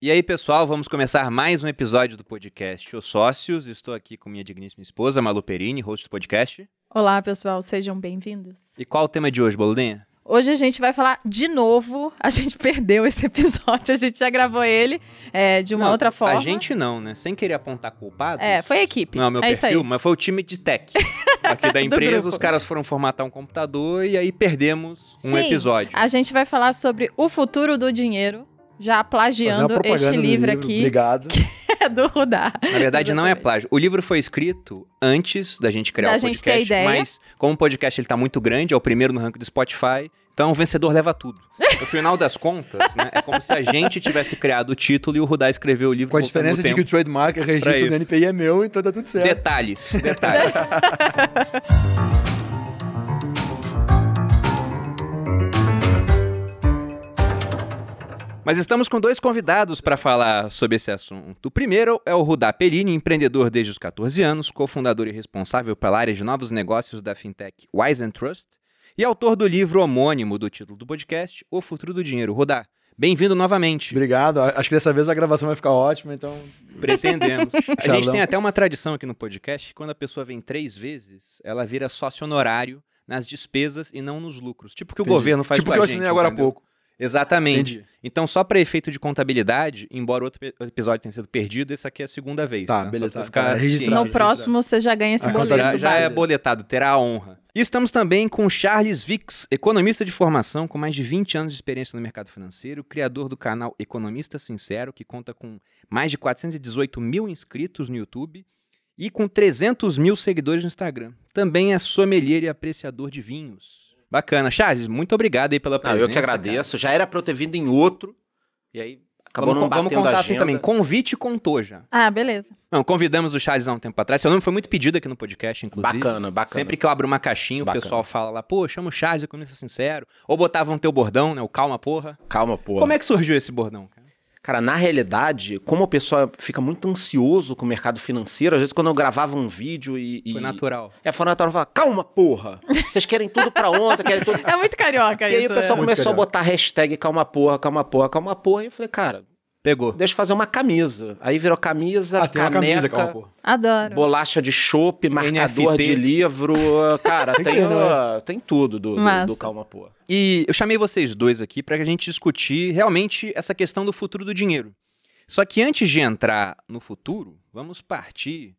E aí, pessoal, vamos começar mais um episódio do podcast Os Sócios. Estou aqui com minha digníssima esposa, Malu Perini, host do podcast. Olá, pessoal, sejam bem-vindos. E qual o tema de hoje, Boludinha? Hoje a gente vai falar de novo. A gente perdeu esse episódio, a gente já gravou ele é, de uma Não, outra forma. A gente não, né? Sem querer apontar culpado. É, foi a equipe. Não é o meu é perfil, mas foi o time de tech aqui da empresa. Os caras foram formatar um computador e aí perdemos um Sim, episódio. A gente vai falar sobre o futuro do dinheiro, já plagiando este do livro, aqui Obrigado. do Rudá. Na verdade, não é plágio. O livro foi escrito antes da gente criar Da o gente podcast, ideia. mas como o podcast ele tá muito grande, é o primeiro no ranking do Spotify, então o vencedor leva tudo. No final das contas, né, é como se a gente tivesse criado o título e o Rudá escreveu o livro Com a diferença de que o trademark, o registro isso. do NPI é meu, então tá tudo certo. Detalhes, detalhes. Mas estamos com dois convidados para falar sobre esse assunto. O primeiro é o Rudá Perini, empreendedor desde os 14 anos, cofundador e responsável pela área de novos negócios da fintech Wise and Trust e autor do livro homônimo do título do podcast, O Futuro do Dinheiro. Rudá, bem-vindo novamente. Obrigado. Acho que dessa vez a gravação vai ficar ótima, então. Pretendemos. A gente tem até uma tradição aqui no podcast que quando a pessoa vem três vezes, ela vira sócio honorário nas despesas e não nos lucros. Tipo que o entendi. governo faz Tipo com que eu a assinei gente, agora há pouco. Exatamente. Entendi. Então, só para efeito de contabilidade, embora outro episódio tenha sido perdido, esse aqui é a segunda vez. Tá, Só beleza, tá, ficar tá, registrado. No Registrado. próximo você já ganha esse Ah, boleto já, já é boletado, terá a honra. E estamos também com Charles Vix, economista de formação com mais de 20 anos de experiência no mercado financeiro, criador do canal Economista Sincero, que conta com mais de 418 mil inscritos no YouTube e com 300 mil seguidores no Instagram. Também é sommelier e apreciador de vinhos. Bacana. Charles, muito obrigado aí pela presença. eu que agradeço. Já era pra eu ter vindo em outro. E aí acabou Vamos, não vamos contar assim agenda. também. Convite contou já. Ah, beleza. Não, convidamos o Charles há um tempo atrás. Seu nome foi muito pedido aqui no podcast, inclusive. Bacana, bacana. Sempre que eu abro uma caixinha, o Bacana. pessoal fala lá, pô, chama o Charles, economista sincero. Ou botavam teu bordão, né? O calma, porra. Calma, pô. Como é que surgiu esse bordão, cara? Na realidade, como a pessoa fica muito ansioso com o mercado financeiro, às vezes quando eu gravava um vídeo e... e... Foi natural. É, foi natural falar, calma, porra. Vocês querem tudo pra ontem, querem tudo... É muito carioca E aí isso. o pessoal? Muito começou a carioca. botar hashtag calma porra, calma porra, calma porra. E eu falei, cara, Pegou. deixa eu fazer uma camisa. Aí virou camisa, Ah, tem uma caneca, camisa, calma, pô. Adoro. bolacha de chopp, marcador NFT. de livro. Cara, Tem tem, uh, tem tudo do, do, do calma porra. E eu chamei vocês dois aqui pra que a gente discutir realmente essa questão do futuro do dinheiro. Só que antes de entrar no futuro, vamos partir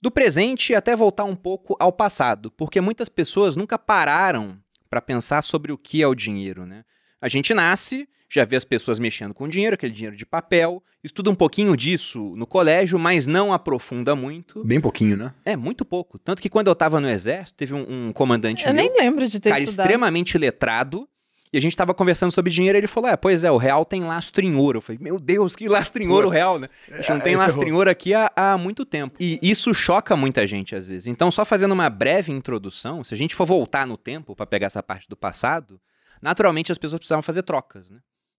do presente e até voltar um pouco ao passado, porque muitas pessoas nunca pararam pra pensar sobre o que é o dinheiro, né? A gente nasce, já vê as pessoas mexendo com dinheiro, aquele dinheiro de papel, estuda um pouquinho disso no colégio, mas não aprofunda muito. Bem pouquinho, né? É, muito pouco. Tanto que quando eu tava no exército, teve um, um comandante Eu meu, nem lembro de ter cara estudado. extremamente letrado. E a gente tava conversando sobre dinheiro e ele falou: É, pois é, o real tem lastro em ouro. Eu falei: Meu Deus, que lastro em ouro o Putz. real, né? A gente não É, tem aí lastro em ouro aqui há, há muito tempo. E isso choca muita gente às vezes. Então, só fazendo uma breve introdução, se a gente for voltar no tempo pra pegar essa parte do passado, naturalmente as pessoas precisavam fazer trocas, né?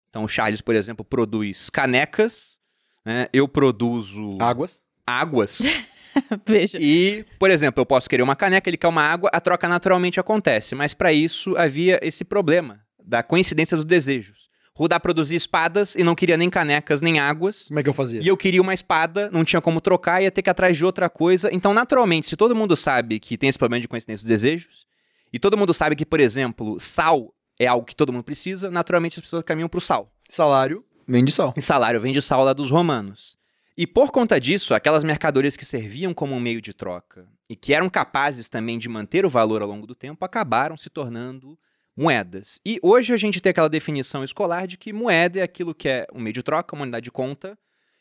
Então, o Charles, por exemplo, produz canecas, né? Eu produzo Águas. águas. Veja. E, por exemplo, eu posso querer uma caneca, ele quer uma água, a troca naturalmente acontece. Mas para isso havia esse problema da coincidência dos desejos. Rudá produzia espadas e não queria nem canecas nem águas. Como é que eu fazia? E eu queria uma espada, não tinha como trocar, ia ter que ir atrás de outra coisa. Então, naturalmente, se todo mundo sabe que tem esse problema de coincidência dos desejos, e todo mundo sabe que, por exemplo, sal é algo que todo mundo precisa, naturalmente as pessoas caminham pro sal. Salário, vem de sal. E salário vem de sal lá dos romanos. E por conta disso, aquelas mercadorias que serviam como um meio de troca e que eram capazes também de manter o valor ao longo do tempo acabaram se tornando moedas. E hoje a gente tem aquela definição escolar de que moeda é aquilo que é um meio de troca, uma unidade de conta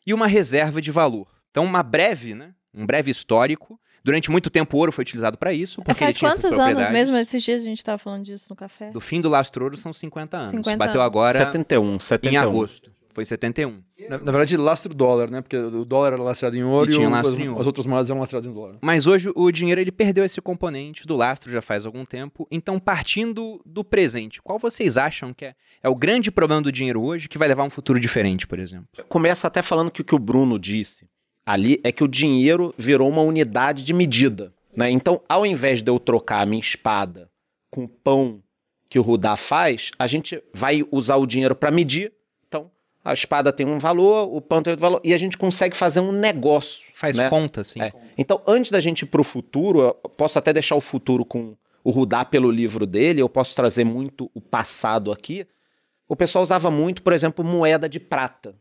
e uma reserva de valor. Então, uma breve, né? Um breve histórico. Durante muito tempo o ouro foi utilizado para isso, É, porque ele faz tinha essas quantos anos mesmo? Esses dias a gente tava falando disso no café. Do fim do lastro ouro são 50 anos. 50 Bateu anos. agora 71, em 71. agosto. Foi 71. Na, na verdade, lastro dólar, né? Porque o dólar era lastrado em ouro E e, tinha o- lastro as, em ouro. as outras moedas eram lastradas em dólar. Mas hoje o dinheiro ele perdeu esse componente do lastro já faz algum tempo. Então, partindo do presente, qual vocês acham que é, é o grande problema do dinheiro hoje que vai levar a um futuro diferente, por exemplo? Começa até falando que o que o Bruno disse ali é que o dinheiro virou uma unidade de medida. Né? Então, ao invés de eu trocar a minha espada com o pão que o Rudá faz, a gente vai usar o dinheiro para medir. Então, A espada tem um valor, o pão tem outro valor, e a gente consegue fazer um negócio. Faz né? conta, assim. É. Então, antes da gente ir pro futuro, eu posso até deixar o futuro com o Rudá pelo livro dele, eu posso trazer muito o passado aqui. O pessoal usava muito, por exemplo, moeda de prata.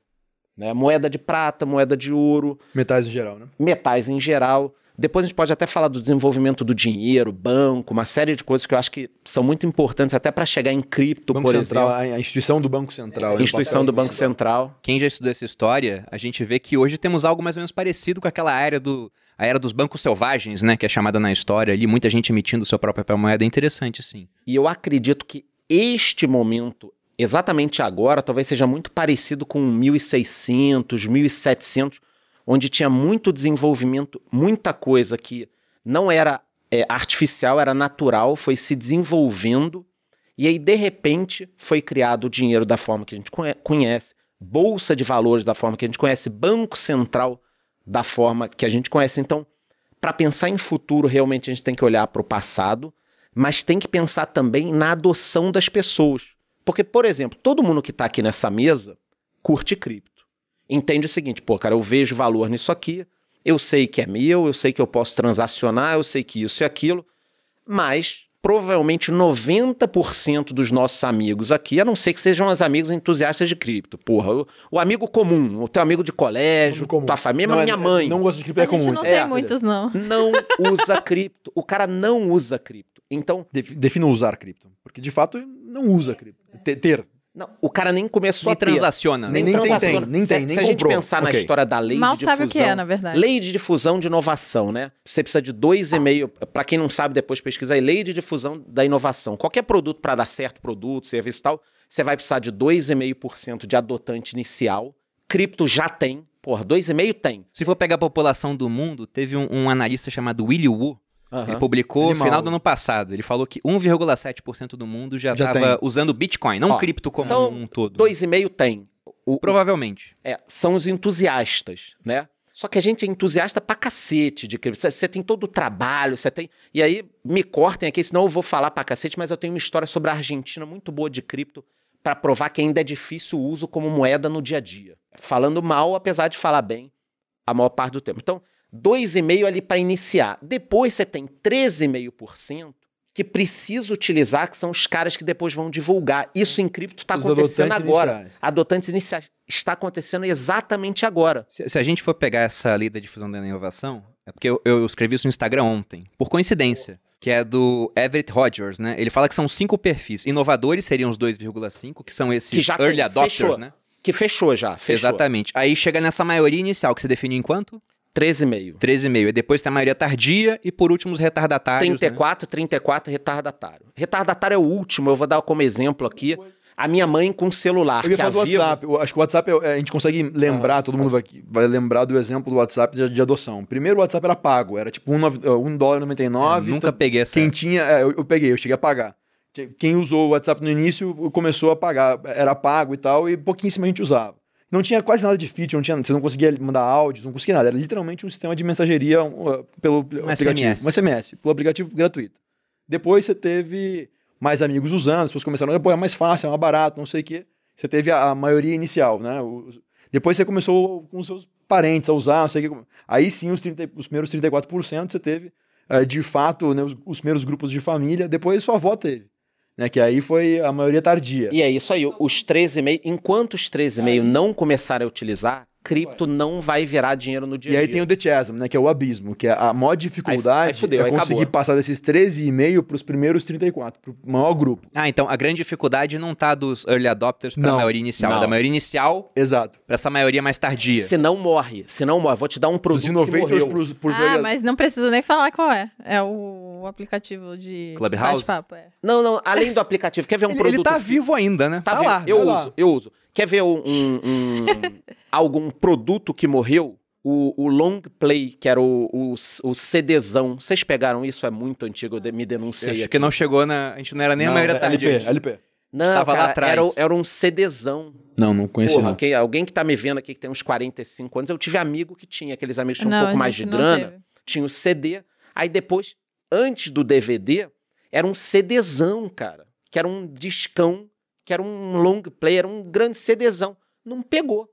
Né? Moeda de prata, moeda de ouro, Metais em geral, né? metais em geral. Depois a gente pode até falar do desenvolvimento do dinheiro, banco, uma série de coisas que eu acho que são muito importantes até para chegar em cripto, Banco por Central, exemplo. a instituição do Banco Central. né? Instituição do Banco Central. Quem já estudou essa história, a gente vê que hoje temos algo mais ou menos parecido com aquela área do a era dos bancos selvagens, né, que é chamada na história ali, muita gente emitindo seu próprio papel moeda, é interessante sim. E eu acredito que este momento, exatamente agora, talvez seja muito parecido com 1600, 1700, onde tinha muito desenvolvimento, muita coisa que não era é, artificial, era natural, foi se desenvolvendo, e aí, de repente, foi criado o dinheiro da forma que a gente conhe- conhece, bolsa de valores da forma que a gente conhece, banco central da forma que a gente conhece. Então, para pensar em futuro, realmente a gente tem que olhar para o passado, mas tem que pensar também na adoção das pessoas. Porque, por exemplo, todo mundo que está aqui nessa mesa curte cripto. Entende o seguinte, pô, cara, eu vejo valor nisso aqui, eu sei que é meu, eu sei que eu posso transacionar, eu sei que isso e aquilo, mas provavelmente 90% dos nossos amigos aqui, a não ser que sejam os amigos entusiastas de cripto. Porra, o, o amigo comum, o teu amigo de colégio, Comum. tua família, Não, mas é- minha mãe Não gosto de cripto, A é comum. gente não tem É. muitos, não. não usa cripto. O cara não usa cripto. Então, Defi- Defina usar cripto. Porque de fato não usa cripto. Ter. ter. não, o cara nem começou Nem a ter. transaciona, né? Nem- nem tem, transaciona. tem, nem se, tem, se nem a gente pensar na Ok. história da lei Mal de sabe difusão, o que é, na verdade. Lei de difusão de inovação, né? Você precisa de 2,5. Para quem não sabe, depois pesquisa aí, lei de difusão da inovação. Qualquer produto para dar certo, produto, serviço e tal, você vai precisar de 2,5% de adotante inicial. Cripto já tem. Porra, 2,5% tem. Se for pegar a população do mundo, teve um, um analista chamado Willy Woo, Aham. ele publicou no final do ano passado. Ele falou que 1,7% do mundo já estava usando Bitcoin, não Ó, cripto como então, um todo. 2,5% tem. O, Provavelmente. É, são os entusiastas, né? Só que a gente é entusiasta pra cacete de cripto. Você- Você tem todo o trabalho, você tem. E aí, me cortem aqui, senão eu vou falar pra cacete, mas eu tenho uma história sobre a Argentina muito boa de cripto pra provar que ainda é difícil o uso como moeda no dia a dia. Falando mal, apesar de falar bem a maior parte do tempo. Então, 2,5% ali pra iniciar. Depois você tem 13,5% que precisa utilizar, que são os caras que depois vão divulgar. Isso em cripto tá Os acontecendo agora iniciais. adotantes iniciais. Está acontecendo exatamente agora. Se, se a gente for pegar essa lei da difusão da inovação, é porque eu, eu escrevi isso no Instagram ontem, por coincidência, que é do Everett Rogers, né? Ele fala que são cinco perfis. Inovadores seriam os 2,5, que são esses Que já early tem, adopters, fechou. né? Que fechou já, fechou. Exatamente. Aí chega nessa maioria inicial, que se define em quanto? 13,5. 13,5. E depois tem a maioria tardia e por último os retardatários. né? 34, 34, retardatário. Retardatário é o último, eu vou dar como exemplo aqui. A minha mãe com celular, Eu ia falar do Vivo... WhatsApp. Eu acho que o WhatsApp, é- a gente consegue lembrar, todo mundo vai, vai lembrar do exemplo do WhatsApp de, de adoção. Primeiro o WhatsApp era pago, era tipo 1 um, dólar e 99. É, nunca então, peguei essa. Quem tinha, é, eu, eu peguei, eu cheguei a pagar. Quem usou o WhatsApp no início começou a pagar, era pago e tal, e pouquíssima gente usava. Não tinha quase nada de feature, não tinha, você não conseguia mandar áudios, não conseguia nada. Era literalmente um sistema de mensageria uh, pelo aplicativo. SMS. Um SMS, pelo aplicativo gratuito. Depois você teve mais amigos usando, as pessoas começaram, pô, é mais fácil, é mais barato, não sei o quê. Você teve a, a maioria inicial, né? Os- depois você começou com os seus parentes a usar, não sei o quê. Aí sim, os, 30, os primeiros 34% você teve, eh, de fato, né, os, os primeiros grupos de família. Depois sua avó teve, né? Que aí foi a maioria tardia. E é isso aí, os 13,5, enquanto os 13,5 não começarem a utilizar, cripto não vai virar dinheiro no dia E a aí dia. tem o The Chasm, né? Que é o abismo, que é a maior dificuldade aí fudeu, é aí conseguir acabou. passar desses 13,5 para os primeiros 34, para o maior grupo. Ah, então a grande dificuldade não tá dos early adopters pra Não, maioria inicial, não. é da maioria inicial Exato. pra essa maioria mais tardia. Se não morre, se não morre, vou te dar um produto Dos que innovators morreu. pros, pros Ah, early- mas não precisa nem falar qual é. É o aplicativo de Clubhouse? bate-papo, é. Não, não, além do aplicativo, quer ver um ele, produto... ele tá vivo ainda, né? Tá, Tá, lá. Eu tá lá. uso, eu uso. Quer ver um, um- um- algum produto que morreu? O, o long play, que era o, o, o CDzão. Vocês pegaram isso? É muito antigo, eu de- me denunciei Acho aqui. que não chegou na. A gente não era nem Não, a maioria tardia. LP, LP. Não, Estava lá cara, atrás. Era, era um CDzão. Não, não conheci Porra, não. quem- alguém que tá me vendo aqui que tem uns 45 anos, eu tive amigo que tinha, aqueles amigos que tinham um pouco a mais de grana, teve. tinha o CD. Aí depois, antes do DVD, era um CDzão, cara. Que era um discão, que era um long play, era um grande CDzão. Não pegou.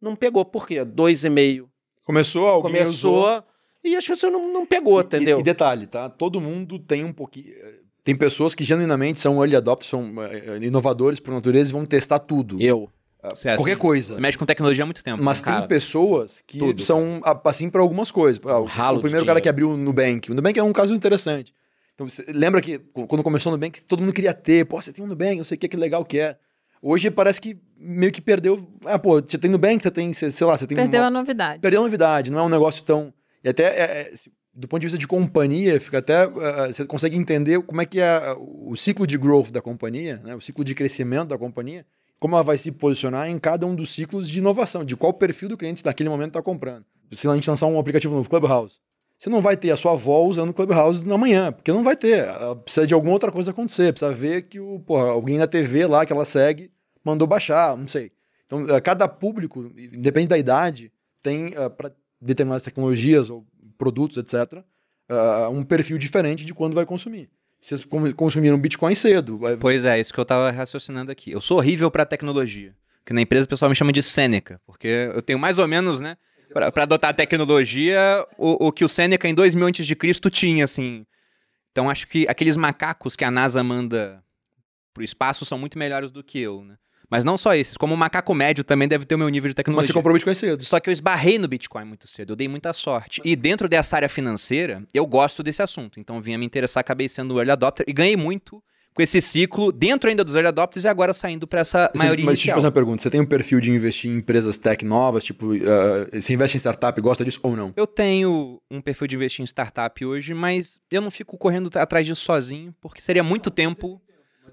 Não pegou. Por quê? 2,5 Começou, alguém começou usou. e as pessoas não, não pegou, E- entendeu? E, detalhe, tá? Todo mundo tem um pouquinho. Tem pessoas que genuinamente são early adopters, são eh, inovadores por natureza e vão testar tudo. Eu. Você é Qualquer assim, coisa. Você mexe com tecnologia há muito tempo. Mas né? cara. tem pessoas que Tudo, são a- assim para algumas coisas. Ah, o- ralo o primeiro cara que abriu o Nubank. O Nubank é um caso interessante. Então, lembra que qu- quando começou o Nubank, todo mundo queria ter. Pô, você tem um Nubank, não sei o que, que legal que é. Hoje parece que meio que perdeu. Ah, pô, você tem Nubank, você tem, sei lá, você tem Perdeu uma- a novidade. perdeu a novidade, não é um negócio tão. E até, é, é, do ponto de vista de companhia, fica até. ah, você consegue entender como é que é o ciclo de growth da companhia, né, o ciclo de crescimento da companhia, como ela vai se posicionar em cada um dos ciclos de inovação, de qual perfil do cliente naquele momento está comprando. Se a gente lançar um aplicativo novo, Clubhouse, você não vai ter a sua avó usando Clubhouse na manhã, porque não vai ter. Ela Precisa de alguma outra coisa acontecer, precisa ver que o, porra, alguém na TV lá que ela segue mandou baixar, não sei. Então, eh, cada público, independente da idade, tem para determinadas tecnologias ou produtos, etc., ah, um perfil diferente de quando vai consumir. Vocês consumiram Bitcoin cedo. Pois é, isso que eu tava raciocinando aqui. Eu sou horrível pra tecnologia. Que na empresa o pessoal me chama de Sêneca, porque eu tenho mais ou menos, né, pra adotar a tecnologia, o, o que o Sêneca em 2000 antes de Cristo tinha, assim. Então acho que aqueles macacos que a NASA manda pro espaço são muito melhores do que eu, né? Mas não só esses, como o macaco médio também deve ter o meu nível de Mas tecnologia. você comprou Bitcoin cedo. Só que eu esbarrei no Bitcoin muito cedo, eu dei muita sorte. E dentro dessa área financeira, eu gosto desse assunto. Então vinha me interessar, acabei sendo o early adopter e ganhei muito com esse ciclo dentro ainda dos early adopters e agora saindo para essa Você- maioria mas deixa eu fazer uma pergunta. Você tem um perfil de investir em empresas tech novas? Tipo, ah, você investe em startup, gosta disso ou não? Eu tenho um perfil de investir em startup hoje, mas eu não fico correndo atrás disso sozinho, porque seria muito tempo,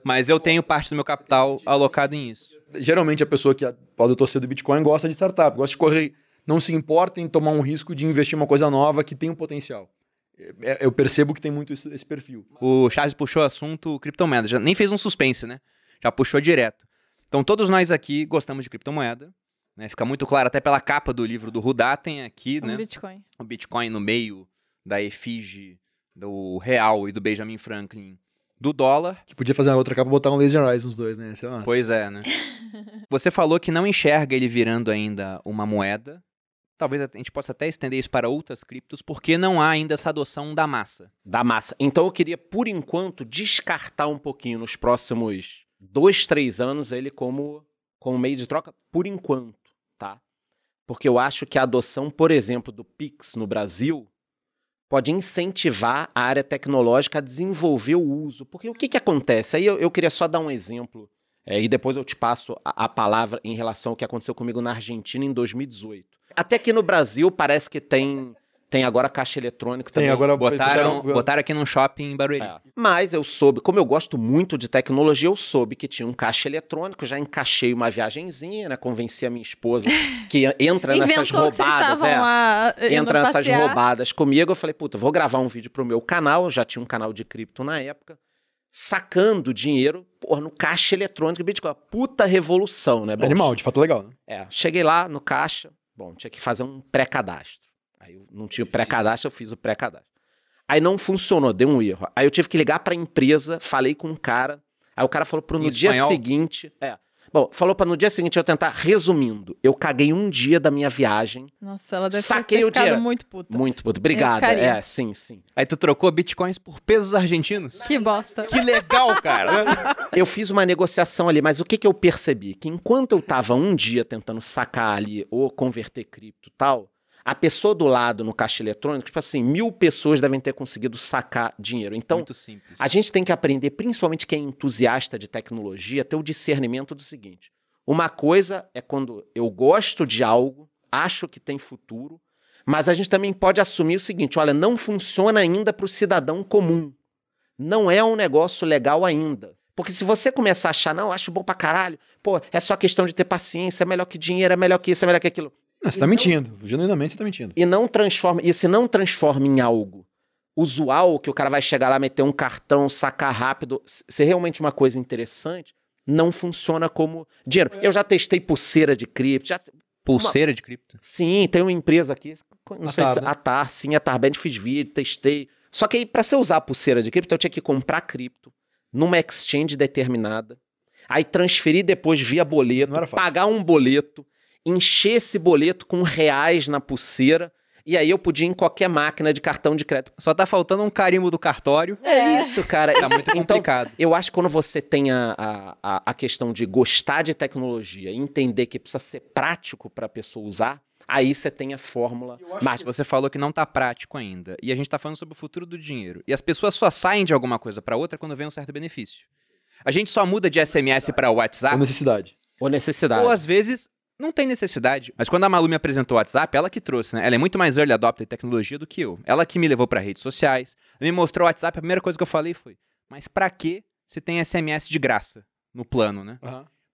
mas eu tenho parte do meu capital alocado em isso. Geralmente a pessoa que adotou cedo Bitcoin gosta de startup, gosta de correr, não se importa em tomar um risco de investir em uma coisa nova que tem um potencial. É- Eu percebo que tem muito esse, perfil. O Charles puxou o assunto criptomoeda, já nem fez um suspense, né? Já puxou direto. Então todos nós aqui gostamos de criptomoeda, né? Fica muito claro até pela capa do livro do Rudaten aqui, Um né? Bitcoin. O Bitcoin no meio da efígie do real e do Benjamin Franklin do dólar. Que podia fazer uma outra capa e botar um laser eyes nos dois, né? Sei lá. Pois é, né? Você falou que não enxerga ele virando ainda uma moeda. Talvez a gente possa até estender isso para outras criptos, porque não há ainda essa adoção da massa. da massa. Então eu queria, por enquanto, descartar um pouquinho nos próximos dois, três anos ele como, como meio de troca, por enquanto, tá? Porque eu acho que a adoção, por exemplo, do Pix no Brasil pode incentivar a área tecnológica a desenvolver o uso. Porque o que, que acontece? Aí eu, eu queria só dar um exemplo, é, e depois eu te passo a, a palavra em relação ao que aconteceu comigo na Argentina em 2018. Até que no Brasil parece que tem, tem agora caixa eletrônico Tem também. agora Botaram, fizeram- botaram aqui num shopping em Barueri. É. Mas eu soube, como eu gosto muito de tecnologia, eu soube que tinha um caixa eletrônico, já encaixei uma viagenzinha, né? Convenci a minha esposa que entra nessas Inventou que vocês roubadas, é. lá indo Entra nessas passear. roubadas comigo. Eu falei, puta, vou gravar um vídeo pro meu canal. Eu já tinha um canal de cripto na época. Sacando dinheiro, porra, no caixa eletrônico do Bitcoin. Puta revolução, né? Bom, Animal, de fato legal, né? é, cheguei lá no caixa, bom, tinha que fazer um pré-cadastro. Aí eu não tinha o pré-cadastro, eu fiz o pré-cadastro. Aí não funcionou, deu um erro. Aí eu tive que ligar pra empresa, falei com um cara. Aí o cara falou pro no dia seguinte. É. Bom, falou pra no dia seguinte eu tentar. Resumindo, eu caguei um dia da minha viagem. Nossa, ela deve Saquei ter o dinheiro. muito puta. Muito, muito. Obrigado. É, sim, sim. Aí tu trocou bitcoins por pesos argentinos? Que bosta. Que legal, cara! Eu fiz uma negociação ali, mas o que, que eu percebi? Que enquanto eu tava um dia tentando sacar ali ou converter cripto e tal, a pessoa do lado no caixa eletrônico, tipo assim, mil pessoas devem ter conseguido sacar dinheiro. Então, a gente tem que aprender, principalmente quem é entusiasta de tecnologia, ter o discernimento do seguinte: uma coisa é quando eu gosto de algo, acho que tem futuro, mas a gente também pode assumir o seguinte: olha, não funciona ainda para o cidadão comum. Não é um negócio legal ainda. Porque se você começar a achar, não, acho bom pra caralho, pô, é só questão de ter paciência, é melhor que dinheiro, é melhor que isso, é melhor que aquilo Não, você tá mentindo. Genuinamente você tá mentindo. e não transforma, e se não transforma em algo usual, que o cara vai chegar lá, meter um cartão, sacar rápido, se é realmente uma coisa interessante, não funciona como dinheiro. Eu já testei pulseira de cripto, já, Pulseira de cripto. sim, tem uma empresa aqui, não A sei Tar, se né? a Tar, sim, a Tarband fiz vídeo, testei. Só que aí, pra você usar a pulseira de cripto, eu tinha que comprar cripto numa exchange determinada, Aí transferir depois via boleto, pagar um boleto, encher esse boleto com reais na pulseira, e aí eu podia ir em qualquer máquina de cartão de crédito. Só tá faltando um carimbo do cartório. É, isso, cara. Tá muito Então, complicado. eu acho que quando você tem a, a, a- questão de gostar de tecnologia e entender que precisa ser prático para a pessoa usar, aí você tem a fórmula mágica. Você falou que não tá prático ainda. E a gente tá falando sobre o futuro do dinheiro. E as pessoas só saem de alguma coisa pra outra quando vem um certo benefício. A gente só muda de SMS pra Ou WhatsApp, necessidade. Ou necessidade. ou às vezes não tem necessidade. Mas quando a Malu me apresentou o WhatsApp, ela que trouxe, né? Ela é muito mais early adopter de tecnologia do que eu. Ela que me levou pra redes sociais, me mostrou o WhatsApp, a primeira coisa que eu falei foi: "Mas pra que se tem SMS de graça no plano, né?"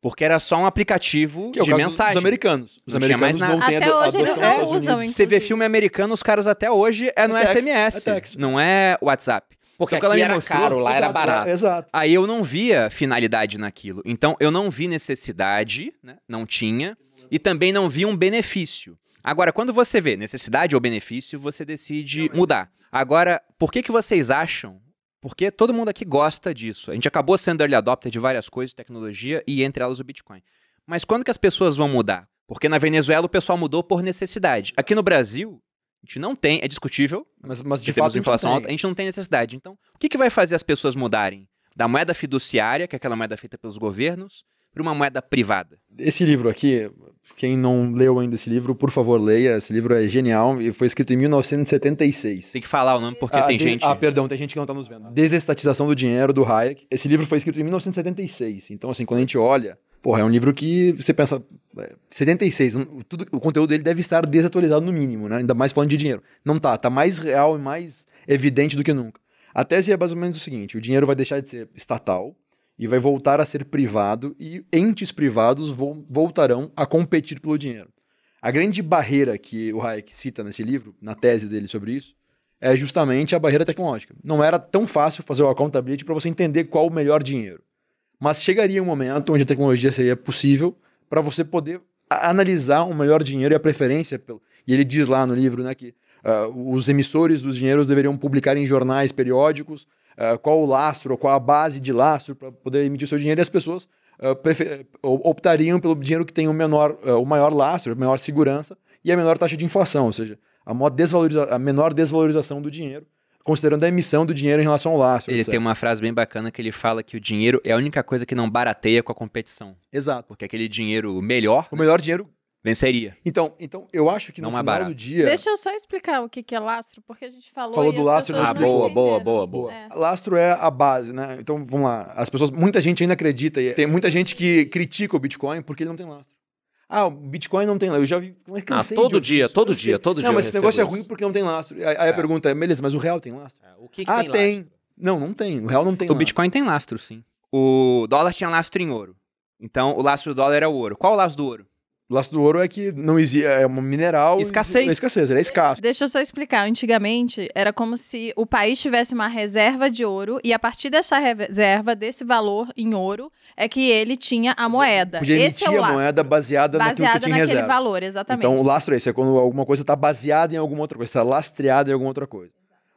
Porque era só um aplicativo Que é o de caso mensagem. dos americanos. Os Não americanos não têm Até hoje eles não usam, Unidos. Você vê Inclusive. filme americano, os caras até hoje é no É text, SMS, é não é WhatsApp. Porque Então, quando aqui ela me era mostrou, caro, lá era Exato, barato. é, Exato. Aí eu não via finalidade naquilo. Então eu não vi necessidade, né? não tinha, e também não vi um benefício. Agora, quando você vê necessidade ou benefício, você decide mudar. Agora, por que, que vocês acham? Porque todo mundo aqui gosta disso. A gente acabou sendo early adopter de várias coisas, tecnologia, e entre elas o Bitcoin. Mas quando que as pessoas vão mudar? Porque na Venezuela o pessoal mudou por necessidade. Aqui no Brasil, a gente não tem, é discutível, Mas, mas de fato, inflação a gente alta, a gente não tem necessidade. Então, o que, que vai fazer as pessoas mudarem da moeda fiduciária, que é aquela moeda feita pelos governos, para uma moeda privada? Esse livro aqui, quem não leu ainda esse livro, por favor, leia. Esse livro é genial e foi escrito em 1976. Tem que falar o nome porque Ah, tem de- gente. Ah, perdão, tem gente que não tá nos vendo. Desestatização do dinheiro, do Hayek. Esse livro foi escrito em 1976. Então, assim, quando a gente olha, porra, é um livro que você pensa. é, 76, um, tudo, o conteúdo dele deve estar desatualizado no mínimo, né? Ainda mais falando de dinheiro. Não tá, tá mais real e mais evidente do que nunca. A tese é mais ou menos o seguinte: o dinheiro vai deixar de ser estatal e vai voltar a ser privado, e entes privados vo- voltarão a competir pelo dinheiro. A grande barreira que o Hayek cita nesse livro, na tese dele sobre isso, é justamente a barreira tecnológica. Não era tão fácil fazer o accountability para você entender qual o melhor dinheiro. Mas chegaria um momento onde a tecnologia seria possível para você poder analisar o melhor dinheiro e a preferência pelo. E ele diz lá no livro né, que ah, os emissores dos dinheiros deveriam publicar em jornais periódicos ah, qual o lastro, qual a base de lastro para poder emitir o seu dinheiro e as pessoas ah, optariam pelo dinheiro que tem o menor, ah, o maior lastro, a maior segurança e a menor taxa de inflação, ou seja, a, maior desvaloriza- a menor desvalorização do dinheiro, considerando a emissão do dinheiro em relação ao lastro. Ele etc. tem uma frase bem bacana que ele fala que o dinheiro é a única coisa que não barateia com a competição. Exato. Porque aquele dinheiro melhor O melhor dinheiro. Venceria. Então, então eu acho que no Não é final barato. do dia. Deixa eu só explicar o que que é lastro, porque a gente falou. Falou e do as lastro Ah, boa, boa, boa, boa. É. Lastro é a base, né? Então, vamos lá. As pessoas, muita gente ainda acredita, e tem muita gente que critica o Bitcoin porque ele não tem lastro. Ah, o Bitcoin não tem lastro. Eu já vi. Como é que Ah, todo dia, isso. todo Eu dia, todo dia Não, eu mas esse negócio é recebo ruim isso. porque não tem lastro. Aí aí a É. pergunta é, beleza, mas o real tem lastro? O que, que ah, tem lá? tem. Não, não tem. O real não tem O lastro. Bitcoin tem lastro, sim. O dólar tinha lastro em ouro. Então, o lastro do dólar era o ouro. Qual o lastro do ouro? O lastro do ouro é que não existe. É um mineral. Escassez. É escassez, ele é escasso. Deixa eu só explicar. Antigamente, era como se o país tivesse uma reserva de ouro e a partir dessa reserva, desse valor em ouro, é que ele tinha a moeda. Podia Esse emitir é o a lastro. moeda baseada, naquilo que baseada tinha naquele reserva. valor, exatamente. Então, o lastro é isso, é quando alguma coisa está baseada em alguma outra coisa, está lastreada em alguma outra coisa.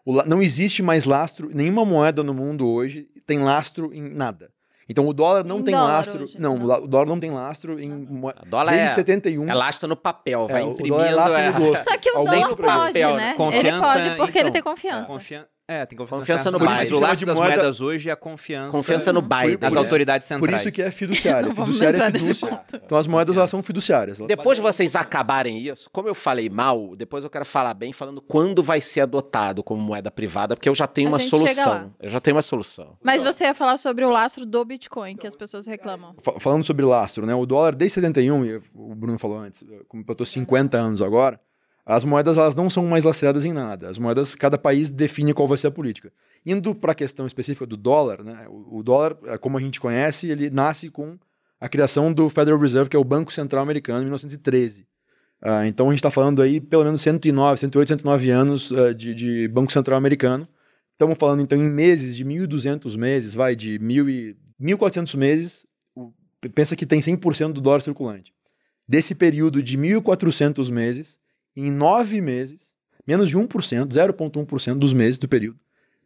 O la- não existe mais lastro, nenhuma moeda no mundo hoje tem lastro em nada. Então, o dólar não Em tem dólar lastro. hoje, não, não. o la- o dólar não tem lastro em moeda. A dólar Desde é, 71. é lastro no papel, vai É, o imprimindo. dólar é lastro é- no doce. Só que o dólar pode, papel, né? né? ele Confiança, pode porque ele então. tem confiança. Confia... É, tem confiança, Confiança no Por Biden. isso, o lastro de das moeda- moedas hoje é a confiança, Confiança no Biden. das Por- autoridades Por centrais. isso que é fiduciária. Não vamos Fiduciária entrar é fidúcia. ponto. Então, as moedas elas são fiduciárias. Depois de vocês acabarem isso, como eu falei mal, depois eu quero falar bem, falando quando vai ser adotado como moeda privada, porque eu já tenho A uma gente chega lá. solução. Eu já tenho uma solução. Mas você ia falar sobre o lastro do Bitcoin, que as pessoas reclamam. Fa- Falando sobre lastro, né? O dólar desde 71, e o Bruno falou antes, completou 50 anos agora, as moedas elas não são mais lastreadas em nada. As moedas, cada país define qual vai ser a política. Indo para a questão específica do dólar, né? O, o dólar, eh, como a gente conhece, ele nasce com a criação do Federal Reserve, que é o Banco Central Americano, em 1913. Ah, então a gente está falando aí pelo menos 109, 108, 109 anos ah, de, de Banco Central Americano. Estamos falando então em meses, de 1.200 meses, vai de 1.000 e 1.400 meses, pensa que tem 100% do dólar circulante. Desse período de 1.400 meses, em nove meses, menos de 1%, 0,1% dos meses do período,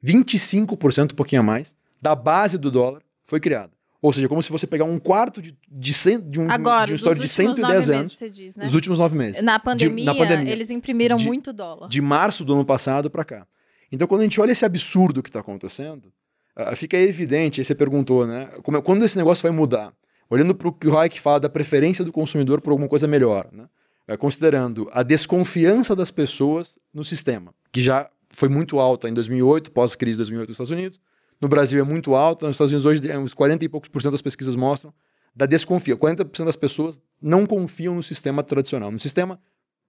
25%, um pouquinho a mais, da base do dólar foi criada. Ou seja, como se você pegar um quarto de, de, cem, de, um, Agora, de uma história de dos últimos 110 nove anos, meses, você diz, né? dos últimos nove meses. Na De- pandemia, na pandemia. eles imprimiram De- muito dólar. de março do ano passado para cá. Então, quando a gente olha esse absurdo que está acontecendo, ah, fica evidente, aí você perguntou, né? Como é- quando esse negócio vai mudar? Olhando para o que o Hayek fala da preferência do consumidor por alguma coisa melhor, né? Eh, considerando a desconfiança das pessoas no sistema, que já foi muito alta em 2008, pós-crise de 2008 nos Estados Unidos. No Brasil é muito alta, nos Estados Unidos hoje é uns 40 e poucos por cento das pesquisas mostram da desconfia. 40% das pessoas não confiam no sistema tradicional, no sistema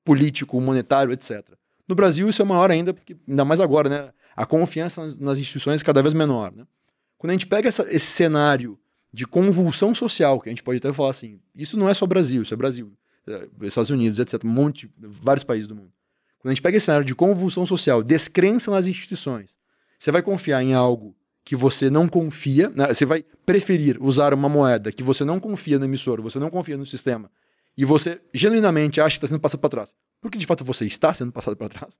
político, monetário, etc. No Brasil isso é maior ainda, porque ainda mais agora, né? A confiança nas, nas instituições é cada vez menor, né? Quando a gente pega essa- esse cenário de convulsão social, que a gente pode até falar assim, isso não é só Brasil, isso é Brasil, Estados Unidos, etc, um monte, vários países do mundo. Quando a gente pega esse cenário de convulsão social, descrença nas instituições, você vai confiar em algo que você não confia, né? você vai preferir usar uma moeda que você não confia no emissor, você não confia no sistema, e você genuinamente acha que está sendo passado para trás, porque de fato você está sendo passado para trás,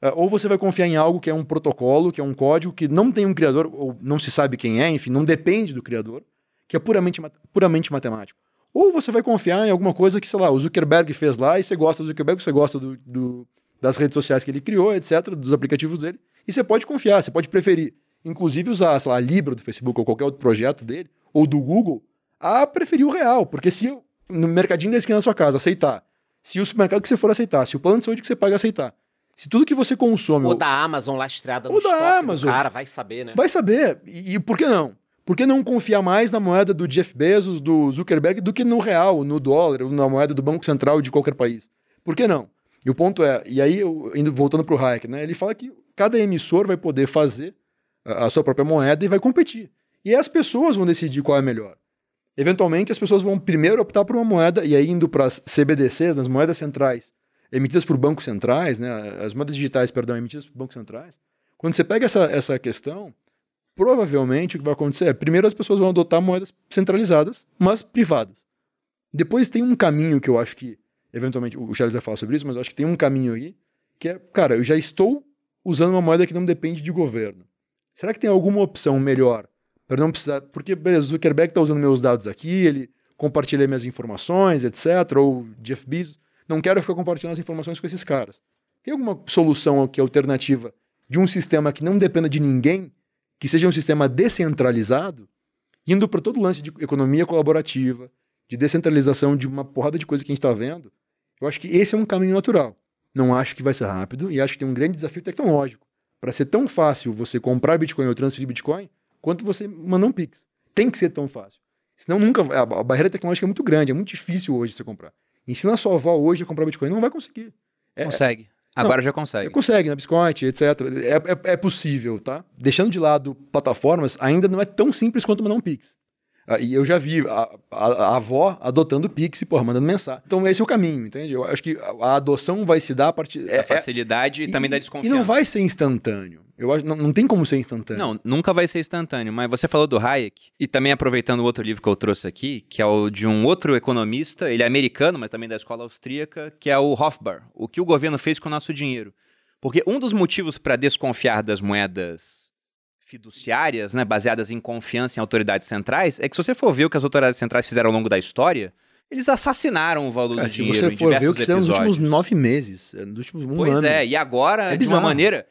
Uh, ou você vai confiar em algo que é um protocolo, que é um código, que não tem um criador, ou não se sabe quem é, enfim, não depende do criador, que é puramente, puramente matemático. Ou você vai confiar em alguma coisa que, sei lá, o Zuckerberg fez lá e você gosta do Zuckerberg, você gosta do, do- das redes sociais que ele criou, etc., dos aplicativos dele, e você pode confiar, você pode preferir, inclusive usar, sei lá, a Libra do Facebook ou qualquer outro projeto dele, ou do Google, a preferir o real, porque se no mercadinho da esquina da sua casa aceitar, se o supermercado que você for aceitar, se o plano de saúde que você paga aceitar, se tudo que você consome Ou da Amazon lastreada no Ou da Amazon. cara, vai saber, né? Vai saber. E, e por que não? Por que não confiar mais na moeda do Jeff Bezos, do Zuckerberg, do que no real, no dólar, na moeda do Banco Central de qualquer país? Por que não? E o ponto é, e aí, eu- indo, voltando para o Hayek, né, ele fala que cada emissor vai poder fazer a, a sua própria moeda e vai competir. E as pessoas vão decidir qual é a melhor. Eventualmente, as pessoas vão primeiro optar por uma moeda, e aí indo para as CBDCs, nas moedas centrais, emitidas por bancos centrais, né, as moedas digitais, perdão, emitidas por bancos centrais. Quando você pega essa, essa questão, provavelmente o que vai acontecer é, primeiro as pessoas vão adotar moedas centralizadas, mas privadas. Depois tem um caminho que eu acho que, eventualmente, o Charles vai falar sobre isso, mas eu acho que tem um caminho aí, que é, cara, eu já estou usando uma moeda que não depende de governo. Será que tem alguma opção melhor para não precisar. Porque, beleza, o Zuckerberg está usando meus dados aqui, ele compartilha minhas informações, etc. Ou Jeff Bezos. Não quero ficar compartilhando as informações com esses caras. Tem alguma solução que alternativa de um sistema que não dependa de ninguém, que seja um sistema descentralizado, indo para todo o lance de economia colaborativa, de descentralização de uma porrada de coisa que a gente está vendo? Eu acho que esse é um caminho natural. Não acho que vai ser rápido e acho que tem um grande desafio tecnológico. Para ser tão fácil você comprar Bitcoin ou transferir Bitcoin, quanto você mandar um Pix. Tem que ser tão fácil. Senão nunca. A, a barreira tecnológica é muito grande, é muito difícil hoje você comprar. Ensina a sua avó hoje a comprar Bitcoin, não vai conseguir. É, Consegue. Agora já consegue. Consegue, na Biscoint, etc. É, é, é possível, tá? Deixando de lado plataformas, ainda não é tão simples quanto mandar um Pix. Ah, e eu já vi a, a- a avó adotando o Pix e, porra, mandando mensagem. Então esse é o caminho, entende? Eu acho que a, adoção vai se dar a partir... Da É, é, facilidade e, também da e desconfiança. não vai ser instantâneo. Eu acho, não, não tem como ser instantâneo. Não, nunca vai ser instantâneo, mas você falou do Hayek, e também aproveitando o outro livro que eu trouxe aqui, que é o de um outro economista, ele é americano, mas também da escola austríaca, que é o Hofbauer. O que o governo fez com o nosso dinheiro. Porque um dos motivos para desconfiar das moedas fiduciárias, né, baseadas em confiança em autoridades centrais, é que se você for ver o que as autoridades centrais fizeram ao longo da história, eles assassinaram o valor Cara, do se dinheiro você em for ver o que fizeram nos últimos nove meses, é, nos últimos um Pois ano. é, e agora, É de uma maneira.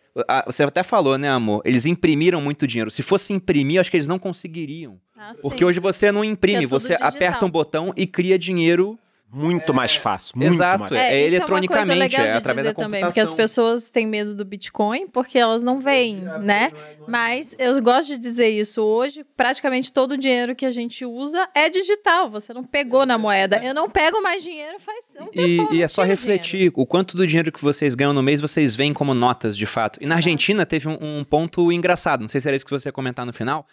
Você até falou, né, amor? Eles imprimiram muito dinheiro. Se fosse imprimir, eu acho que eles não conseguiriam. Ah, Porque sim. hoje você não imprime, é você digital. aperta um botão e cria dinheiro. Muito mais fácil. Muito Exato, mais é, isso eletronicamente, uma coisa legal é de através dizer da também, porque as pessoas têm medo do Bitcoin porque elas não veem, né? Mas eu gosto de dizer isso hoje, praticamente todo o dinheiro que a gente usa é digital, você não pegou na moeda. Eu não pego mais dinheiro faz um E, tempão, e é só refletir o quanto do dinheiro que vocês ganham no mês vocês veem como notas de fato. E na Argentina teve um, um ponto engraçado, não sei se era isso que você ia comentar no final,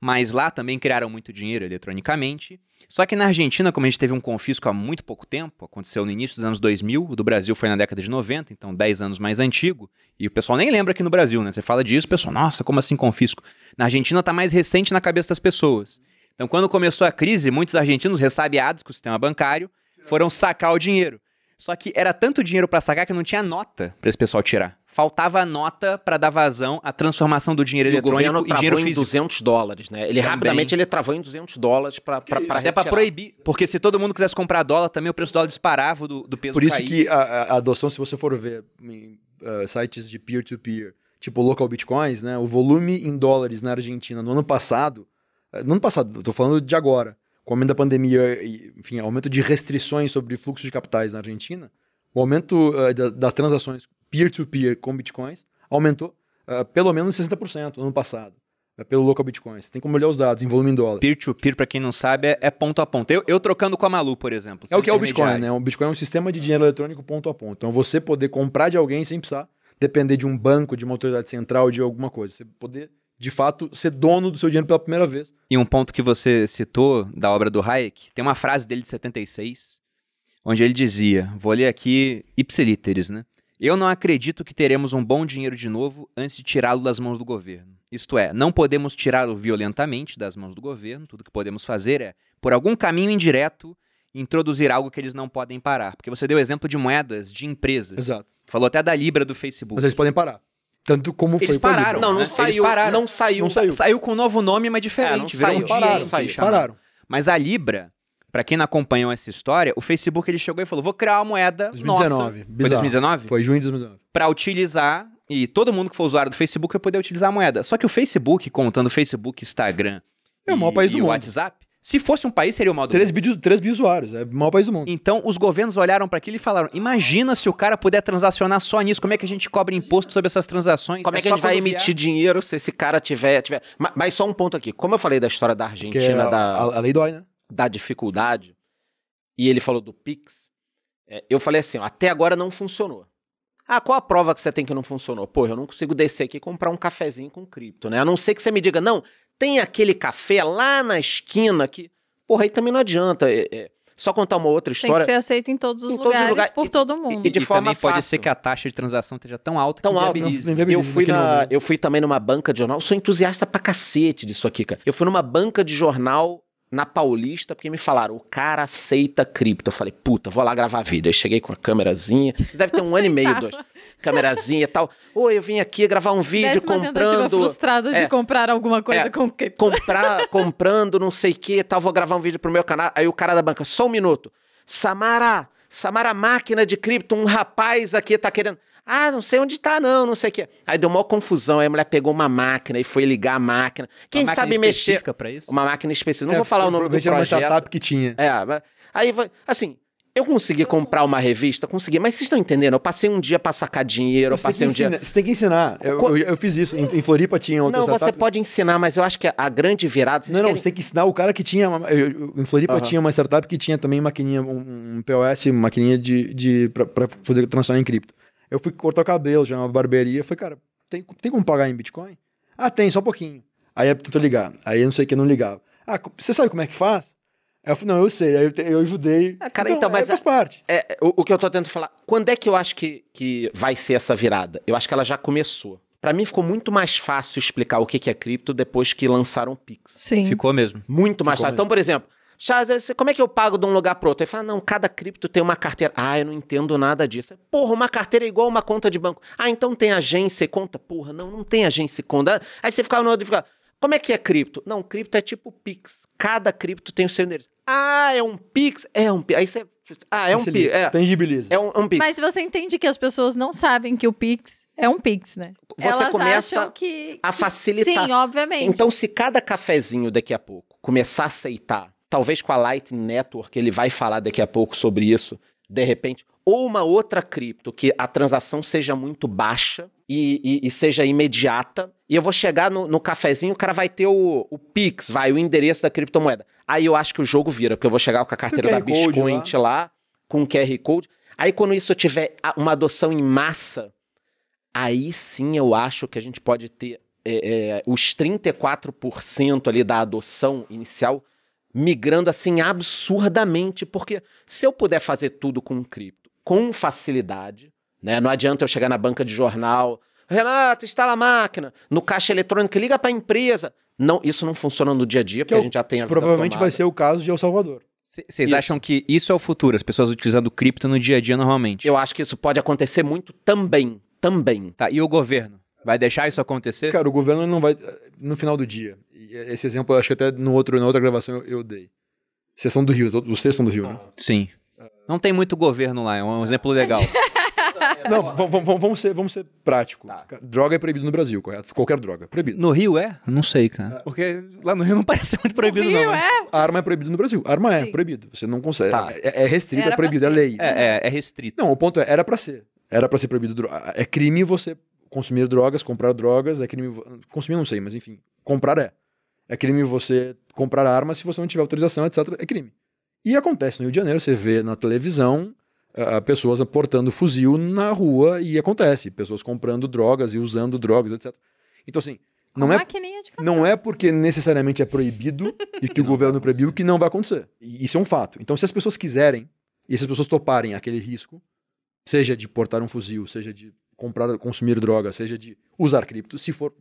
mas lá também criaram muito dinheiro eletronicamente. Só que na Argentina, como a gente teve um confisco há muito pouco tempo, aconteceu no início dos anos 2000, o do Brasil foi na década de 90, então 10 anos mais antigo, e o pessoal nem lembra aqui no Brasil, né? Você fala disso, o pessoal, nossa, como assim confisco? Na Argentina tá mais recente na cabeça das pessoas. Então, quando começou a crise, muitos argentinos ressabiados com o sistema bancário foram sacar o dinheiro. Só que era tanto dinheiro para sacar que não tinha nota para esse pessoal tirar. Faltava nota para dar vazão à transformação do dinheiro E o eletrônico governo em dinheiro em físico. 200 dólares, né? Ele Também. rapidamente ele travou em 200 dólares para Até para proibir, porque se todo mundo quisesse comprar dólar, também o preço do dólar disparava do, do peso Por isso caía. que a, a- adoção, se você for ver em uh, sites de peer-to-peer, tipo local bitcoins, né, o volume em dólares na Argentina no ano passado, uh, no ano passado, tô falando de agora, com o aumento da pandemia e, enfim, aumento de restrições sobre fluxo de capitais na Argentina, o aumento uh, da- das transações peer-to-peer com bitcoins aumentou uh, pelo menos 60% no ano passado, uh, pelo local bitcoins. Você tem como olhar os dados em volume em dólar. Peer-to-peer, pra quem não sabe, é, é ponto a ponto. Eu, eu trocando com a Malu, por exemplo. É o que é o Bitcoin, né? O Bitcoin é um sistema de dinheiro eletrônico ponto a ponto. Então você poder comprar de alguém sem precisar depender de um banco, de uma autoridade central, de alguma coisa. Você poder, de fato, ser dono do seu dinheiro pela primeira vez. E um ponto que você citou da obra do Hayek, tem uma frase dele de 76, onde ele dizia, vou ler aqui ipsilíteres, né? Eu não acredito que teremos um bom dinheiro de novo antes de tirá-lo das mãos do governo. Isto é, não podemos tirá-lo violentamente das mãos do governo, tudo que podemos fazer é, por algum caminho indireto, introduzir algo que eles não podem parar. Porque você deu exemplo de moedas, de empresas. Exato. Falou até da Libra do Facebook. Mas eles podem parar. Tanto como Eles foi pararam, Não, não né? Eles saiu, pararam. não saiu. Não saiu. Saiu com um novo nome, mas diferente. É, não virou saiu. um Pararam, saiu. pararam. Mas a Libra, pra quem não acompanhou essa história, o Facebook ele chegou e falou: vou criar uma moeda 2019. nossa. Foi Bizarro. 2019? Foi junho de 2019. Pra utilizar, e todo mundo que for usuário do Facebook vai poder utilizar a moeda. Só que o Facebook, contando Facebook, Instagram É o maior e- país do e o mundo. WhatsApp, se fosse um país, seria o maior do 3 mundo. bi, 3 bi usuários. É o maior país do mundo. Então, os governos olharam pra aquilo e falaram: imagina se o cara puder transacionar só nisso, como é que a gente cobra imposto sobre essas transações? Como é que a gente vai vier- emitir dinheiro se esse cara tiver. tiver... Ma- Mas, só um ponto aqui. Como eu falei da história da Argentina, a, da, a, a lei dói, né? Da dificuldade, e ele falou do Pix, é, eu falei assim: ó, até agora não funcionou. Ah, qual a prova que você tem que não funcionou? Pô, eu não consigo descer aqui e comprar um cafezinho com cripto, né? A não ser que você me diga, não, tem aquele café lá na esquina que. Porra, aí também não adianta. é- é, Só contar uma outra Tem que história. ser aceito em todos os Em todos os lugares, lugares. por E- todo mundo. e de e forma também pode fácil. ser que a taxa de transação esteja tão alta Tão que alta, inviabilize. não-. Eu fui, na, momento. eu fui também numa banca de jornal. Eu sou entusiasta pra cacete disso aqui, cara. Eu fui numa banca de jornal na Paulista, porque me falaram, o cara aceita cripto. Eu falei, puta, vou lá gravar vídeo. Aí cheguei com a câmerazinha. Isso deve ter um ano e meio, dois. Câmerazinha e tal. Oi, eu vim aqui gravar um vídeo Décima comprando. frustrada de é. comprar alguma coisa É. com cripto. comprar, comprando não sei o que e tal, vou gravar um vídeo pro meu canal. Aí o cara da banca, só um minuto. Samara, Samara máquina de cripto, um rapaz aqui tá querendo. Ah, não sei onde tá não, não sei o que. Aí deu uma confusão, aí a mulher pegou uma máquina e foi ligar a máquina. Quem Uma máquina sabe mexer específica pra isso? uma máquina específica. Não É, vou falar o nome do era uma projeto. startup que tinha. É, mas- aí assim, eu consegui comprar uma revista, consegui, mas vocês estão entendendo? Eu passei um dia pra sacar dinheiro, eu Você passei um dia você tem que ensinar. Eu, Co- eu, eu fiz isso. Em, em Floripa tinha outra Não, você startup. pode ensinar, mas eu acho que a, grande virada. Não, não, querem- você tem que ensinar o cara que tinha. uma- eu- Em Floripa Aham. tinha uma startup que tinha também maquininha, um, um POS, maquininha de, de, pra, pra poder transformar em cripto. Eu fui cortar o cabelo, já uma barbearia. Eu falei, cara, tem, tem como pagar em Bitcoin? Ah, tem, só um pouquinho. Aí eu tentou ligar. Aí eu não sei o que, não ligava. Ah, você sabe como é que faz? Aí eu falei, não, eu sei. Aí eu, te- eu ajudei. Ah, cara, então, mas é, faz parte. É, o, o que eu tô tentando falar, quando é que eu acho que, que vai ser essa virada? Eu acho que ela já começou. Pra mim ficou muito mais fácil explicar o que que é cripto depois que lançaram o Pix. Sim. Ficou mesmo. Muito mais Ficou fácil. Então, por exemplo, Charles, você- como é que eu pago de um lugar pro outro? Ele fala, não, cada cripto tem uma carteira. Ah, eu não entendo nada disso. Porra, uma carteira é igual uma conta de banco. Ah, então tem agência e conta? Porra, não, não tem agência e conta. Aí você ficava no outro e ficava, como é que é cripto? Não, cripto é tipo Pix. Cada cripto tem o seu endereço. Ah, é um Pix? É um Pix. Aí você... Ah, é um Pix. É, Tangibiliza. é um, um Pix. Mas você entende que as pessoas não sabem que o Pix é um Pix, né? Você Elas começa acham que, a que- facilitar. Sim, obviamente. Então, se cada cafezinho daqui a pouco começar a aceitar, talvez com a Lightning Network, ele vai falar daqui a pouco sobre isso, de repente, ou uma outra cripto que a transação seja muito baixa e, e- e seja imediata, e eu vou chegar no, no cafezinho, o cara vai ter o, o Pix, vai, o endereço da criptomoeda. Aí eu acho que o jogo vira, porque eu vou chegar com a carteira da Code Biscoint lá, com o QR Code. Aí quando isso tiver uma adoção em massa, aí sim eu acho que a gente pode ter é, é, os 34% ali da adoção inicial migrando assim absurdamente, porque se eu puder fazer tudo com cripto, com facilidade, né? Não adianta eu chegar na banca de jornal, Renato, instala a máquina, no caixa eletrônico, liga para a empresa. Não, isso não funciona no dia a dia, porque Que é a gente já tem a Provavelmente vai ser o caso de El Salvador. Vocês acham que isso é o futuro? As pessoas utilizando cripto no dia a dia normalmente? Eu acho que isso pode acontecer muito também. também. Tá, e o governo? Vai deixar isso acontecer? Cara, o governo não vai. No final do dia. Esse exemplo, eu acho que até no outro, na outra gravação eu, eu dei. Vocês são do Rio, todos- vocês são do Rio, né? Sim. Não tem muito governo lá, é um exemplo legal. Não, vamos, vamos, vamos ser, vamos ser prático. Tá. Droga é proibido no Brasil, correto? Qualquer droga. Proibido. No Rio é? Não sei, cara. Porque lá no Rio não parece muito proibido, Rio não. né? é. A arma é proibido no Brasil. Arma é Sim. proibido. Você não consegue. Tá. É, é restrito, Era é proibido, é lei. É, é, é restrito. Não, o ponto é, era pra ser. Era pra ser proibido. É crime você consumir drogas, comprar drogas. É crime. Consumir não sei, mas enfim. Comprar é. É crime você comprar arma se você não tiver autorização, etc. É crime. E acontece no Rio de Janeiro, você vê na televisão ah, pessoas portando fuzil na rua e acontece. Pessoas comprando drogas e usando drogas, etc. Então, assim, Com não é não é porque necessariamente é proibido e que o governo proibiu que não vai acontecer. E isso é um fato. Então, se as pessoas quiserem e se as pessoas toparem aquele risco, seja de portar um fuzil, seja de comprar, consumir droga, seja de usar cripto, se for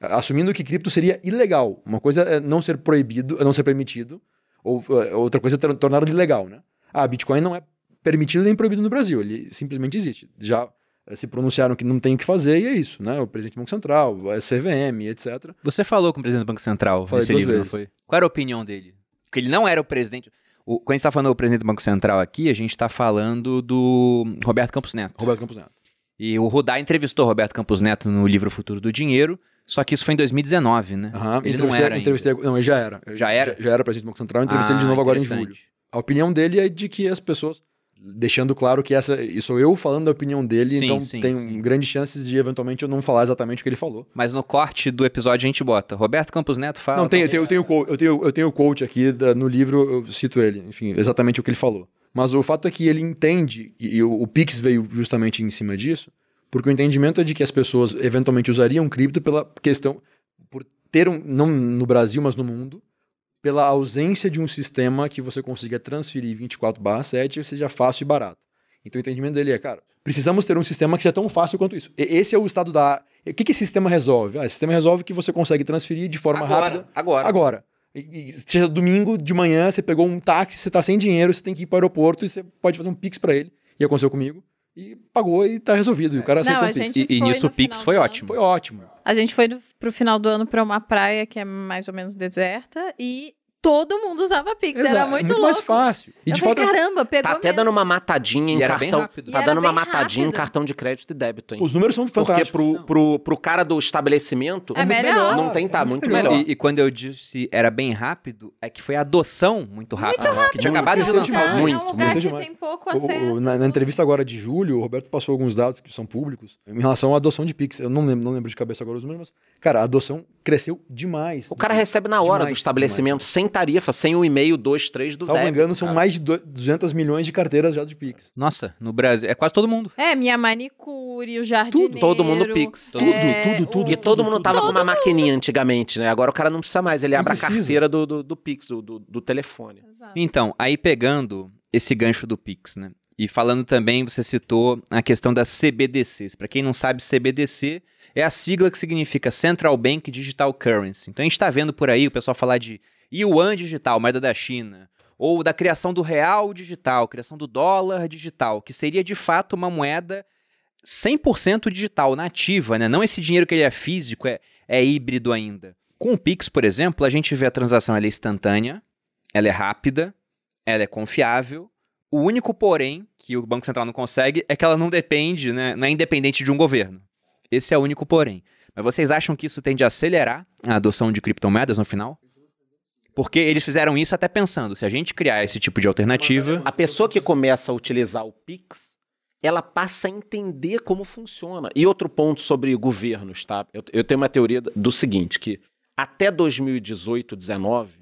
assumindo que cripto seria ilegal, uma coisa é não ser proibido, é não ser permitido, ou eh, outra coisa é tor- torná-lo ilegal, né? Ah, Bitcoin não é permitido nem proibido no Brasil, ele simplesmente existe. Já eh, se pronunciaram que não tem o que fazer e é isso, né? O presidente do Banco Central, a CVM, etc. Você falou com o presidente do Banco Central Falei nesse duas livro, não vezes. foi? Qual era a opinião dele? Porque ele não era o presidente. O, quando a gente tá falando do presidente do Banco Central aqui, a gente tá falando do Roberto Campos Neto. Roberto Campos Neto. E o Rudá entrevistou o Roberto Campos Neto no livro Futuro do Dinheiro, só que isso foi em 2019, né? Aham, Ele não entrevistei- era ainda. entrevistei- não, ele já era. Já era? Já, já era presidente do Banco Central, entrevistei ele de Ah, novo agora em julho. A opinião dele é de que as pessoas, deixando claro que essa, isso sou eu falando da opinião dele, Sim, então sim, tem sim. grandes chances de eventualmente eu não falar exatamente o que ele falou. Mas no corte do episódio a gente bota. Roberto Campos Neto fala. não, tem, eu tenho, eu tenho, eu tenho, eu tenho o quote aqui da- no livro, eu cito ele, enfim, exatamente o que ele falou. Mas o fato é que ele entende, e, e o, o Pix veio justamente em cima disso, porque o entendimento é de que as pessoas eventualmente usariam cripto pela questão, por ter um, não no Brasil, mas no mundo, pela ausência de um sistema que você consiga transferir 24/7 e seja fácil e barato. Então o entendimento dele é, cara, precisamos ter um sistema que seja tão fácil quanto isso. E- esse é o estado da... O que, que esse sistema resolve? Ah, esse sistema resolve que você consegue transferir de forma rápida agora. Agora, e- e seja domingo de manhã, você pegou um táxi, você tá sem dinheiro, você tem que ir para o aeroporto e você pode fazer um pix para ele. E aconteceu comigo. E pagou e tá resolvido. E o cara Não, aceitou a o pix. E, e nisso o Pix foi ótimo. Foi ótimo. A gente foi no, pro final do ano pra uma praia que é mais ou menos deserta e todo mundo usava Pix. Era Exato, muito, mais louco. fácil. E eu de falei, fato, caramba, pegou Tá até mesmo. dando uma matadinha em E era bem cartão. rápido. Tá dando uma matadinha em rápido. cartão de crédito e débito, hein? os números são Porque fantásticos. pro, pro, pro cara do estabelecimento, É melhor. não tem, tá É muito muito melhor. E, e quando eu disse era bem rápido, é que foi a adoção muito rápida. rápido. Que tinha Muito acabado de lançar. Não, muito, é um lugar muito que demais. tem pouco O- o- acesso. na, na entrevista agora de julho, o Roberto passou alguns dados que são públicos em relação à adoção de Pix. Eu não lembro, não lembro de cabeça agora os números, mas, cara, a adoção cresceu demais. O cara recebe na hora Demais, do estabelecimento, sem tarifa, sem o e-mail 2, 3 do Salvo débito. engano, são cara. mais de do- 200 milhões de carteiras já de Pix. Nossa, no Brasil. É quase todo mundo. É, minha manicure, o jardineiro. Todo mundo Pix. Tudo, tudo, tudo. E todo mundo tudo, tava tudo. com uma maquininha antigamente, né? Agora o cara não precisa mais, ele Não abre a precisa. carteira do, do, do Pix, do, do, do telefone. Exato. Então, aí pegando esse gancho do Pix, né? E falando também, você citou a questão das CBDCs. Para quem não sabe, CBDC é a sigla que significa Central Bank Digital Currency. Então a gente está vendo por aí o pessoal falar de Yuan digital, moeda da China, ou da criação do real digital, criação do dólar digital, que seria de fato uma moeda 100% digital, nativa, né? Não esse dinheiro que ele é físico, é, é híbrido ainda. Com o Pix, por exemplo, a gente vê a transação ela é instantânea, ela é rápida, ela é confiável. O único porém que o Banco Central não consegue é que ela não depende, né, não é independente de um governo. Esse é o único porém. Mas vocês acham que isso tende a acelerar a adoção de criptomoedas no final? Porque eles fizeram isso até pensando, se a gente criar esse tipo de alternativa, A pessoa que começa a utilizar o Pix, ela passa a entender como funciona. E outro ponto sobre governos, tá? Eu, eu tenho uma teoria do seguinte, que até 2018, 19,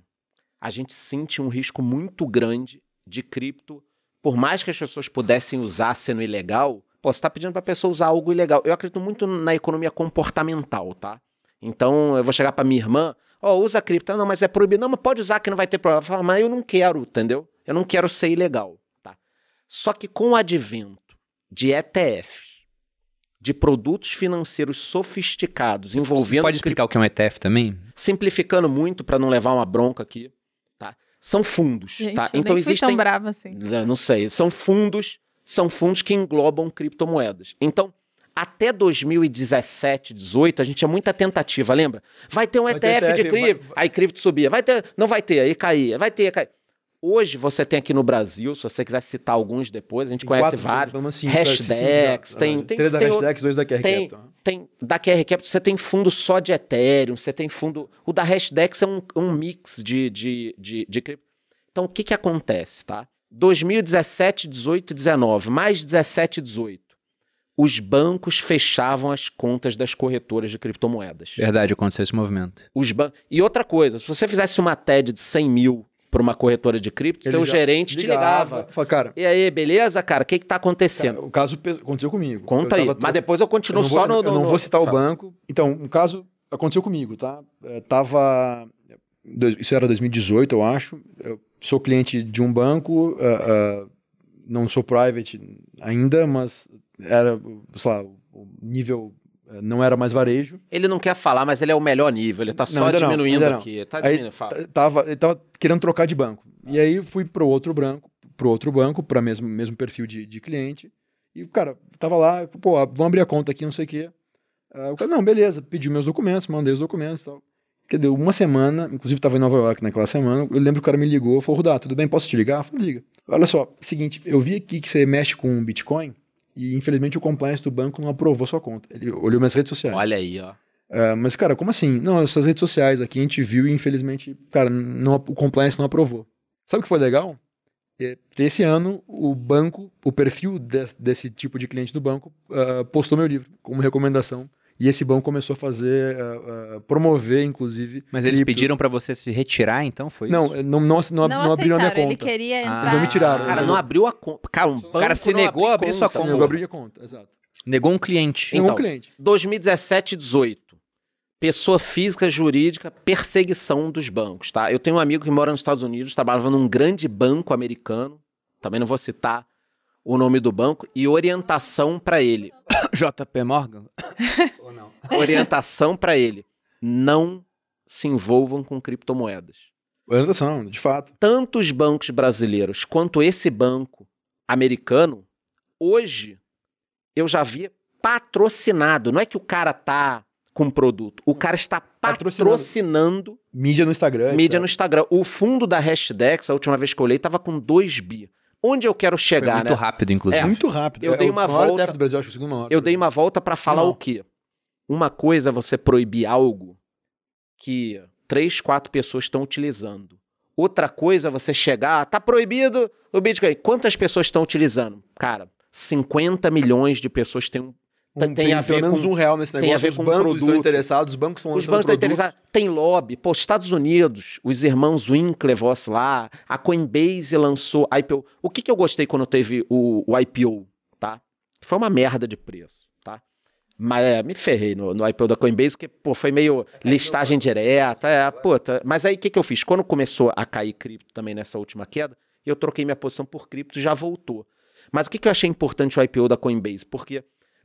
a gente sente um risco muito grande de cripto, por mais que as pessoas pudessem usar sendo ilegal, pô, você está pedindo para a pessoa usar algo ilegal. Eu acredito muito na economia comportamental, tá? Então, eu vou chegar para minha irmã, ó, usa cripto. Ah, não, mas é proibido. Não, mas pode usar que não vai ter problema. Ela fala, mas eu não quero, entendeu? Eu não quero ser ilegal, tá? Só que com o advento de ETFs, de produtos financeiros sofisticados você envolvendo pode explicar o que é um ETF também? simplificando muito para não levar uma bronca aqui, tá? São fundos, Gente, tá? Então existem tão brava assim. não sei, são fundos, são fundos que englobam criptomoedas. Então, Até 2017, 18, a gente tinha muita tentativa, lembra? Vai ter um Vai ter ETF, de ETF, cripto, vai- aí cripto subia. Vai ter, não vai ter, aí caía, vai ter, caía. Hoje você tem aqui no Brasil, se você quiser citar alguns depois, a gente Tem conhece quatro, vários. pelo menos cinco, já. tem- Ah, tem- Três da tem Hashdex, dois da QR tem- Capital. Tem da QR Capital, você tem fundo só de Ethereum, você tem fundo. O da Hashdex é um, um mix de, de, de, de cripto. Então, o que, que acontece, tá? 2017, 18, 19, mais 17 e 18. Os bancos fechavam as contas das corretoras de criptomoedas. Verdade, aconteceu esse movimento. Os ban... E outra coisa, se você fizesse uma TED de 100 mil para uma corretora de cripto, Ele teu gerente te ligava. Fala, cara, E aí, beleza, cara? O que que tá acontecendo? cara, o caso aconteceu comigo. Conta Eu aí. tava- Mas depois eu eu continuo não só vou, no, Eu no- não vou citar o banco. Então, um caso aconteceu comigo, tá? É, tava... Isso era 2018, eu acho. Eu sou cliente de um banco, ah, ah, não sou private ainda, mas era, sei lá, o nível eh, não era mais varejo. Ele não quer falar, mas ele é o melhor nível. Ele tá só não, diminuindo ainda não. aqui. Tá Aí diminuindo, fala. t- tava, ele tava querendo trocar de banco. E aí fui pro outro banco, pro outro banco, para mesmo mesmo perfil de, de cliente. E cara, tava lá, pô, vamos abrir a conta aqui, não sei o quê. Ah, o cara, não, beleza, pedi meus documentos, mandei os documentos e tal. Que deu uma semana, inclusive tava em Nova York naquela semana, eu lembro que o cara me ligou, falou, Rudá, tudo bem, posso te ligar? Eu falei, liga. Olha só, seguinte, eu vi aqui que você mexe com Bitcoin e infelizmente o compliance do banco não aprovou sua conta. Ele olhou minhas redes sociais. Olha aí, ó. É, mas, cara, como assim? Não, essas redes sociais aqui a gente viu e infelizmente, cara, não, o compliance não aprovou. Sabe o que foi legal? É, Esse ano, o banco, o perfil des- desse tipo de cliente do banco, ah, postou meu livro como recomendação. E esse banco começou a fazer, ah, ah, promover, inclusive. Mas eles cripto. pediram pra você se retirar, então foi Não, isso? não, não, não, não abriram a minha aceitaram, ele conta. queria Ah. entrar. Não me tiraram. Cara, eu- não abriu a conta. Cara, um banco cara se negou a abrir sua Sim, conta. eu abri a conta, exato. Negou um cliente. Não, Então, um cliente. 2017 e 18. Pessoa física, jurídica, perseguição dos bancos, tá? Eu tenho um amigo que mora nos Estados Unidos, trabalhava num grande banco americano, também não vou citar o nome do banco, e orientação pra ele. JP Morgan? Ou não? Orientação pra ele. Não se envolvam com criptomoedas. Orientação, de fato. tanto os bancos brasileiros quanto esse banco americano, hoje eu já vi patrocinado. Não é que o cara tá com produto, o cara está Patrocinando. patrocinando Mídia no Instagram. mídia etc. no Instagram. O fundo da Hashdex, a última vez que eu olhei, tava com 2 bi. Onde eu quero Foi chegar, muito né? rápido, inclusive. É. Muito rápido. Eu É dei uma volta- do Brasil, acho que. Eu dei uma volta pra falar Não. o quê? Uma coisa é você proibir algo que três, quatro pessoas estão utilizando. Outra coisa é você chegar, "Ah, tá proibido o Bitcoin. Quantas pessoas estão utilizando? Cara, 50 milhões de pessoas têm um. Um- tem a ver pelo menos com- um real nesse tem negócio. a ver os com bancos produto. estão interessados, os bancos estão Os bancos estão interessados. Tem lobby. Pô, Estados Unidos, os irmãos Winklevoss lá, a Coinbase lançou IPO. O que, que eu gostei quando teve o, o IPO, tá? Foi uma merda de preço, tá? Mas é, me ferrei no, no IPO da Coinbase, porque, pô, foi meio listagem direta. É, puta. Mas aí o que, que eu fiz? Quando começou a cair cripto também nessa última queda, eu troquei minha posição por cripto e já voltou. Mas o que, que eu achei importante o IPO da Coinbase? Porque,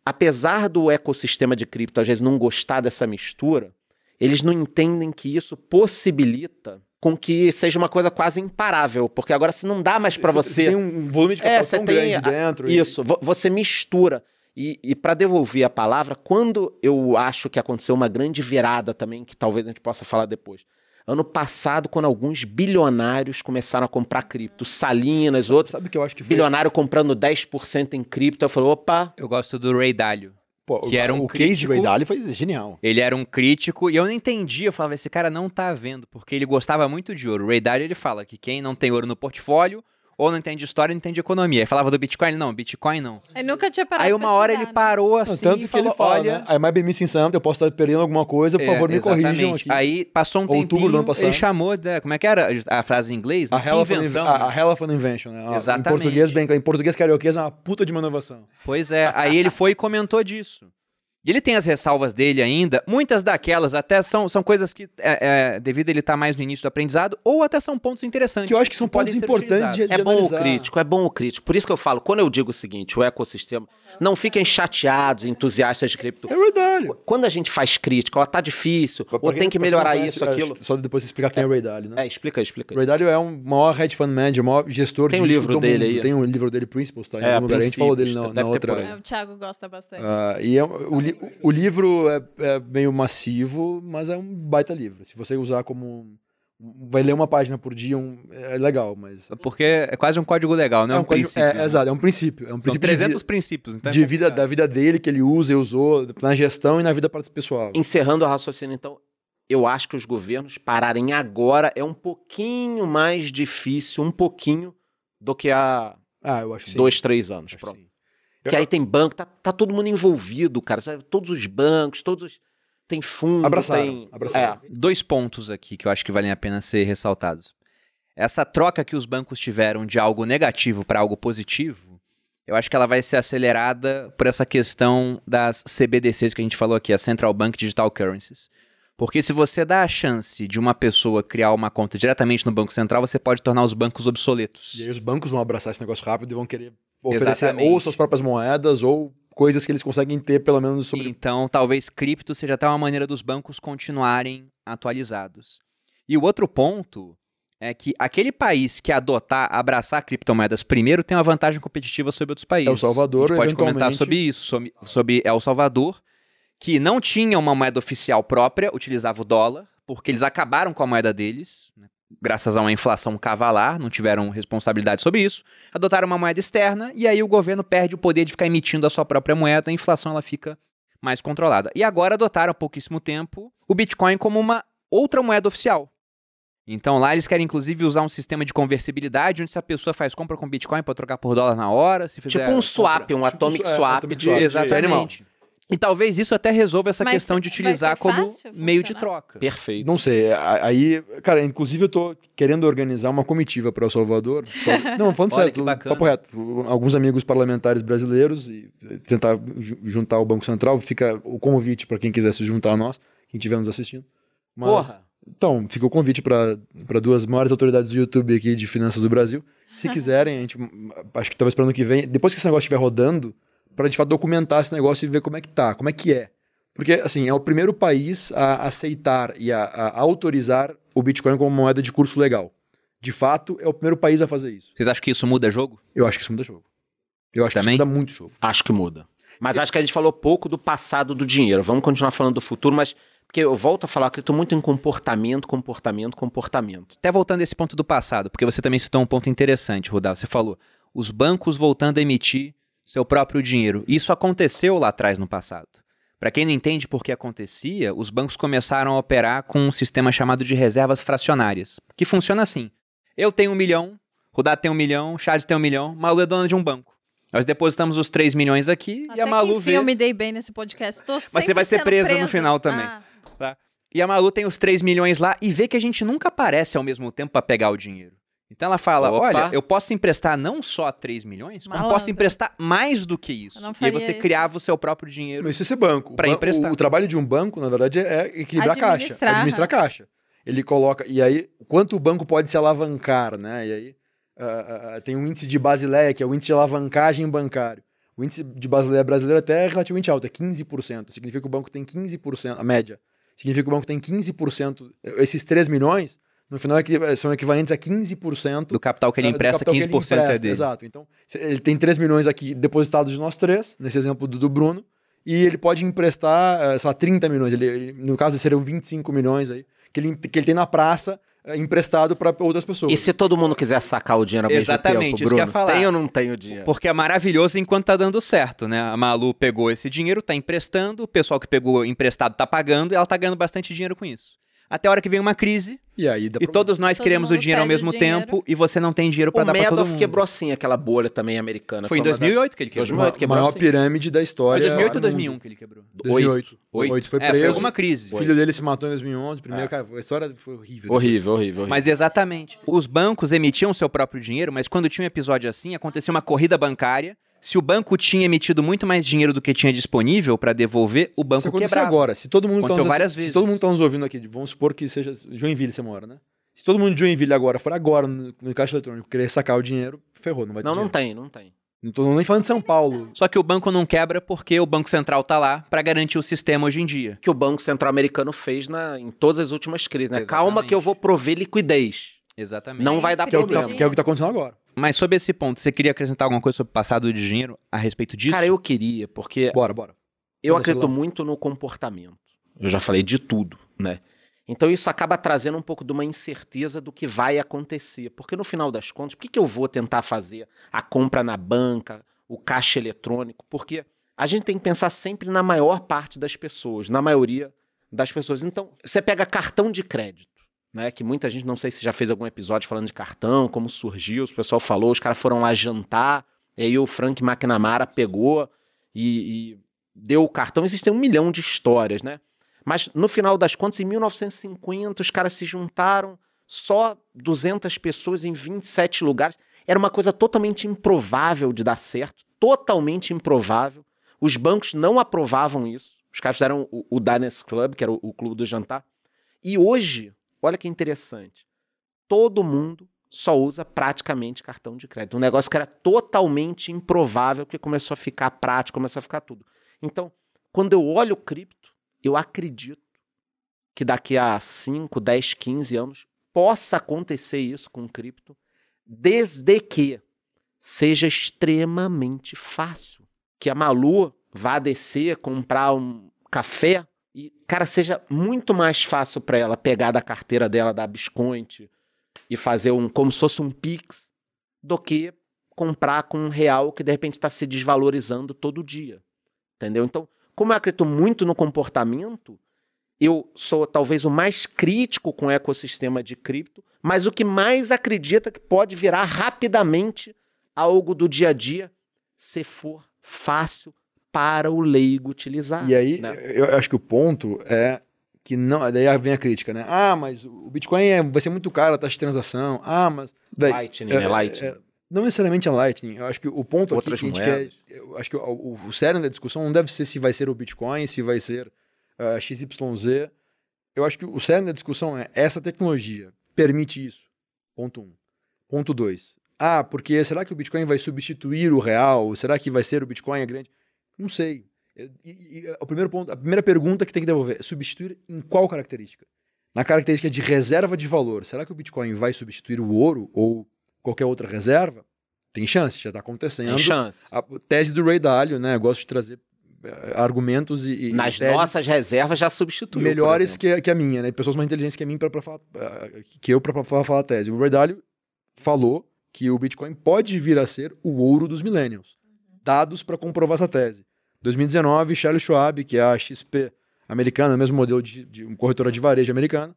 apesar do ecossistema de cripto às vezes não gostar dessa mistura, eles não entendem que isso possibilita com que seja uma coisa quase imparável, porque agora se não dá mais pra você, tem um volume de É, capital você tão grande a- dentro. e- isso, vo- você mistura. E, e para devolver a palavra, quando eu acho que aconteceu uma grande virada também, que talvez a gente possa falar depois. Ano passado, quando alguns bilionários começaram a comprar cripto, Salinas, outros, Sabe o que eu acho que foi? bilionário comprando 10% em cripto, eu falei, opa, Eu gosto do Ray Dalio. Pô, que era um o case de Ray crítico- Dalio foi genial. Ele era um crítico e eu não entendia. Eu falava, esse cara não tá vendo, porque ele gostava muito de ouro. O Ray Dalio, ele fala que quem não tem ouro no portfólio, ou não entende história, não entende economia. Aí falava do Bitcoin, não, Bitcoin não. Eu nunca tinha parado Aí uma hora ele né? parou Não, assim tanto e que falou, ele fala, olha... né? I might be missing something, eu posso estar perdendo alguma coisa, por É, favor, me corrijam aqui. Aí passou um Outubro do tempinho, ano passado. ele chamou, de, como é que era a frase em inglês? a hell, of an, Invenção. a, a hell of an invention, né? Exatamente. Em português, bem, em português carioquês é uma puta de uma inovação. Pois é, aí ele foi e comentou disso. E ele tem as ressalvas dele ainda. Muitas daquelas até são, são coisas que, é, é, devido a ele estar mais no início do aprendizado, ou até são pontos interessantes. Que eu acho que são pontos podem ser importantes de, de É bom o analisar. crítico, é bom o crítico. Por isso que eu falo, quando eu digo o seguinte, o ecossistema, não fiquem chateados, entusiastas de cripto. É verdade. Quando a gente faz crítica, ó, tá difícil, Pra ou quem- tem que melhorar conhece, isso, é, aquilo. Só depois você explicar quem é o Ray Dalio, né? É, explica explica O. Ray Dalio é um maior hedge fund manager, maior gestor Tem de o risco livro do dele mundo. aí. Tem o livro dele, Principles, tá? Em É, algum lugar. A gente falou dele na, na outra. É, o Thiago gosta bastante. Ah, e é, um- o, li- o livro é, é meio massivo, mas é um baita livro. Se você usar como. um- Vai ler uma página por dia, um- é legal, mas. Porque é quase um código legal, não é, um, código- princípio. é, né? exato, é um princípio. É um São princípio 300 de, princípios. Então é de vida, da vida dele que ele usa e usou na gestão e na vida pessoal. Encerrando o raciocínio, então, eu acho que os governos pararem agora é um pouquinho mais difícil, um pouquinho, do que há Ah, eu acho que sim. dois, três anos. Pronto. Que aí tem banco, tá, tá todo mundo envolvido, cara. sabe? Todos os bancos, todos. os- Tem fundo, Abraçaram, tem. abraçaram. É, Dois pontos aqui que eu acho que valem a pena ser ressaltados. Essa troca que os bancos tiveram de algo negativo para algo positivo, eu acho que ela vai ser acelerada por essa questão das CBDCs que a gente falou aqui, a Central Bank Digital Currencies. Porque se você dá a chance de uma pessoa criar uma conta diretamente no Banco Central, você pode tornar os bancos obsoletos. E aí os bancos vão abraçar esse negócio rápido e vão querer oferecer Exatamente. ou suas próprias moedas ou coisas que eles conseguem ter, pelo menos, sobre. Então, talvez cripto seja até uma maneira dos bancos continuarem atualizados. E o outro ponto é que aquele país que adotar, abraçar criptomoedas primeiro tem uma vantagem competitiva sobre outros países. El Salvador, A gente pode comentar sobre isso, sobre, sobre El Salvador, que não tinha uma moeda oficial própria, utilizava o dólar, porque eles acabaram com a moeda deles, né, graças a uma inflação cavalar, não tiveram responsabilidade sobre isso, adotaram uma moeda externa e aí o governo perde o poder de ficar emitindo a sua própria moeda, a inflação ela fica mais controlada. E agora adotaram há pouquíssimo tempo o Bitcoin como uma outra moeda oficial. Então lá eles querem inclusive usar um sistema de conversibilidade, onde se a pessoa faz compra com Bitcoin pode trocar por dólar na hora, se fizer tipo um swap, compra- um atomic é, swap atomic de. swap. Exatamente. animal. E talvez isso até resolva essa Mas questão de utilizar como fácil meio de troca. Perfeito. Não sei, aí, cara, inclusive eu tô querendo organizar uma comitiva para El Salvador. Pra- Não, falando Olha bacana. papo reto. Alguns amigos parlamentares brasileiros e tentar ju- juntar o Banco Central. Fica o convite para quem quiser se juntar a nós, quem estiver nos assistindo. Mas- Porra. Então, fica o convite para duas maiores autoridades do YouTube aqui de finanças do Brasil. Se quiserem, a gente, acho que talvez para ano que vem, depois que esse negócio estiver rodando, para de fato documentar esse negócio e ver como é que tá, como é que é. Porque, assim, é o primeiro país a aceitar e a, a autorizar o Bitcoin como moeda de curso legal. De fato, é o primeiro país a fazer isso. Vocês acham que isso muda jogo? Eu acho que isso muda jogo. Eu acho Também? que isso muda muito jogo. Acho que muda. Mas acho que a gente falou pouco do passado do dinheiro. Vamos continuar falando do futuro, mas. Porque eu volto a falar, eu acredito muito em comportamento, comportamento, comportamento. Até voltando a esse ponto do passado, porque você também citou um ponto interessante, Rudal. Você falou, os bancos voltando a emitir seu próprio dinheiro. Isso aconteceu lá atrás no passado. Para quem não entende por que acontecia, os bancos começaram a operar com um sistema chamado de reservas fracionárias, que funciona assim. Eu tenho um milhão, Rudá tem um milhão, Charles tem um milhão, Malu é dona de um banco. Nós depositamos os 3 milhões aqui Até e a Malu que enfim vê. eu me dei bem nesse podcast. Tô Mas você vai ser sendo presa no final também. Ah, E a Malu tem os 3 milhões lá e vê que a gente nunca aparece ao mesmo tempo para pegar o dinheiro. Então ela fala: Opa. olha, eu posso emprestar não só 3 milhões, como Malandro. posso emprestar mais do que isso. E aí você isso. criava o seu próprio dinheiro. Mas isso é ser banco. Ban- emprestar. O, o trabalho de um banco, na verdade, é equilibrar a caixa. Administrar. A caixa. Ele coloca. E aí, quanto o banco pode se alavancar, né? E aí, ah, ah, tem um índice de Basileia, que é o índice de alavancagem bancário. O índice de Basileia brasileiro até é relativamente alto, é 15%. Significa que o banco tem 15%, a média. Significa que o banco tem 15%. Esses 3 milhões, no final, equi- são equivalentes a 15% Do capital que ele do empresta, capital que 15% ele é empresta, dele. Exato. Então, ele tem 3 milhões aqui depositados de nós três, nesse exemplo do, do Bruno, e ele pode emprestar, eh, sei lá, 30 milhões. Ele, ele- no caso, seriam 25 milhões aí, que ele, que ele tem na praça eh, emprestado para outras pessoas. E se todo mundo quiser sacar o dinheiro ao Exatamente, mesmo tempo, isso que eu ia Bruno? falar. Tem ou não tem o dinheiro? Porque é maravilhoso enquanto tá dando certo, né? A Malu pegou esse dinheiro, tá emprestando, o pessoal que pegou emprestado tá pagando e ela tá ganhando bastante dinheiro com isso. Até a hora que vem uma crise E aí dá e problema. todos nós Todo queremos o dinheiro ao mesmo dinheiro. tempo e você não tem dinheiro pra O dar pra todo Madoff mundo. quebrou assim aquela bolha também americana. Foi em uma das- 2008 que ele quebrou. 2008 a quebrou maior assim. pirâmide da Foi história. 2008 ou do 2001 mundo. que ele quebrou? 2008. Oito. 2008 foi É, preso. foi alguma crise. O filho dele se matou em 2011. Primeiro, É. cara, a história foi horrível. Horrível, horrível, horrível. Mas exatamente. Os bancos emitiam seu próprio dinheiro, mas quando tinha um episódio assim, acontecia uma corrida bancária Se o banco tinha emitido muito mais dinheiro do que tinha disponível para devolver, o banco Isso aconteceu quebrava. agora. Se todo mundo tá Aconteceu nos, várias se vezes. todo mundo tá nos ouvindo aqui, vamos supor que seja Joinville você mora, né? Se todo mundo de Joinville agora for agora no, no caixa eletrônico querer sacar o dinheiro, ferrou, não vai ter Não, não dinheiro. tem, não tem. Não tô nem falando de São Paulo. Só que o banco não quebra porque o Banco Central tá lá para garantir o sistema hoje em dia. Que o Banco Central Americano fez na, em todas as últimas crises, né? Exatamente. Calma que eu vou prover liquidez. Exatamente. Não vai dar Que é, o que, tá, problema. que é o que tá acontecendo agora. Mas sobre esse ponto, você queria acrescentar alguma coisa sobre o passado de dinheiro a respeito disso? Cara, eu queria, porque Bora, bora. eu Manda, acredito muito no comportamento. Eu já falei de tudo, né? Então isso acaba trazendo um pouco de uma incerteza do que vai acontecer. Porque no final das contas, por que, que eu vou tentar fazer a compra na banca, o caixa eletrônico? Porque a gente tem que pensar sempre na maior parte das pessoas, na maioria das pessoas. Então, você pega cartão de crédito, né? Que muita gente, não sei se já fez algum episódio falando de cartão, como surgiu, o pessoal falou, os caras foram lá jantar, e aí o Frank McNamara pegou e, e deu o cartão. Existem um milhão de histórias, né? Mas no final das contas, em 1950, os caras se juntaram, só 200 pessoas em 27 lugares. Era uma coisa totalmente improvável de dar certo, totalmente improvável. Os bancos não aprovavam isso. Os caras fizeram o, o Diners Club, que era o, o clube do jantar. E hoje, olha que interessante, todo mundo só usa praticamente cartão de crédito. Um negócio que era totalmente improvável, que começou a ficar prático, começou a ficar tudo. Então, quando eu olho o cripto, eu acredito que daqui a 5, 10, 15 anos possa acontecer isso com o cripto, desde que seja extremamente fácil. Que a Malu vá descer, comprar um café e, cara, seja muito mais fácil para ela pegar da carteira dela da Biscoint e fazer um como se fosse um Pix do que comprar com um real que de repente está se desvalorizando todo dia. Entendeu? Então, como eu acredito muito no comportamento, eu sou talvez o mais crítico com o ecossistema de cripto, mas o que mais acredita que pode virar rapidamente algo do dia a dia se for fácil para o leigo utilizar. E aí, né? eu acho que o ponto é que não. Daí vem a crítica, né? Ah, mas o Bitcoin é- vai ser muito caro a taxa de transação. Ah, mas. Lightning, né? é- Lightning. é- não necessariamente a Lightning. Eu acho que o ponto Outras aqui que a gente quer. Eu acho que o, o, o cerne da discussão não deve ser se vai ser o Bitcoin, se vai ser ah, XYZ. Eu acho que o cerne da discussão é essa tecnologia permite isso. Ponto um. Ponto dois. Ah, porque será que o Bitcoin vai substituir o real? Será que vai ser o Bitcoin a grande? Não sei. E- e- e o primeiro ponto, a primeira pergunta que tem que devolver é substituir em qual característica? Na característica de reserva de valor. Será que o Bitcoin vai substituir o ouro ou qualquer outra reserva? Tem chance, já está acontecendo. Tem chance. A tese do Ray Dalio, né? Eu gosto de trazer eh, argumentos e, e Nas nossas reservas já substituiu. melhores que, a- que a minha, né? Pessoas mais inteligentes que a mim para falar eh, que eu para falar a tese. O Ray Dalio falou que o Bitcoin pode vir a ser o ouro dos millennials. Dados para comprovar essa tese. 2019, Charles Schwab, que é a XP americana, mesmo modelo de, de corretora de varejo americana,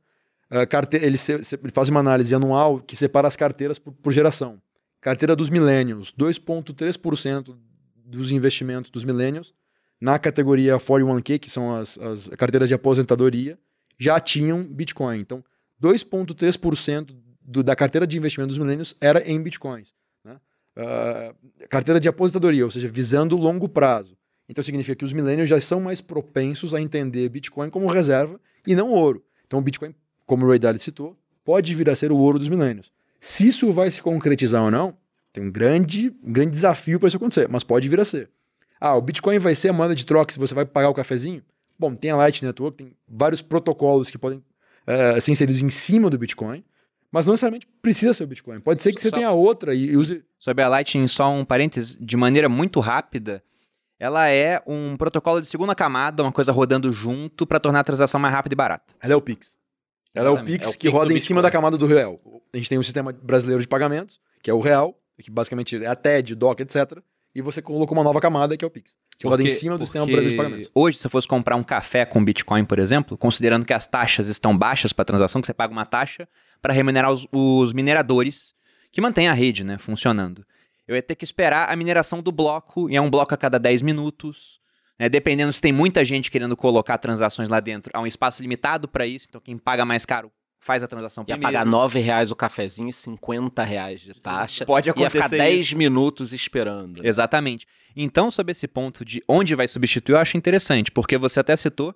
eh, carte- ele, se- ele faz uma análise anual que separa as carteiras por, por geração. Carteira dos millennials, 2,3% dos investimentos dos millennials na categoria 41K, que são as, as carteiras de aposentadoria, já tinham Bitcoin. Então, 2,3% do- da carteira de investimento dos millennials era em Bitcoins. Né? Ah, carteira de aposentadoria, ou seja, visando longo prazo. Então, significa que os millennials já são mais propensos a entender Bitcoin como reserva e não ouro. Então, o Bitcoin, como o Ray Dalio citou, pode vir a ser o ouro dos millennials. Se isso vai se concretizar ou não, tem um grande, um grande desafio para isso acontecer, mas pode vir a ser. Ah, o Bitcoin vai ser a moeda de troca se você vai pagar o cafezinho? Bom, tem a Lightning Network, tem vários protocolos que podem eh, ser inseridos em cima do Bitcoin, mas não necessariamente precisa ser o Bitcoin. Pode ser que você Só- tenha outra e use. Sobre a Lightning, só um parênteses, de maneira muito rápida, ela é um protocolo de segunda camada, uma coisa rodando junto para tornar a transação mais rápida e barata. Ela é o Pix. Ela é o Pix é o que Pix roda do em cima da camada do real. A gente tem o sistema brasileiro de pagamentos, que é o real, que basicamente é a TED, DOC, etc. E você colocou uma nova camada, que é o Pix, que roda em Porque- cima do sistema porque brasileiro de pagamentos. Hoje, se você fosse comprar um café com Bitcoin, por exemplo, considerando que as taxas estão baixas para transação, que você paga uma taxa para remunerar os, os mineradores que mantêm a rede né, funcionando. Eu ia ter que esperar a mineração do bloco, e é um bloco a cada 10 minutos. né, dependendo se tem muita gente querendo colocar transações lá dentro, há um espaço limitado para isso, então quem paga mais caro faz a transação Ia primeiro. pagar 9 reais o cafezinho e 50 reais de taxa. Pode Ia acontecer ficar 10 isso. minutos esperando. Exatamente. Então, sobre esse ponto de onde vai substituir, eu acho interessante, porque você até citou,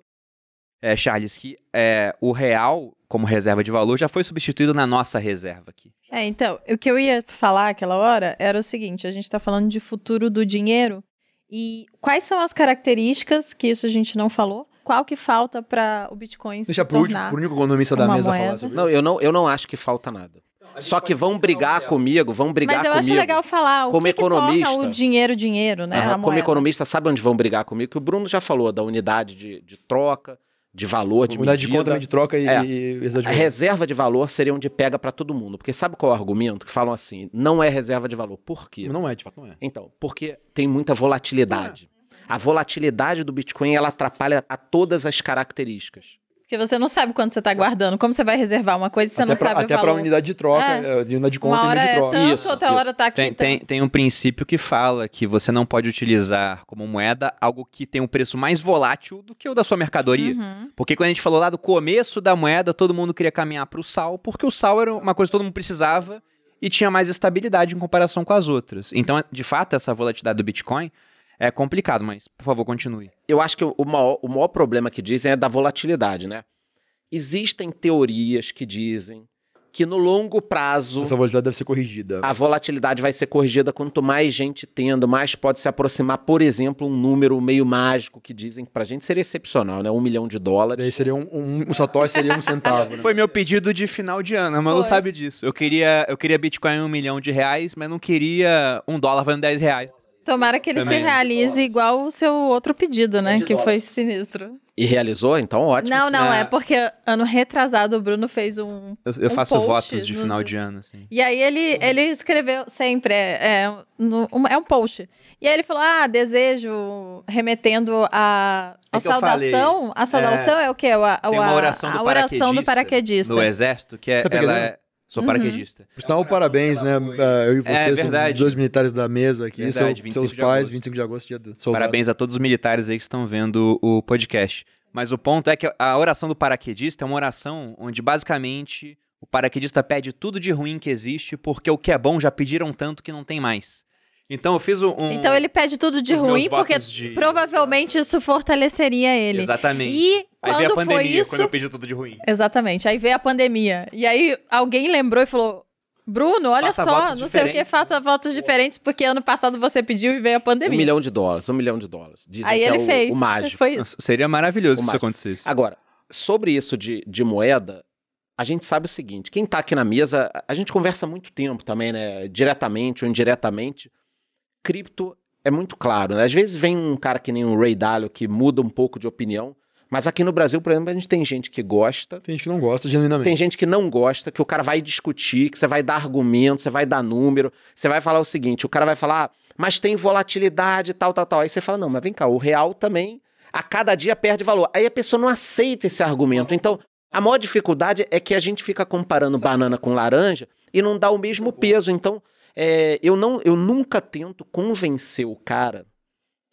é, Charles, que é, o real, como reserva de valor, já foi substituído na nossa reserva aqui. É, então, o que eu ia falar aquela hora era o seguinte: a gente está falando de futuro do dinheiro e quais são as características que isso a gente não falou? Qual que falta para o Bitcoin se Deixa pro último, tornar? pro único economista da uma mesa moeda. falar sobre Não, eu não, eu não acho que falta nada. Só que vão brigar comigo, vão brigar Mas eu comigo. acho legal falar o Como que, que torna economista. o dinheiro dinheiro, né? A como economista, sabe onde vão brigar comigo? Que o Bruno já falou da unidade de, de troca, de valor, de Unidade de medida. conta, de troca e, É. e reserva de A reserva de valor seria onde pega pra todo mundo. Porque sabe qual é o argumento? Que falam assim, não é reserva de valor. Por quê? Não é, de fato não é. Então, porque tem muita volatilidade. A volatilidade do Bitcoin, ela atrapalha a todas as características. Porque você não sabe quanto você está guardando. Como você vai reservar uma coisa se você até não pra, sabe até o valor? unidade de troca, É. é, de unidade de conta Uma e hora unidade de é troca. tanto, Isso, outra isso. hora tá aqui. Tem, tem, tem um princípio que fala que você não pode utilizar como moeda algo que tem um preço mais volátil do que o da sua mercadoria. Uhum. Porque quando a gente falou lá do começo da moeda, todo mundo queria caminhar para o sal, porque o sal era uma coisa que todo mundo precisava e tinha mais estabilidade em comparação com as outras. Então, de fato, essa volatilidade do Bitcoin é complicado, mas por favor, continue. Eu acho que o maior, o maior problema que dizem é da volatilidade, né? Existem teorias que dizem que no longo prazo Essa volatilidade deve ser corrigida. a volatilidade vai ser corrigida quanto mais gente tendo, mais pode se aproximar, por exemplo, um número meio mágico que dizem que pra gente seria excepcional, né? Um milhão de Daí dólares. seria um, um, um satoshi seria um centavo, né? Foi meu pedido de final de ano, mas não sabe disso. Eu queria, eu queria Bitcoin em um milhão de reais, mas não queria um dólar valendo 10 reais. Tomara que ele Também. se realize igual o seu outro pedido, né? Que foi sinistro. E realizou, então ótimo. Não, não, é. é porque ano retrasado o Bruno fez um. Eu, eu Um faço post votos de nos- final de ano, assim. E aí ele, ele escreveu sempre, é, é, no- um, é um post. E aí ele falou: ah, desejo, remetendo a, a É eu falei, saudação. A saudação é, o quê? A, Tem uma a- oração do a oração do paraquedista paraquedista. No exército, que é, é ela pequeno? é... Sou Uhum. paraquedista. Por sinal, parabéns, né? eh, Eu e você É somos dois militares da mesa aqui. Verdade, seu- 25 seus de pais, agosto. 25 de agosto, dia do soldado. Parabéns a todos os militares aí que estão vendo o podcast. Mas o ponto é que a oração do paraquedista é uma oração onde basicamente o paraquedista pede tudo de ruim que existe porque o que é bom já pediram tanto que não tem mais. Então eu fiz um. Então ele pede tudo de ruim, porque de- provavelmente isso fortaleceria ele. Exatamente. E Aí veio a quando pandemia, foi isso. quando eu pedi tudo de ruim. Exatamente. Aí veio a pandemia. E aí alguém lembrou e falou: Bruno, olha Faça só, não sei o que, diferentes. faça votos diferentes, porque ano passado você pediu e veio a Um pandemia. milhão de dólares, um milhão de dólares. Dizem aí que ele é o, fez. o mágico. Foi isso. Seria maravilhoso O se isso mágico. acontecesse. Agora, sobre isso de, de moeda, a gente sabe o seguinte: quem tá aqui na mesa, a gente conversa há muito tempo também, né? Diretamente ou indiretamente. Cripto é muito claro, né? Às vezes vem um cara que nem o Ray Dalio que muda um pouco de opinião, mas aqui no Brasil, por exemplo, a gente tem gente que gosta, Tem gente que não gosta, genuinamente. tem gente que não gosta, que o cara vai discutir, que você vai dar argumento, você vai dar número, você vai falar o seguinte: o cara vai falar, "Ah, mas tem volatilidade, tal, tal, tal. Aí você fala, não, mas vem cá, o real também, a cada dia perde valor. Aí a pessoa não aceita esse argumento. Então, a maior dificuldade é que a gente fica comparando banana com laranja e não dá o mesmo peso. Então, é, eu, não, eu nunca tento convencer o cara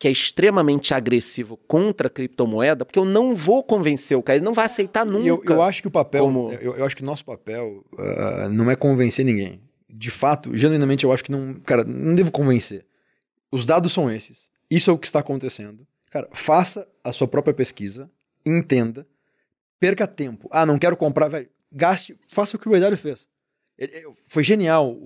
que é extremamente agressivo contra a criptomoeda, porque eu não vou convencer o cara, ele não vai aceitar nunca. Eu, eu acho que o papel, Como- eu, eu acho que o nosso papel ah, não é convencer ninguém. De fato, genuinamente, eu acho que não, cara, não devo convencer. Os dados são esses. Isso é o que está acontecendo. Cara, faça a sua própria pesquisa, entenda, perca tempo. Ah, não quero comprar, velho. Gaste, faça o que o Ray fez. Ele- foi genial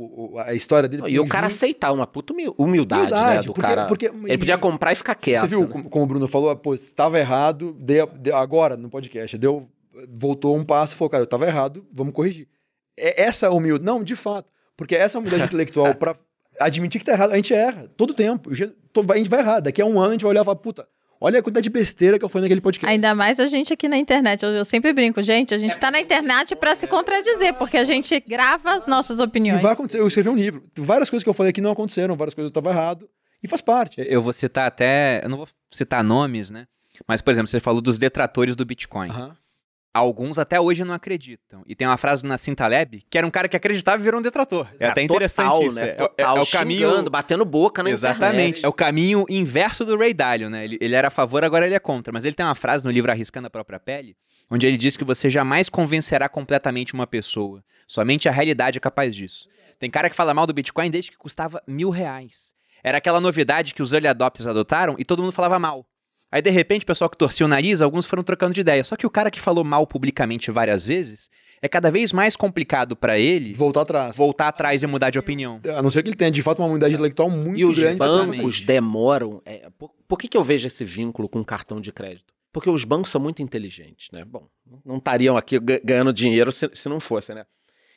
a história dele. E o cara junho- aceitar uma puta humil- humildade, né? Humildade, Do porque- cara. porque- Ele podia comprar e ficar quieto. Você viu né? como, como o Bruno falou? Pô, estava errado, deu, deu- agora no podcast, deu, voltou um passo e falou, cara, eu estava errado, vamos corrigir. É essa humildade, não, de fato, porque essa humildade intelectual para admitir que tá errado, a gente erra todo tempo, a gente vai errar, daqui a um ano a gente vai olhar e falar, puta, olha a quantidade de besteira que eu falei naquele podcast. Ainda mais a gente aqui na internet. Eu, eu sempre brinco, gente, a gente tá na internet pra se contradizer, porque a gente grava as nossas E opiniões. vai acontecer, eu escrevi um livro, várias coisas que eu falei aqui não aconteceram, várias coisas eu estava errado, e faz parte. Eu vou citar até. Eu não vou citar nomes, né? Mas, por exemplo, você falou dos detratores do Bitcoin. Aham. Alguns até hoje não acreditam. E tem uma frase do Nassim Taleb, que era um cara que acreditava e virou um detrator. É até interessante total, isso. Né? É- é- Total, é o caminho xingando, batendo boca na Exatamente. internet. É o caminho inverso do Ray Dalio, né? Ele, ele era a favor, agora ele é contra. Mas ele tem uma frase no livro Arriscando a Própria Pele, onde ele diz que você jamais convencerá completamente uma pessoa. Somente a realidade é capaz disso. Tem cara que fala mal do Bitcoin desde que custava mil reais. Era aquela novidade que os early adopters adotaram e todo mundo falava mal. Aí, de repente, o pessoal que torcia o nariz, alguns foram trocando de ideia. Só que o cara que falou mal publicamente várias vezes, é cada vez mais complicado pra ele Voltar atrás. voltar atrás e mudar de opinião. A não ser que ele tenha, de fato, uma unidade intelectual muito E os grande. pra fazer bancos demoram. é, por, por que, que eu vejo esse vínculo com cartão de crédito? Porque os bancos são muito inteligentes, né? Bom, não estariam aqui ga- ganhando dinheiro se, se não fosse, né?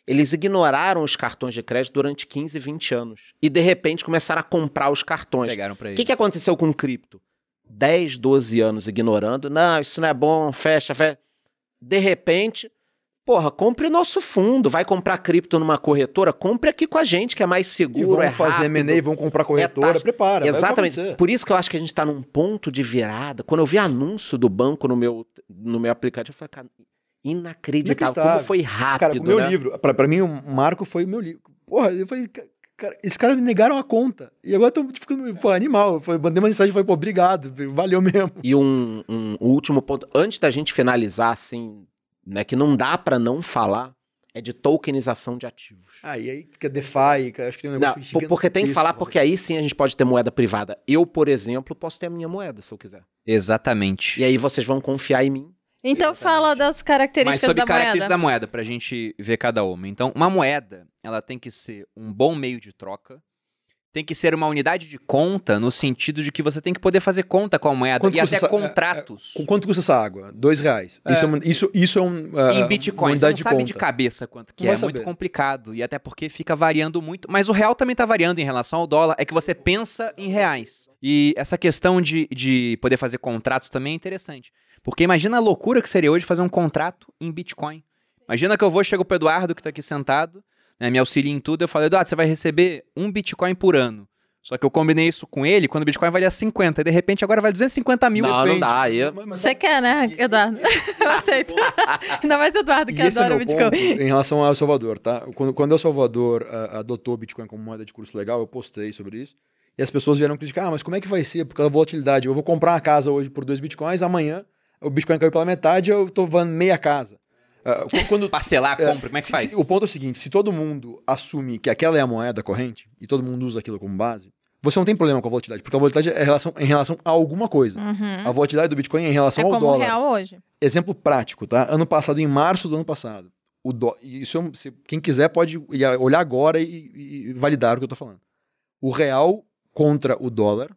Eles ignoraram os cartões de crédito durante 15, 20 anos. E de repente começaram a comprar os cartões. Pegaram pra O ele. que, que aconteceu com o cripto? 10, 12 anos ignorando. Não, isso não é bom, fecha, fecha. De repente, porra, compre o nosso fundo. Vai comprar cripto numa corretora? Compre aqui com a gente, que é mais E seguro, vão é fazer. M&A, vão comprar corretora, taxa- prepara. Exatamente. Por isso que eu acho que a gente tá num ponto de virada. Quando eu vi anúncio do banco no meu, no meu aplicativo, eu falei, cara, inacreditável. Como foi Cara, rápido, o meu né? livro, pra, pra mim, o Marco foi o meu livro. Porra, eu falei, cara, esses caras me negaram a conta. E agora estão ficando, pô, animal. Foi, mandei uma mensagem, foi, pô, obrigado, valeu mesmo. E um, um último ponto, antes da gente finalizar, assim, né, que não dá pra não falar, é de tokenização de ativos. Ah, e aí fica DeFi, cara, acho que tem um negócio Não, por- porque tem que falar, porque aí sim a gente pode ter moeda privada. Eu, por exemplo, posso ter a minha moeda, se eu quiser. Exatamente. E aí vocês vão confiar em mim. Então fala das Mas características sobre da características moeda. da moeda, pra gente ver cada uma. Então, uma moeda, ela tem que ser um bom meio de troca, tem que ser uma unidade de conta, no sentido de que você tem que poder fazer conta com a moeda Quanto e até essa- é, contratos. Com quanto custa essa água? Dois reais. Isso, é um, isso, isso é um. ah, em uma Bitcoin, você unidade não de sabe conta. de cabeça quanto que Não é, é muito saber. complicado. E até porque fica variando muito. Mas o real também tá variando em relação ao dólar. É que você pensa em reais. E essa questão de, de poder fazer contratos também é interessante. Porque imagina a loucura que seria hoje fazer um contrato em Bitcoin. Imagina que eu vou, chego pro Eduardo, que tá aqui sentado, né, me auxilia em tudo. Eu falo, Eduardo, você vai receber um Bitcoin por ano. Só que eu combinei isso com ele quando o Bitcoin valia 50. E de repente agora vale 250 mil. não, não dá. Mas- Você quer, né, Eduardo? Eu aceito. Ainda mais Eduardo, que E é adora meu Bitcoin. ponto em relação ao El Salvador, tá? Quando, quando El Salvador ah, adotou o Bitcoin como moeda de curso legal, eu postei sobre isso. E as pessoas vieram criticar, ah, mas como é que vai ser? Por causa da volatilidade. Eu vou comprar uma casa hoje por dois Bitcoins, amanhã o Bitcoin caiu pela metade, eu tô vando meia casa. Qu- quando, Parcelar a É, compra, como é que se- faz? se- o ponto é o seguinte: se todo mundo assume que aquela é a moeda corrente e todo mundo usa aquilo como base, você não tem problema com a volatilidade, porque a volatilidade é em relação, em relação a alguma coisa. Uhum. A volatilidade do Bitcoin é em relação É ao como o dólar. real hoje. Exemplo prático, tá? Ano passado, em março do ano passado, o dó... isso é um- se- quem quiser pode olhar agora e, e validar o que eu tô falando. O real contra o dólar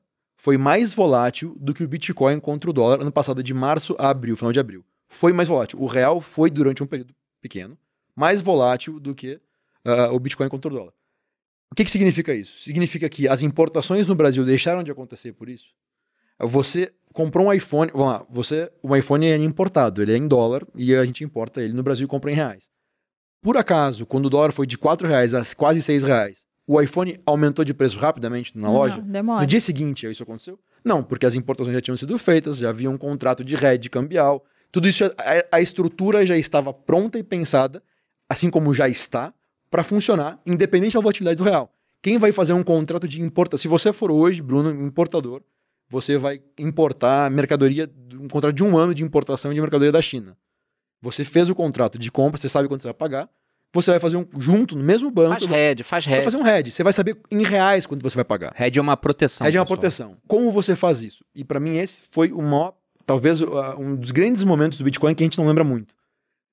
foi mais volátil do que o Bitcoin contra o dólar ano passado, de março a abril, final de abril. Foi mais volátil. O real foi, durante um período pequeno, mais volátil do que ah, o Bitcoin contra o dólar. O que, que significa isso? Significa que as importações no Brasil deixaram de acontecer por isso? Você comprou um iPhone, vamos lá, você, o iPhone é importado, ele é em dólar e a gente importa ele no Brasil e compra em reais. Por acaso, quando o dólar foi de 4 reais a quase 6 reais, o iPhone aumentou de preço rapidamente na loja? Não, demora. No dia seguinte, isso aconteceu? Não, porque as importações já tinham sido feitas, já havia um contrato de rede cambial, tudo isso, a, a estrutura já estava pronta e pensada, assim como já está, para funcionar, independente da volatilidade do real. Quem vai fazer um contrato de importação? Se você for hoje, Bruno, importador, você vai importar mercadoria, um contrato de um ano de importação de mercadoria da China. Você fez o contrato de compra, você sabe quanto você vai pagar, você vai fazer um junto no mesmo banco, faz head, faz vai head. fazer um hedge. Você vai saber em reais quanto você vai pagar. Red é uma proteção. Hedge é uma pessoal. proteção. Como você faz isso? E para mim esse foi o maior, talvez uh, um dos grandes momentos do Bitcoin que a gente não lembra muito.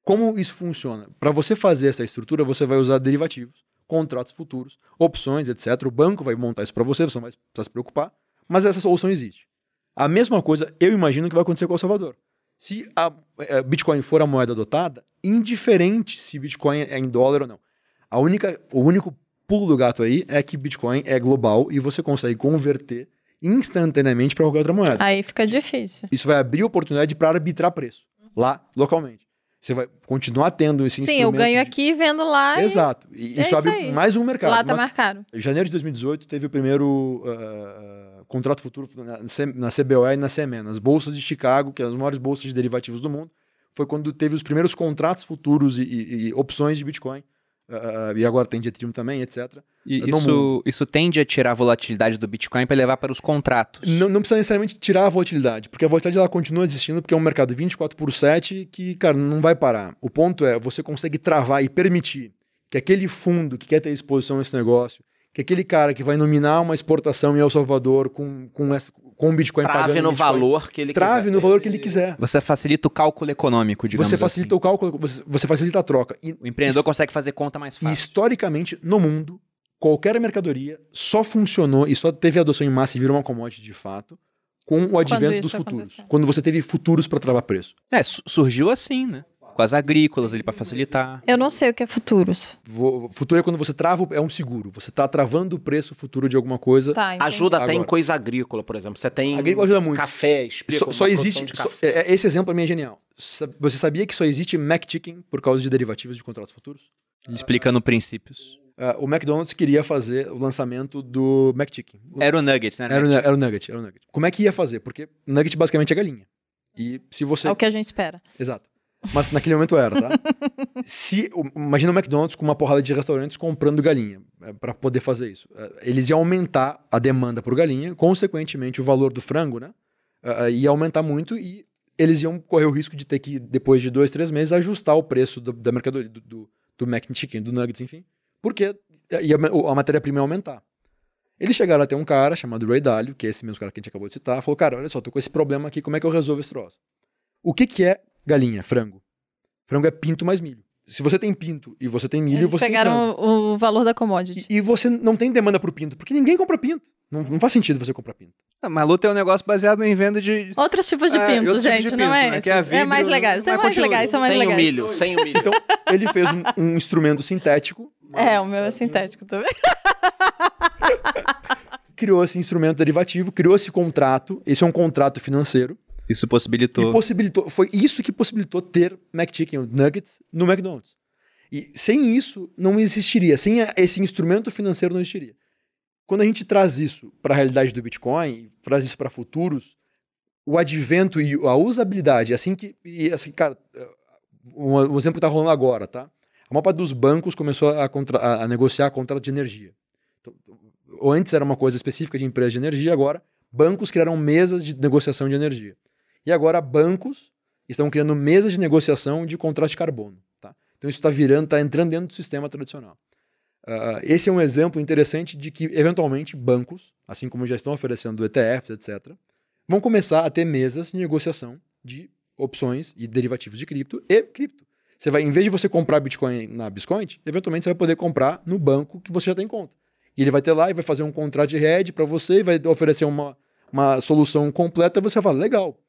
Como isso funciona? Para você fazer essa estrutura, você vai usar derivativos, contratos futuros, opções, etc. O banco vai montar isso para você, você não vai precisar se preocupar. Mas essa solução existe. A mesma coisa eu imagino que vai acontecer com o Salvador. Se a eh, Bitcoin for a moeda adotada, indiferente se Bitcoin é em dólar ou não. A única, o único pulo do gato aí é que Bitcoin é global e você consegue converter instantaneamente para qualquer outra moeda. Aí fica difícil. Isso vai abrir oportunidade para arbitrar preço lá, localmente. Você vai continuar tendo esse Sim, eu ganho de- aqui vendo lá Exato. E É isso isso abre aí. mais um e mercado. lá tá Mas em janeiro de 2018 teve o primeiro ah, contrato futuro na, CBOE e na CME, nas bolsas de Chicago, que são as maiores bolsas de derivativos do mundo. foi quando teve os primeiros contratos futuros e, e- e opções de Bitcoin. Ah, e agora tem de Ethereum também, etc. E isso, isso tende a tirar a volatilidade do Bitcoin para levar para os contratos. Não, não precisa necessariamente tirar a volatilidade, porque a volatilidade ela continua existindo, porque é um mercado 24 por 7 que, cara, não vai parar. O ponto é, você consegue travar e permitir que aquele fundo que quer ter exposição a esse negócio, que aquele cara que vai nominar uma exportação em El Salvador com, com, essa, com o Bitcoin Trave pagando em no Bitcoin, valor que ele Trave quiser. no valor que ele quiser. Você facilita o cálculo econômico, digamos Você facilita assim. o cálculo, você, você facilita a troca. E, O empreendedor consegue fazer conta mais fácil. historicamente, no mundo, qualquer mercadoria só funcionou e só teve adoção em massa e virou uma commodity de fato com o advento dos futuros. aconteceu. Quando você teve futuros para travar preço. É, su- surgiu assim, né? Com as agrícolas ali para facilitar. Eu não sei o que é futuros. Vo- Futuro é quando você trava, o- é um seguro. Você está travando o preço futuro de alguma coisa. Tá. Ajuda até em Agora. coisa agrícola, por exemplo. Você tem agrícola ajuda muito. café, explica Só, só existe. só- é- esse exemplo para mim é genial. Você sabia que só existe McChicken por causa de derivativos de contratos futuros? Explicando princípios. Ah, o McDonald's queria fazer o lançamento do McChicken. Era o Nuggets, né? Era o, era o nugget, era o nugget. Como é que ia fazer? Porque nugget basicamente é galinha. E se você. É o que a gente espera. Exato. Mas naquele momento era, tá? Se, imagina o McDonald's com uma porrada de restaurantes comprando galinha para poder fazer isso. Eh, Eles iam aumentar a demanda por galinha, consequentemente o valor do frango, né? eh, ia aumentar muito e eles iam correr o risco de ter que, depois de dois, três meses, ajustar o preço do- da mercadoria, do, do, do Mac Chicken, do Nuggets, enfim. Porque ia, a matéria-prima ia aumentar. Eles chegaram até um cara chamado Ray Dalio, que é esse mesmo cara que a gente acabou de citar, falou, cara, olha só, tô com esse problema aqui, como é que eu resolvo esse troço? O que que é galinha, frango? Frango é pinto mais milho. Se você tem pinto e você tem milho, Eles você tem frango. pegaram o, o valor da commodity. E, e você não tem demanda pro pinto, porque ninguém compra pinto. Não, não faz sentido você comprar pinto. A Malu tem um negócio baseado em venda de. Outros tipos de É, pinto, outros tipos gente, de não pinto, é né? é a É vidro, mais legais, são mas mais continua. legais, são mais sem o legais. milho, sem o milho. Então, ele fez um, um instrumento sintético, É, o meu é sintético também. criou esse instrumento derivativo, criou esse contrato. Esse é um contrato financeiro. Isso E possibilitou. possibilitou, foi isso que possibilitou ter McChicken, Nuggets, no McDonald's. E sem isso, não existiria. Sem esse instrumento financeiro, não existiria. Quando a gente traz isso para a realidade do Bitcoin, traz isso para futuros, o advento e a usabilidade, assim que. E assim, cara, um, um exemplo que está rolando agora, tá? A maior parte dos bancos começou a, contra- a- negociar contrato de energia. Então, antes era uma coisa específica de empresa de energia, agora bancos criaram mesas de negociação de energia. E agora bancos estão criando mesas de negociação de contrato de carbono. Tá? Então isso está virando, está entrando dentro do sistema tradicional. Ah, esse é um exemplo interessante de que, eventualmente, bancos, assim como já estão oferecendo ETFs, etc., vão começar a ter mesas de negociação de opções e derivativos de cripto e cripto. Você vai, em vez de você comprar Bitcoin na Biscoint, eventualmente você vai poder comprar no banco que você já tem conta. E ele vai ter lá e vai fazer um contrato de hedge para você e vai oferecer uma, uma solução completa. Você fala, legal.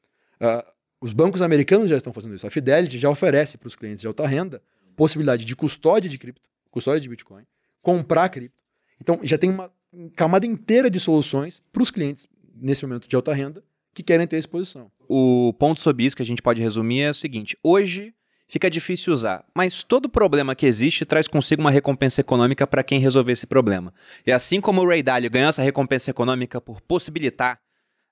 Ah, os bancos americanos já estão fazendo isso. A Fidelity já oferece para os clientes de alta renda possibilidade de custódia de cripto, custódia de Bitcoin, comprar cripto. Então já tem uma camada inteira de soluções para os clientes nesse momento de alta renda que querem ter exposição. O ponto sobre isso que a gente pode resumir é o seguinte: hoje fica difícil usar, mas todo problema que existe traz consigo uma recompensa econômica para quem resolver esse problema. E assim como o Ray Dalio ganhou essa recompensa econômica por possibilitar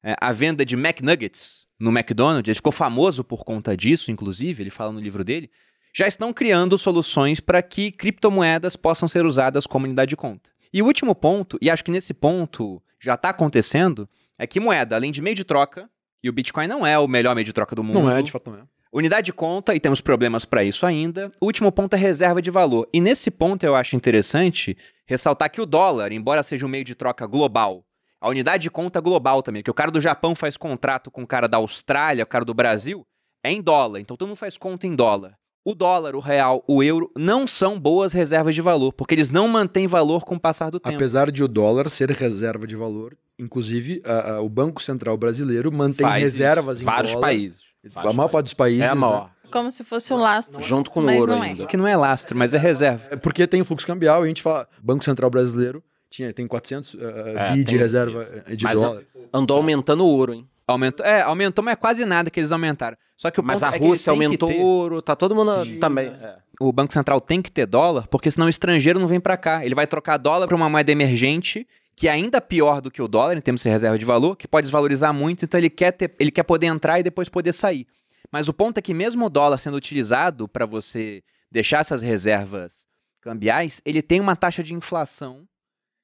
é, a venda de McNuggets no McDonald's, ele ficou famoso por conta disso, inclusive, ele fala no livro dele, já estão criando soluções para que criptomoedas possam ser usadas como unidade de conta. E o último ponto, e acho que nesse ponto já está acontecendo, é que moeda, além de meio de troca, e o Bitcoin não é o melhor meio de troca do mundo. Não é, de fato não é. Unidade de conta, e temos problemas para isso ainda. O último ponto é reserva de valor. E nesse ponto eu acho interessante ressaltar que o dólar, embora seja um meio de troca global, a unidade de conta global também, que o cara do Japão faz contrato com o cara da Austrália, o cara do Brasil, é em dólar. Então todo mundo faz conta em dólar. O dólar, o real, o euro não são boas reservas de valor, porque eles não mantêm valor com o passar do tempo. Apesar de o dólar ser reserva de valor, inclusive a- a- o Banco Central brasileiro mantém Faz reservas isso. em Vários dólar. países. A Vários maior parte dos países. É a né? maior. Como se fosse o lastro. Junto com o ouro é. ainda. Que não é lastro, mas é reserva. É porque tem o fluxo cambial e a gente fala, Banco Central brasileiro tinha, tem 400 uh, É, bi de reserva eh, de Mas dólar. andou aumentando o ouro, hein? Aumentou, é, aumentou, mas é quase nada que eles aumentaram. Só que o Mas ponto a é Rússia aumentou ter- o ouro, tá todo mundo Sim. também. é. o Banco Central tem que ter dólar, porque senão o estrangeiro não vem para cá. Ele vai trocar dólar para uma moeda emergente, que é ainda pior do que o dólar em termos de reserva de valor, que pode desvalorizar muito, então ele quer, ter, ele quer poder entrar e depois poder sair. Mas o ponto é que mesmo o dólar sendo utilizado para você deixar essas reservas cambiais, ele tem uma taxa de inflação.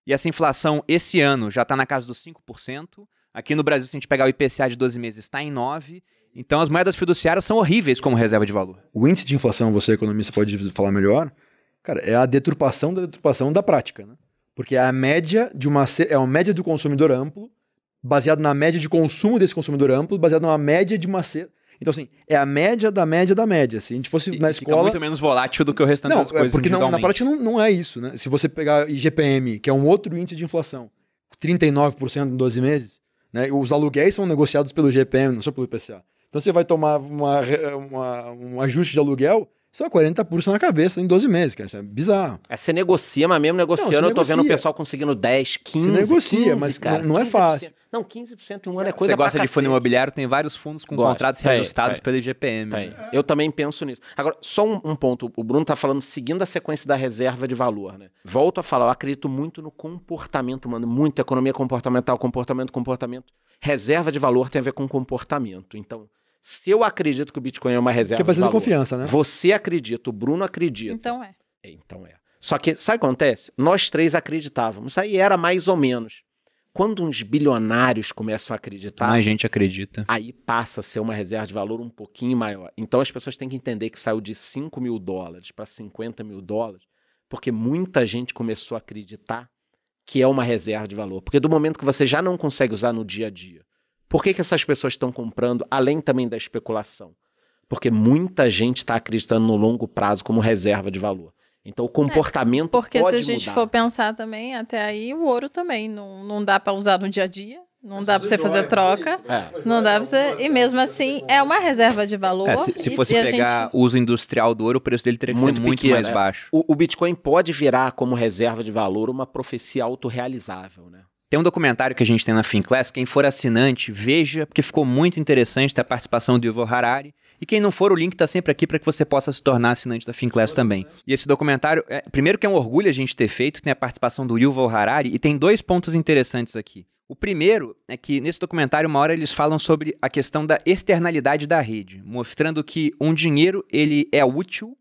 E essa inflação esse ano já está na casa dos 5%. Aqui no Brasil, se a gente pegar o IPCA de 12 meses, está em 9%. Então as moedas fiduciárias são horríveis como reserva de valor. O índice de inflação, você economista pode falar melhor, cara, é a deturpação da deturpação da prática, né? Porque é a média de uma é a média do consumidor amplo, baseado na média de consumo desse consumidor amplo, baseado numa média de uma então, assim, é a média da média da média. Se a gente fosse e na escola. Fica muito menos volátil do que o restante não, das coisas. Porque não, na prática não, não é isso, né? Se você pegar IGPM, que é um outro índice de inflação, 39% em 12 meses, né? Os aluguéis são negociados pelo IGPM, não só pelo IPCA. Então você vai tomar uma, uma, um ajuste de aluguel, só 40% na cabeça em 12 meses, cara. Isso é bizarro. É, você negocia, mas mesmo negociando, não, eu tô negocia. vendo o pessoal conseguindo 10, 15. Você negocia, 15, mas cara, não é fácil. Não, 15% em um ano é coisa Você gosta de fundo imobiliário, tem vários fundos com Gosto. contratos tem, reajustados tem. pelo IGPM. Tem. Né? Eu também penso nisso. Agora, só um, um, ponto. O Bruno tá falando seguindo a sequência da reserva de valor, né? Volto a falar, eu acredito muito no comportamento humano, muito economia comportamental, comportamento, comportamento. Reserva de valor tem a ver com comportamento. Então, se eu acredito que o Bitcoin é uma reserva que é de valor, confiança, né? Você acredita, o Bruno acredita. Então é. é. Então é. Só que, sabe o que acontece? Nós três acreditávamos. Isso aí era mais ou menos. Quando uns bilionários começam a acreditar. Mais gente acredita. Aí passa a ser uma reserva de valor um pouquinho maior. Então as pessoas têm que entender que saiu de 5 mil dólares para 50 mil dólares, porque muita gente começou a acreditar que é uma reserva de valor. Porque do momento que você já não consegue usar no dia a dia, por que, que essas pessoas estão comprando, além também da especulação? Porque muita gente está acreditando no longo prazo como reserva de valor. Então o comportamento é, porque pode se a gente mudar. for pensar também, até aí o ouro também não, não dá para usar no dia a dia. Não dá para você fazer troca. É. Não dá para você. E mesmo assim, é uma reserva de valor. É, se, se fosse pegar gente... o uso industrial do ouro, o preço dele teria que muito ser muito pequeno, mais é. baixo. O, o, Bitcoin pode virar como reserva de valor uma profecia autorrealizável, né? Tem um documentário que a gente tem na Finclass, quem for assinante, veja, porque ficou muito interessante ter a participação do Yuval Harari. E quem não for, o link está sempre aqui para que você possa se tornar assinante da Finclass também. E esse documentário, é, primeiro que é um orgulho a gente ter feito, tem a participação do Yuval Harari, e tem dois pontos interessantes aqui. O primeiro é que nesse documentário, uma hora eles falam sobre a questão da externalidade da rede, mostrando que um dinheiro ele é útil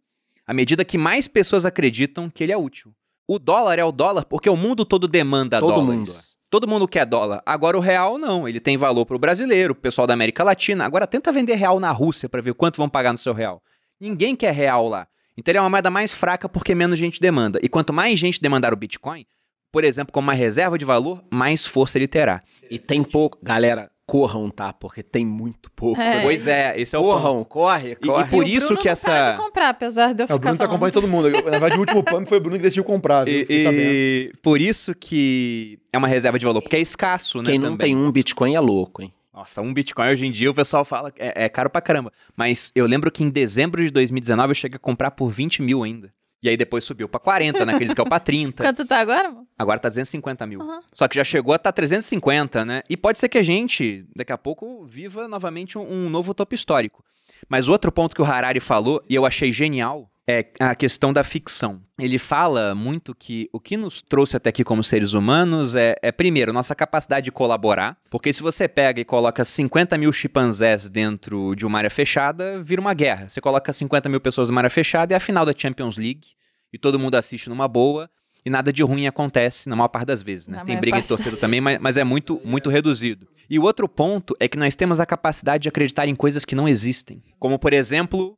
à medida que mais pessoas acreditam que ele é útil. O dólar é o dólar porque o mundo todo demanda todo dólares. Mundo. Todo mundo quer dólar. Agora o real não, ele tem valor para o brasileiro, o pessoal da América Latina. Agora tenta vender real na Rússia para ver quanto vão pagar no seu real. Ninguém quer real lá. Então ele é uma moeda mais fraca porque menos gente demanda. E quanto mais gente demandar o Bitcoin, por exemplo, como uma reserva de valor, mais força ele terá. E tem pouco. Galera, corram, tá? Porque tem muito pouco. É, pois é, esse é o Corram, ponto. corre, corre. E, e por e isso que essa. de comprar, apesar de eu é, O Bruno tá acompanhando todo mundo. Na verdade, o último pump foi o Bruno que decidiu comprar, viu? E, e por isso que é uma reserva de valor, porque é escasso, né? Quem não também. tem um Bitcoin é louco, hein? Nossa, um Bitcoin hoje em dia o pessoal fala é, é caro pra caramba. Mas eu lembro que em dezembro de 2019 eu cheguei a comprar por 20 mil ainda. E aí depois subiu pra 40, né? Que é o pra 30. Quanto tá agora, amor? Agora tá 250 mil. Uhum. Só que já chegou a tá 350, né? E pode ser que a gente, daqui a pouco, viva novamente um, um novo topo histórico. Mas outro ponto que o Harari falou, e eu achei genial, é a questão da ficção. Ele fala muito que o que nos trouxe até aqui como seres humanos é, é, primeiro, nossa capacidade de colaborar, porque se você pega e coloca 50 mil chimpanzés dentro de uma área fechada, vira uma guerra. Você coloca 50 mil pessoas numa área fechada, é a final da Champions League, e todo mundo assiste numa boa, e nada de ruim acontece na maior parte das vezes, né? Tem briga de torcida também, mas, mas é muito, muito reduzido. E o outro ponto é que nós temos a capacidade de acreditar em coisas que não existem, como, por exemplo,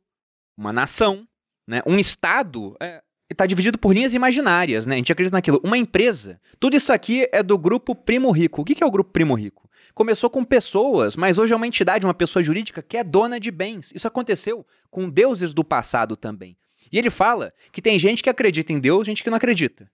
uma nação né? Um Estado está é, dividido por linhas imaginárias, né? A gente acredita naquilo. Uma empresa. Tudo isso aqui é do grupo Primo Rico. O que é o grupo Primo Rico? Começou com pessoas, mas hoje é uma entidade, uma pessoa jurídica que é dona de bens. Isso aconteceu com deuses do passado também. E ele fala que tem gente que acredita em Deus, gente que não acredita.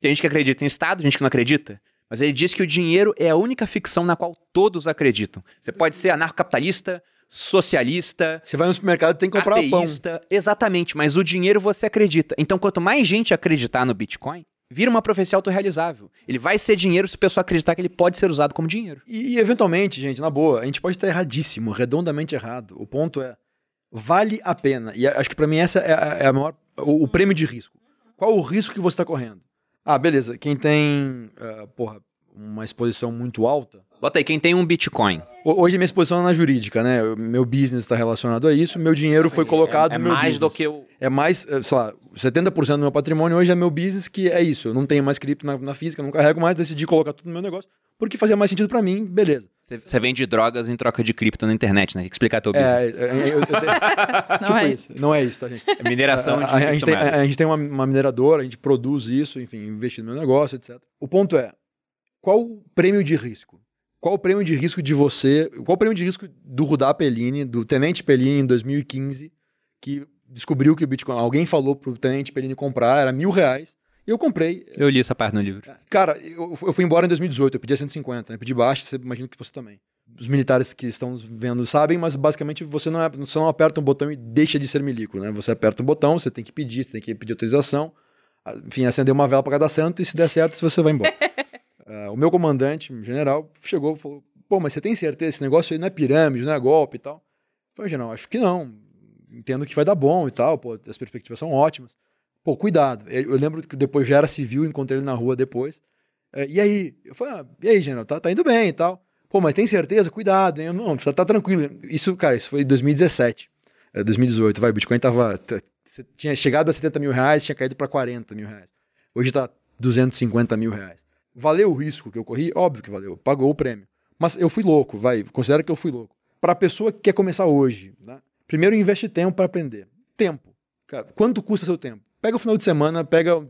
Tem gente que acredita em Estado, gente que não acredita. Mas ele diz que o dinheiro é a única ficção na qual todos acreditam. Você pode ser anarcocapitalista, socialista. Você vai no supermercado e tem que comprar ateísta, pão. Exatamente, mas o dinheiro você acredita. Então, quanto mais gente acreditar no Bitcoin, vira uma profecia autorrealizável. Ele vai ser dinheiro se a pessoa acreditar que ele pode ser usado como dinheiro. E, eventualmente, gente, na boa, a gente pode estar erradíssimo, redondamente errado. O ponto é, vale a pena. E acho que para mim essa é, é a maior, o, o, prêmio de risco. Qual o risco que você está correndo? Ah, beleza. Quem tem, uh, porra, uma exposição muito alta. Bota aí, quem tem um Bitcoin Hoje a minha exposição é na jurídica, né? O Meu business está relacionado a isso, meu dinheiro foi colocado é, é no meu mais do business. que o. É mais, eh, sei lá, 70% do meu patrimônio hoje é meu business, que é isso. Eu não tenho mais cripto na, na física, não carrego mais, decidi colocar tudo no meu negócio, porque fazia mais sentido para mim, beleza. Você- vende drogas em troca de cripto na internet, né? Tem que explicar teu business. É, é, é, eu- eu tenho- Não tipo é isso. Não é isso, tá, gente? É mineração a, de a- a gente tem, criptomoedas. a gente tem uma, uma mineradora, a gente produz isso, enfim, investir no meu negócio, etc. O ponto é, qual o prêmio de risco? Qual o prêmio de risco de você? Qual o prêmio de risco do Rudá Pellini, do Tenente Pellini em 2015, que descobriu que o Bitcoin, alguém falou pro Tenente Pellini comprar, era mil reais, e eu comprei. Eu li essa parte no livro. Cara, eu, eu fui embora em 2018, eu pedi a 150, né? pedi baixa, você imagina que você também. Os militares que estão vendo sabem, mas basicamente você não, é- você não aperta um botão e deixa de ser milico, né? Você aperta um botão, você tem que pedir, você tem que pedir autorização, enfim, acender uma vela para cada santo e se der certo, você vai embora. Ah, o meu comandante, general, chegou e falou: pô, mas você tem certeza esse negócio aí não é pirâmide, não é golpe e tal? Eu falei, general, acho que não. Entendo que vai dar bom e tal, pô, as perspectivas são ótimas. Pô, cuidado. Eu lembro que depois já era civil, encontrei ele na rua depois. É, e aí? Eu falei, ah, e aí, general, tá, tá indo bem e tal. Pô, mas tem certeza? Cuidado, hein? Eu, não, tá, tá tranquilo. Isso, cara, isso foi em 2017. É, 2018, vai, o Bitcoin tava. tinha chegado a 70 mil reais, tinha caído para 40 mil reais. Hoje tá 250 mil reais. Valeu o risco que eu corri? Óbvio que valeu, pagou o prêmio. Mas eu fui louco, vai, considera que eu fui louco. Para a pessoa que quer começar hoje, né? primeiro investe tempo para aprender. Tempo. Cara, quanto custa seu tempo? Pega o final de semana, pega,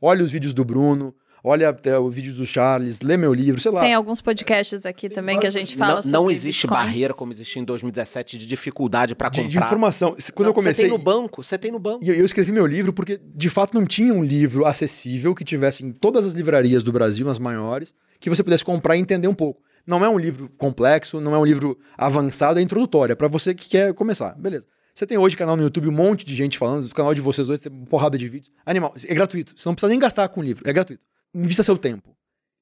olha os vídeos do Bruno, olha até o vídeo do Charles, lê meu livro, sei lá. Tem alguns podcasts aqui também que a gente fala Não, sobre não existe Bitcoin. barreira como existia em 2017 de dificuldade para de, comprar. de informação. Quando Não, eu comecei. Você tem no banco, você tem no banco. E eu eu escrevi meu livro porque, de fato, não tinha um livro acessível que tivesse em todas as livrarias do Brasil, nas maiores, que você pudesse comprar e entender um pouco. Não é um livro complexo, não é um livro avançado, é introdutório, é para você que quer começar. Beleza. Você tem hoje canal no YouTube, um monte de gente falando, o canal de vocês dois tem uma porrada de vídeos. Animal, é gratuito. Você não precisa nem gastar com o livro, é gratuito. Invista seu tempo.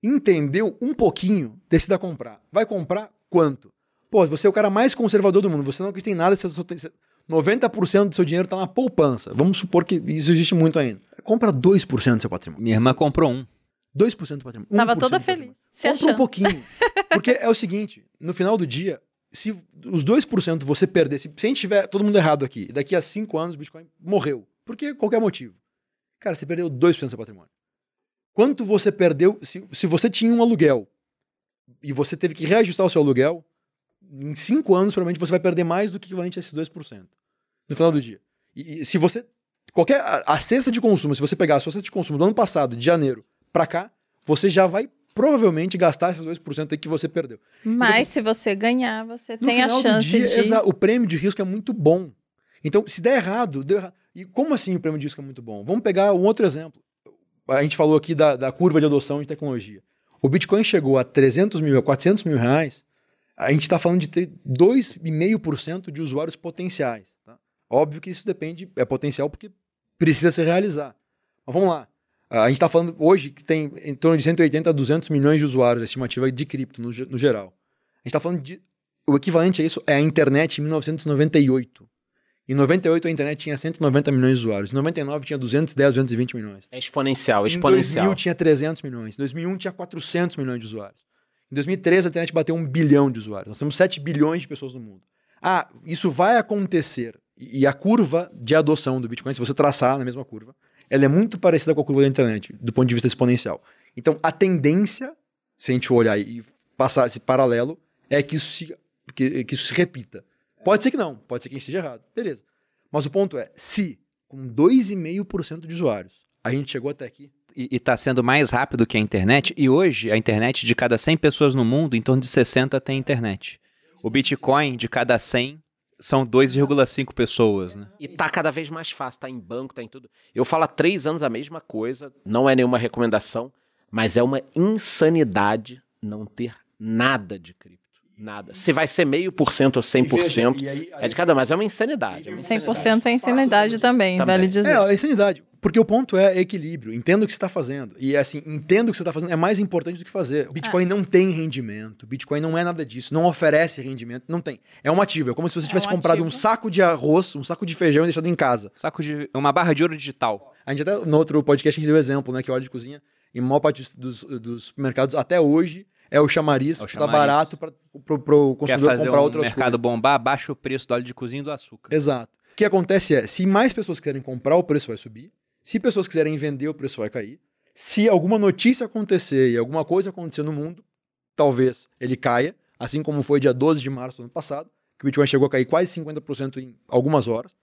Entendeu um pouquinho, decida comprar. Vai comprar quanto? Pô, você é o cara mais conservador do mundo, você não acredita em nada, você só tem, você- 90% do seu dinheiro está na poupança. Vamos supor que isso existe muito ainda. Compra 2% do seu patrimônio. Minha irmã comprou um. 2% do patrimônio. Tava 1% toda do feliz. Compra um achando. pouquinho. Porque é o seguinte, no final do dia, se os 2% você perder, se, se a gente tiver todo mundo errado aqui, daqui a 5 anos o Bitcoin morreu, porque qualquer motivo. Cara, você perdeu 2% do seu patrimônio. Quanto você perdeu, se, se você tinha um aluguel e você teve que reajustar o seu aluguel, em 5 anos provavelmente você vai perder mais do que equivalente a esses 2%. No final do dia. E, e se você qualquer a, a cesta de consumo, se você pegar a sua cesta de consumo do ano passado, de janeiro, pra cá, você já vai provavelmente gastar esses 2% aí que você perdeu. Mas se você ganhar, você tem a chance dia, de. exa- o prêmio de risco é muito bom. Então, se der errado, deu errado. E como assim o prêmio de risco é muito bom? Vamos pegar um outro exemplo. A gente falou aqui da, da curva de adoção de tecnologia. O Bitcoin chegou a 300 mil, a 400 mil reais. A gente está falando de ter 2,5% de usuários potenciais. tá? Óbvio que isso depende, é potencial porque precisa se realizar. Mas vamos lá. A gente está falando hoje que tem em torno de 180 a 200 milhões de usuários, a estimativa de cripto no, no geral. A gente está falando de. O equivalente a isso é a internet em 1998. Em 98 a internet tinha 190 milhões de usuários. Em 99 tinha 210, 220 milhões. É exponencial, Em exponencial. 2000 tinha 300 milhões. Em 2001 tinha 400 milhões de usuários. Em 2013 a internet bateu um bilhão de usuários. Nós temos 7 bilhões de pessoas no mundo. Ah, isso vai acontecer. E a curva de adoção do Bitcoin, se você traçar na mesma curva, ela é muito parecida com a curva da internet, do ponto de vista exponencial. Então, a tendência, se a gente for olhar e passar esse paralelo, é que isso se, que, que isso se repita. Pode ser que não, pode ser que a gente esteja errado. Beleza. Mas o ponto é, se com 2,5% de usuários a gente chegou até aqui, E está sendo mais rápido que a internet. E hoje, a internet, de cada 100 pessoas no mundo, em torno de 60 tem internet. O Bitcoin, de cada 100, são 2,5 pessoas, né? E tá cada vez mais fácil, tá em banco, tá em tudo. Eu falo há três anos a mesma coisa, não é nenhuma recomendação, mas é uma insanidade não ter nada de cripto. Nada. Se vai ser meio por cento ou 100%, é de cada, mas é uma insanidade. É uma insanidade. 100% é insanidade também, Também. vale dizer. É, é insanidade. Porque o ponto é equilíbrio. Entenda o que você está fazendo. E assim, entenda o que você está fazendo é mais importante do que fazer. O Bitcoin não tem rendimento. O Bitcoin não é nada disso. Não oferece rendimento. Não tem. É um ativo. É como se você É tivesse um comprado um ativo. saco de arroz, um saco de feijão e deixado em casa. Saco de. Uma barra de ouro digital. A gente até, no outro podcast, a gente deu exemplo, né? Que óleo de cozinha, em maior parte dos, dos, dos supermercados, até hoje, é o chamariz, É o tá chamariz. barato para o Quer consumidor fazer comprar um outras mercado coisas. bombar, baixa o preço do óleo de cozinha e do açúcar. Exato. O que acontece é, se mais pessoas quiserem comprar, o preço vai subir. Se pessoas quiserem vender, o preço vai cair. Se alguma notícia acontecer e alguma coisa acontecer no mundo, talvez ele caia, assim como foi dia 12 de março do ano passado, que o Bitcoin chegou a cair quase 50% em algumas horas.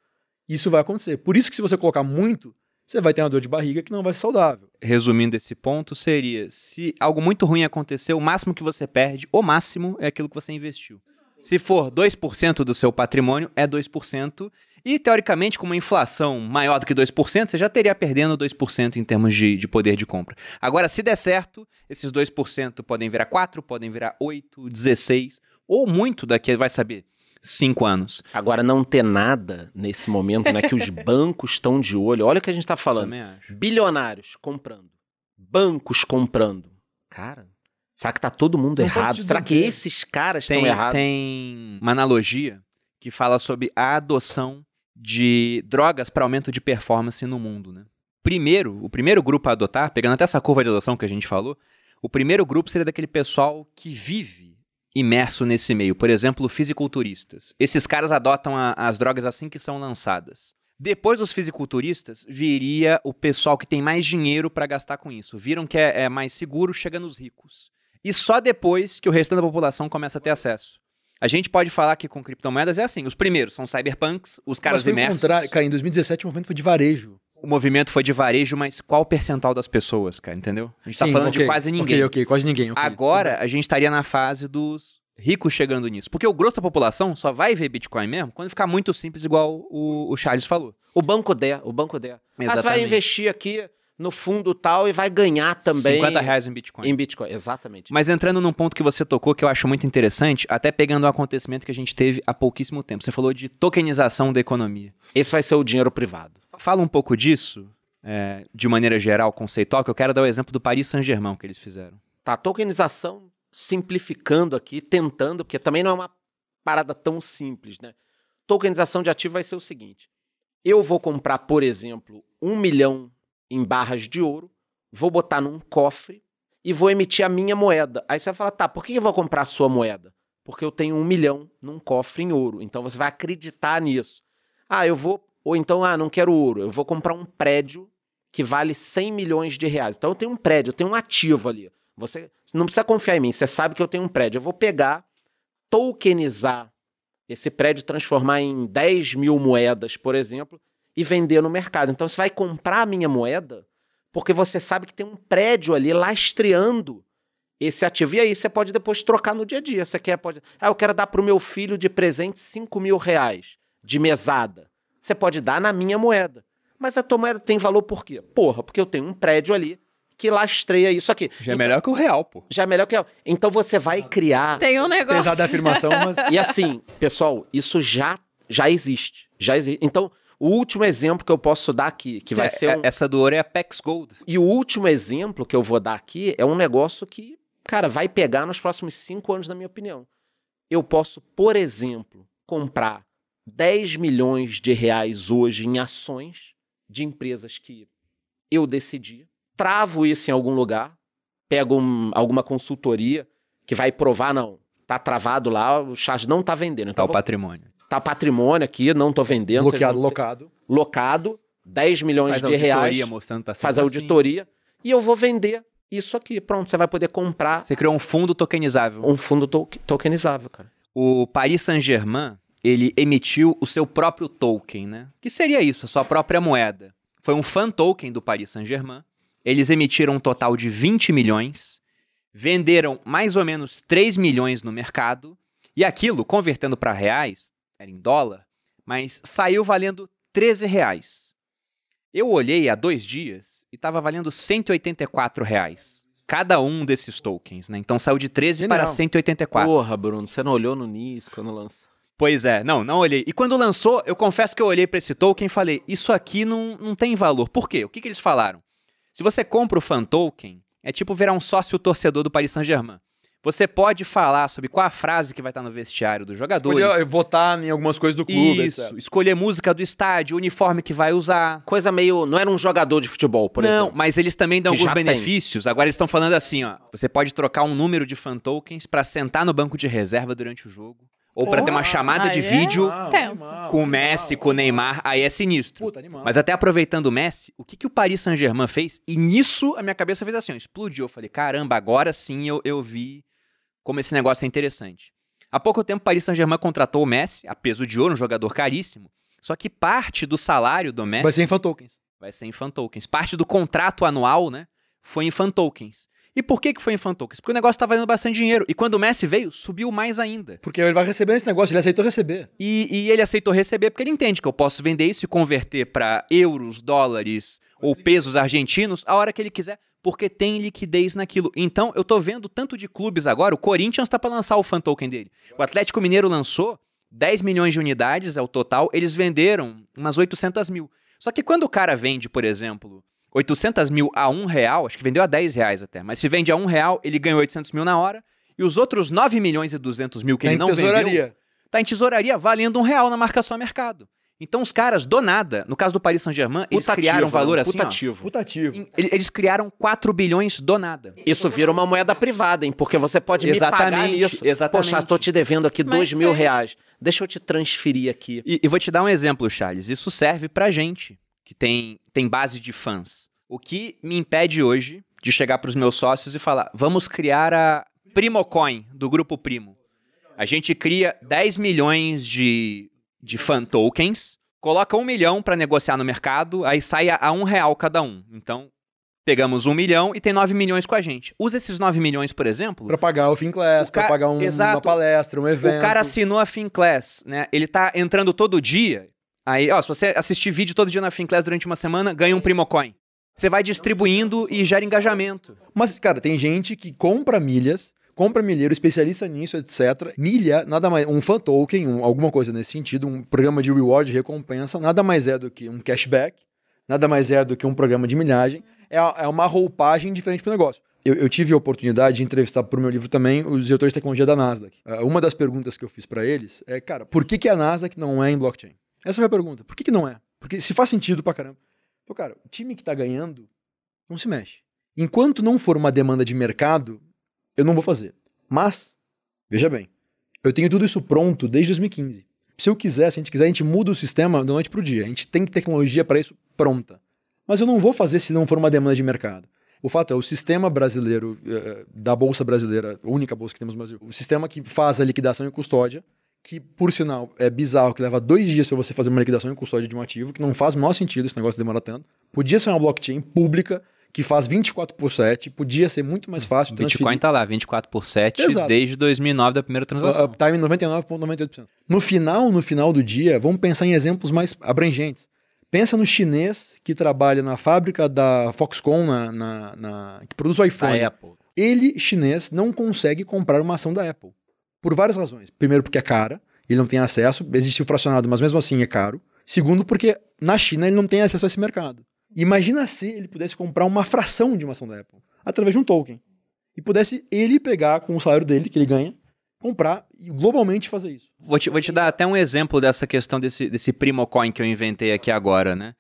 Isso vai acontecer. Por isso que se você colocar muito, você vai ter uma dor de barriga que não vai ser saudável. Resumindo esse ponto, seria: se algo muito ruim acontecer, o máximo que você perde, o máximo, é aquilo que você investiu. Se for 2% do seu patrimônio, é 2%. E, teoricamente, com uma inflação maior do que 2%, você já teria perdendo 2% em termos de, de poder de compra. Agora, se der certo, esses 2% podem virar 4%, podem virar 8%, 16%, ou muito daqui, vai saber, 5 anos. Agora, não ter nada nesse momento, né? Que os bancos estão de olho. Olha o que a gente tá falando. Bilionários comprando. Bancos comprando. Cara, será que tá todo mundo Não errado? Será que esses caras estão errados? tem uma analogia que fala sobre a adoção de drogas para aumento de performance no mundo, né? Primeiro, o primeiro grupo a adotar, pegando até essa curva de adoção que a gente falou, o primeiro grupo seria daquele pessoal que vive imerso nesse meio, por exemplo, fisiculturistas. Esses caras adotam a- as drogas assim que são lançadas. Depois dos fisiculturistas, viria o pessoal que tem mais dinheiro para gastar com isso. Viram que é, é mais seguro, chega nos ricos. E só depois que o restante da população começa a ter acesso. A gente pode falar que com criptomoedas é assim. Os primeiros são cyberpunks, os caras Mas foi imersos. contrário. Cara, em 2017 o movimento foi de varejo. O movimento foi de varejo, mas qual o percentual das pessoas, cara? Entendeu? A gente tá Sim, falando ok, de quase ninguém. Ok, ok, quase ninguém. ok. Agora a gente estaria na fase dos ricos chegando nisso. Porque o grosso da população só vai ver Bitcoin mesmo quando ficar muito simples, igual o, o Charles falou. O banco der, o banco der. Ah, você vai investir aqui no fundo tal e vai ganhar também 50 reais em Bitcoin. em Bitcoin. Exatamente. Mas entrando num ponto que você tocou que eu acho muito interessante, até pegando um acontecimento que a gente teve há pouquíssimo tempo. Você falou de tokenização da economia. Esse vai ser o dinheiro privado. Fala um pouco disso, é, de maneira geral, conceitual, que eu quero dar o exemplo do Paris Saint-Germain que eles fizeram. Tá, tokenização, simplificando aqui, tentando, porque também não é uma parada tão simples, né? Tokenização de ativo vai ser o seguinte: eu vou comprar, por exemplo, um milhão em barras de ouro, vou botar num cofre e vou emitir a minha moeda. Aí você vai falar, tá, por que eu vou comprar a sua moeda? Porque eu tenho um milhão num cofre em ouro. Então você vai acreditar nisso. Ah, eu vou. Ou então, ah, não quero ouro, eu vou comprar um prédio que vale 100 milhões de reais. Então eu tenho um prédio, eu tenho um ativo ali. Você não precisa confiar em mim, você sabe que eu tenho um prédio. Eu vou pegar, tokenizar esse prédio, transformar em 10 mil moedas, por exemplo, e vender no mercado. Então você vai comprar a minha moeda porque você sabe que tem um prédio ali lastreando esse ativo. E aí você pode depois trocar no dia a dia. Você quer, pode. Ah, eu quero dar para o meu filho de presente 5 mil reais de mesada. Você pode dar na minha moeda. Mas a tua moeda tem valor por quê? Porra, porque eu tenho um prédio ali que lastreia isso aqui. Já é Então- melhor que o real, pô. Já é melhor que. Então você vai criar. Tem um negócio. Apesar da afirmação, mas. E assim, pessoal, isso já, já existe. Já existe. Então, o último exemplo que eu posso dar aqui, que vai É, ser é- um. Essa do ouro é a Pex Gold. E o último exemplo que eu vou dar aqui é um negócio que, cara, vai pegar nos próximos cinco anos, na minha opinião. Eu posso, por exemplo, comprar 10 milhões de reais hoje em ações de empresas que eu decidi, travo isso em algum lugar, pego um- alguma consultoria que vai provar, não, tá travado lá, o charge não tá vendendo. Tá Então, o vou- patrimônio. tá patrimônio aqui, não tô vendendo. bloqueado, locado. locado, 10 milhões Faz de auditoria reais, mostrando que tá faz assim. auditoria e eu vou vender isso aqui. Pronto, você vai poder comprar Você criou um fundo tokenizável. um fundo to- tokenizável, cara. O Paris Saint-Germain, ele emitiu o seu próprio token, né? Que seria isso, a sua própria moeda. Foi um fan token do Paris Saint-Germain. Eles emitiram um total de 20 milhões, venderam mais ou menos 3 milhões no mercado, e aquilo, convertendo para reais, era em dólar, mas saiu valendo 13 reais. Eu olhei há dois dias e estava valendo 184 reais. Cada um desses tokens, né? Então saiu de 13 para Genial. 184. Porra, Bruno, você não olhou no início quando lança. Pois é, não, não olhei. E quando lançou, eu confesso que eu olhei para esse token e falei: Isso aqui não, não tem valor. Por quê? O que, que eles falaram? Se você compra o fan token, é tipo virar um sócio torcedor do Paris Saint-Germain. Você pode falar sobre qual a frase que vai estar no vestiário dos jogadores. Podia votar em algumas coisas do clube, Isso, etc. escolher música do estádio, uniforme que vai usar. Coisa meio. Não era um jogador de futebol, por não, exemplo. mas eles também dão Que alguns já tem. benefícios. Agora eles estão falando assim, ó. Você pode trocar um número de fan tokens pra sentar no banco de reserva durante o jogo. Ou pra ter uma chamada de aí é vídeo Animal, animal, com o animal, Messi, com o Neymar. Aí é sinistro. Puta, animal. Mas até aproveitando o Messi, o que, que o Paris Saint-Germain fez? E nisso a minha cabeça fez assim, ó, explodiu. Eu falei, caramba, agora sim eu, eu vi como esse negócio é interessante. Há pouco tempo o Paris Saint-Germain contratou o Messi, a peso de ouro, um jogador caríssimo. Só que parte do salário do Messi Vai ser em fan tokens. vai ser em fan tokens. Parte do contrato anual, né, foi em fan tokens. E por que, que foi em fan tokens? Porque o negócio tá valendo bastante dinheiro. E quando o Messi veio, subiu mais ainda. Porque ele vai receber esse negócio, ele aceitou receber. E, e ele aceitou receber porque ele entende que eu posso vender isso e converter para euros, dólares ou pesos argentinos a hora que ele quiser, porque tem liquidez naquilo. Então, eu tô vendo tanto de clubes agora, o Corinthians tá para lançar o fan token dele. O Atlético Mineiro lançou 10 milhões de unidades, é o total, eles venderam umas 800 mil. Só que quando o cara vende, por exemplo, 800 mil a um real, acho que vendeu a 10 reais até, mas se vende a um real, ele ganhou 800 mil na hora, e os outros 9 milhões e 200 mil que Tem ele não vendeu, tesouraria. tá em tesouraria valendo um real na marcação a mercado. Então os caras, do nada, no caso do Paris Saint-Germain, eles criaram um valor né? assim, ó, Putativo. Putativo. eles criaram 4 bilhões do nada. Isso vira uma moeda privada, hein? Porque você pode me pagar Exatamente, nisso. exatamente. Poxa, tô te devendo aqui Mas dois mil foi- reais. Deixa eu te transferir aqui. E, e vou te dar um exemplo, Charles. Isso serve pra gente, que tem, tem base de fãs. O que me impede hoje de chegar pros meus sócios e falar, vamos criar a Primocoin, do Grupo Primo. A gente cria 10 milhões de, de fan tokens, coloca um milhão pra negociar no mercado, aí sai a, a um real cada um. Então, pegamos um milhão e tem 9 milhões com a gente. Usa esses 9 milhões, por exemplo, Pra pagar o Finclass, ca- pagar um- uma palestra, um evento. O cara assinou a Finclass, né? Ele tá entrando todo dia. Aí, ó, se você assistir vídeo todo dia na Finclass durante uma semana, ganha um Primocoin. Você vai distribuindo e gera engajamento. Mas, cara, tem gente que compra milhas, compra milheiro, especialista nisso, etc. Milha, nada mais. Um fan token, um- alguma coisa nesse sentido, um programa de reward, recompensa, nada mais é do que um cashback, nada mais é do que um programa de milhagem. É, é uma roupagem diferente pro negócio. Eu, eu tive a oportunidade de entrevistar pro meu livro também os diretores de tecnologia da Nasdaq. Ah, uma das perguntas que eu fiz para eles é, cara, por que, que a Nasdaq não é em blockchain? Essa foi a pergunta. Por que, que não é? Porque se faz sentido pra caramba. Então, cara, o time que tá ganhando não se mexe. Enquanto não for uma demanda de mercado, eu não vou fazer. Mas, veja bem, eu tenho tudo isso pronto desde 2015. Se eu quiser, se a gente quiser, a gente muda o sistema da noite pro dia. A gente tem tecnologia para isso pronta. Mas eu não vou fazer se não for uma demanda de mercado. O fato é, o sistema brasileiro, eh, da Bolsa Brasileira, a única bolsa que temos no Brasil, o sistema que faz a liquidação e custódia, que, por sinal, é bizarro, que leva dois dias para você fazer uma liquidação e custódia de um ativo, que não faz o menor sentido esse negócio demora tanto. Podia ser uma blockchain pública, que faz 24 por 7, podia ser muito mais fácil O Bitcoin tá lá, 24 por 7, Exato. desde 2009 da primeira transação. Uptime 99,98%. No final, no final do dia, vamos pensar em exemplos mais abrangentes. Pensa no chinês que trabalha na fábrica da Foxconn, na, na- na- que produz o iPhone. Apple. Ele, chinês, não consegue comprar uma ação da Apple. Por várias razões. Primeiro, porque é cara, ele não tem acesso, existe o fracionado, mas mesmo assim é caro. Segundo, porque na China ele não tem acesso a esse mercado. Imagina se ele pudesse comprar uma fração de uma ação da Apple, através de um token. E pudesse ele pegar com o salário dele, que ele ganha, comprar e globalmente fazer isso. Vou te, vou te dar até um exemplo dessa questão desse, desse Primocoin que eu inventei aqui agora, né?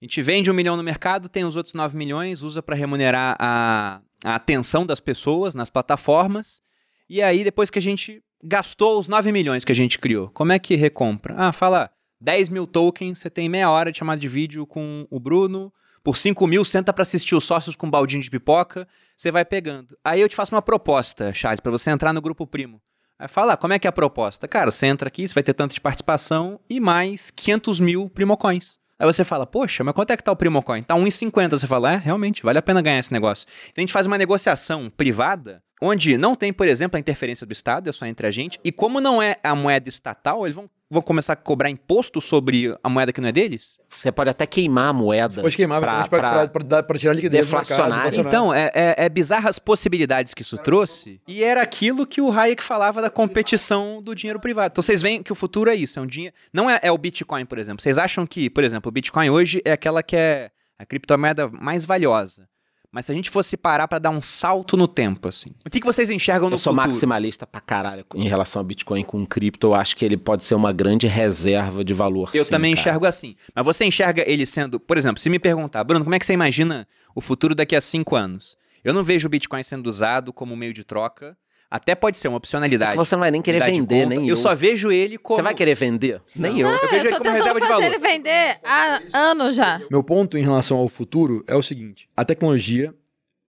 A gente vende um milhão no mercado, tem os outros 9 milhões, usa para remunerar a, a atenção das pessoas nas plataformas. E aí, depois que a gente gastou os 9 milhões que a gente criou, como é que recompra? Ah, fala 10 mil tokens, você tem meia hora de chamada de vídeo com o Bruno. Por 5 mil, senta para assistir os sócios com um baldinho de pipoca, você vai pegando. Aí eu te faço uma proposta, Charles, para você entrar no grupo primo. Aí fala, ah, como é que é a proposta? Cara, você entra aqui, você vai ter tanto de participação e mais 500 mil Primocoins. Aí você fala, poxa, mas quanto é que tá o Primocoin? Tá 1,50. Você fala, é, realmente, vale a pena ganhar esse negócio. Então a gente faz uma negociação privada, onde não tem, por exemplo, a interferência do Estado, é só entre a gente. E como não é a moeda estatal, eles vão, vão começar a cobrar imposto sobre a moeda que não é deles? Você pode até queimar a moeda. Pode queimar pra tirar liquidez do mercado. Então, é, é, é bizarra as possibilidades que isso trouxe. E era aquilo que o Hayek falava da competição do dinheiro privado. Então vocês veem que o futuro é isso, é um dinheiro. Não é, é o Bitcoin, por exemplo. Vocês acham que, por exemplo, o Bitcoin hoje é aquela que é a criptomoeda mais valiosa. Mas se a gente fosse parar pra dar um salto no tempo, assim. O que, que vocês enxergam no Eu sou futuro? maximalista pra caralho em relação ao Bitcoin com cripto. Eu acho que ele pode ser uma grande reserva de valor. Eu sim, também cara. enxergo assim. Mas você enxerga ele sendo. Por exemplo, se me perguntar, Bruno, como é que você imagina o futuro daqui a cinco anos? Eu não vejo o Bitcoin sendo usado como meio de troca. Até pode ser uma É opcionalidade. que você não vai nem querer vender, nem eu. eu. só vejo ele como. Você vai querer vender? Nem eu. Eu vejo eu ele como reserva de valor. ele vender há anos já. Meu ponto em relação ao futuro é o seguinte: a tecnologia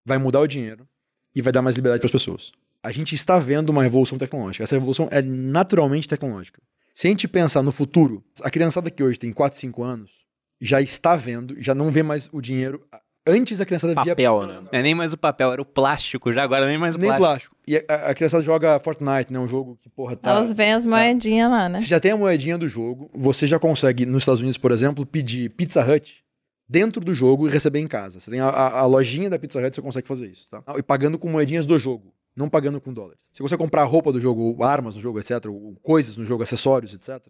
vai mudar o dinheiro e vai dar mais liberdade para as pessoas. A gente está vendo uma revolução tecnológica. Essa revolução é naturalmente tecnológica. Se a gente pensar no futuro, a criançada que hoje tem 4, 5 anos já está vendo, já não vê mais o dinheiro. Antes a criançada via Papel, né? Não é nem mais o papel, era o plástico já, agora nem mais o nem plástico. plástico. E a, a criançada joga Fortnite, né? Um jogo que, porra, tá. Elas veem as moedinhas lá, né? Você já tem a moedinha do jogo, você já consegue, nos Estados Unidos, por exemplo, pedir Pizza Hut dentro do jogo e receber em casa. Você tem a, a- a lojinha da Pizza Hut, você consegue fazer isso, tá? E pagando com moedinhas do jogo, não pagando com dólares. Você consegue comprar roupa do jogo, armas no jogo, etc., ou coisas no jogo, acessórios, etc.,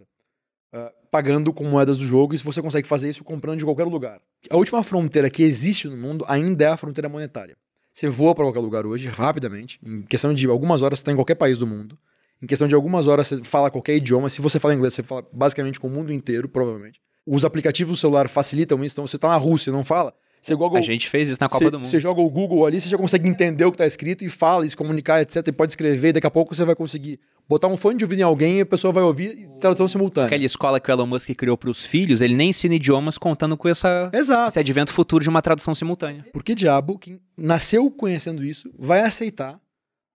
ah, pagando com moedas do jogo, e você consegue fazer isso comprando de qualquer lugar. A última fronteira que existe no mundo ainda é a fronteira monetária. Você voa para qualquer lugar hoje, rapidamente, em questão de algumas horas você está em qualquer país do mundo. Em questão de algumas horas você fala qualquer idioma. Se você fala inglês, você fala basicamente com o mundo inteiro, provavelmente. Os aplicativos do celular facilitam isso. Então você tá na Rússia e não fala, você Google, A gente fez isso na Copa do Mundo. você joga o Google ali, você já consegue entender o que tá escrito e fala, e se comunicar, etc. E pode escrever, e daqui a pouco você vai conseguir botar um fone de ouvido em alguém e a pessoa vai ouvir e tradução simultânea. Aquela escola que o Elon Musk criou pros filhos, ele nem ensina idiomas contando com essa, Exato. esse advento futuro de uma tradução simultânea. Por que diabo quem nasceu conhecendo isso vai aceitar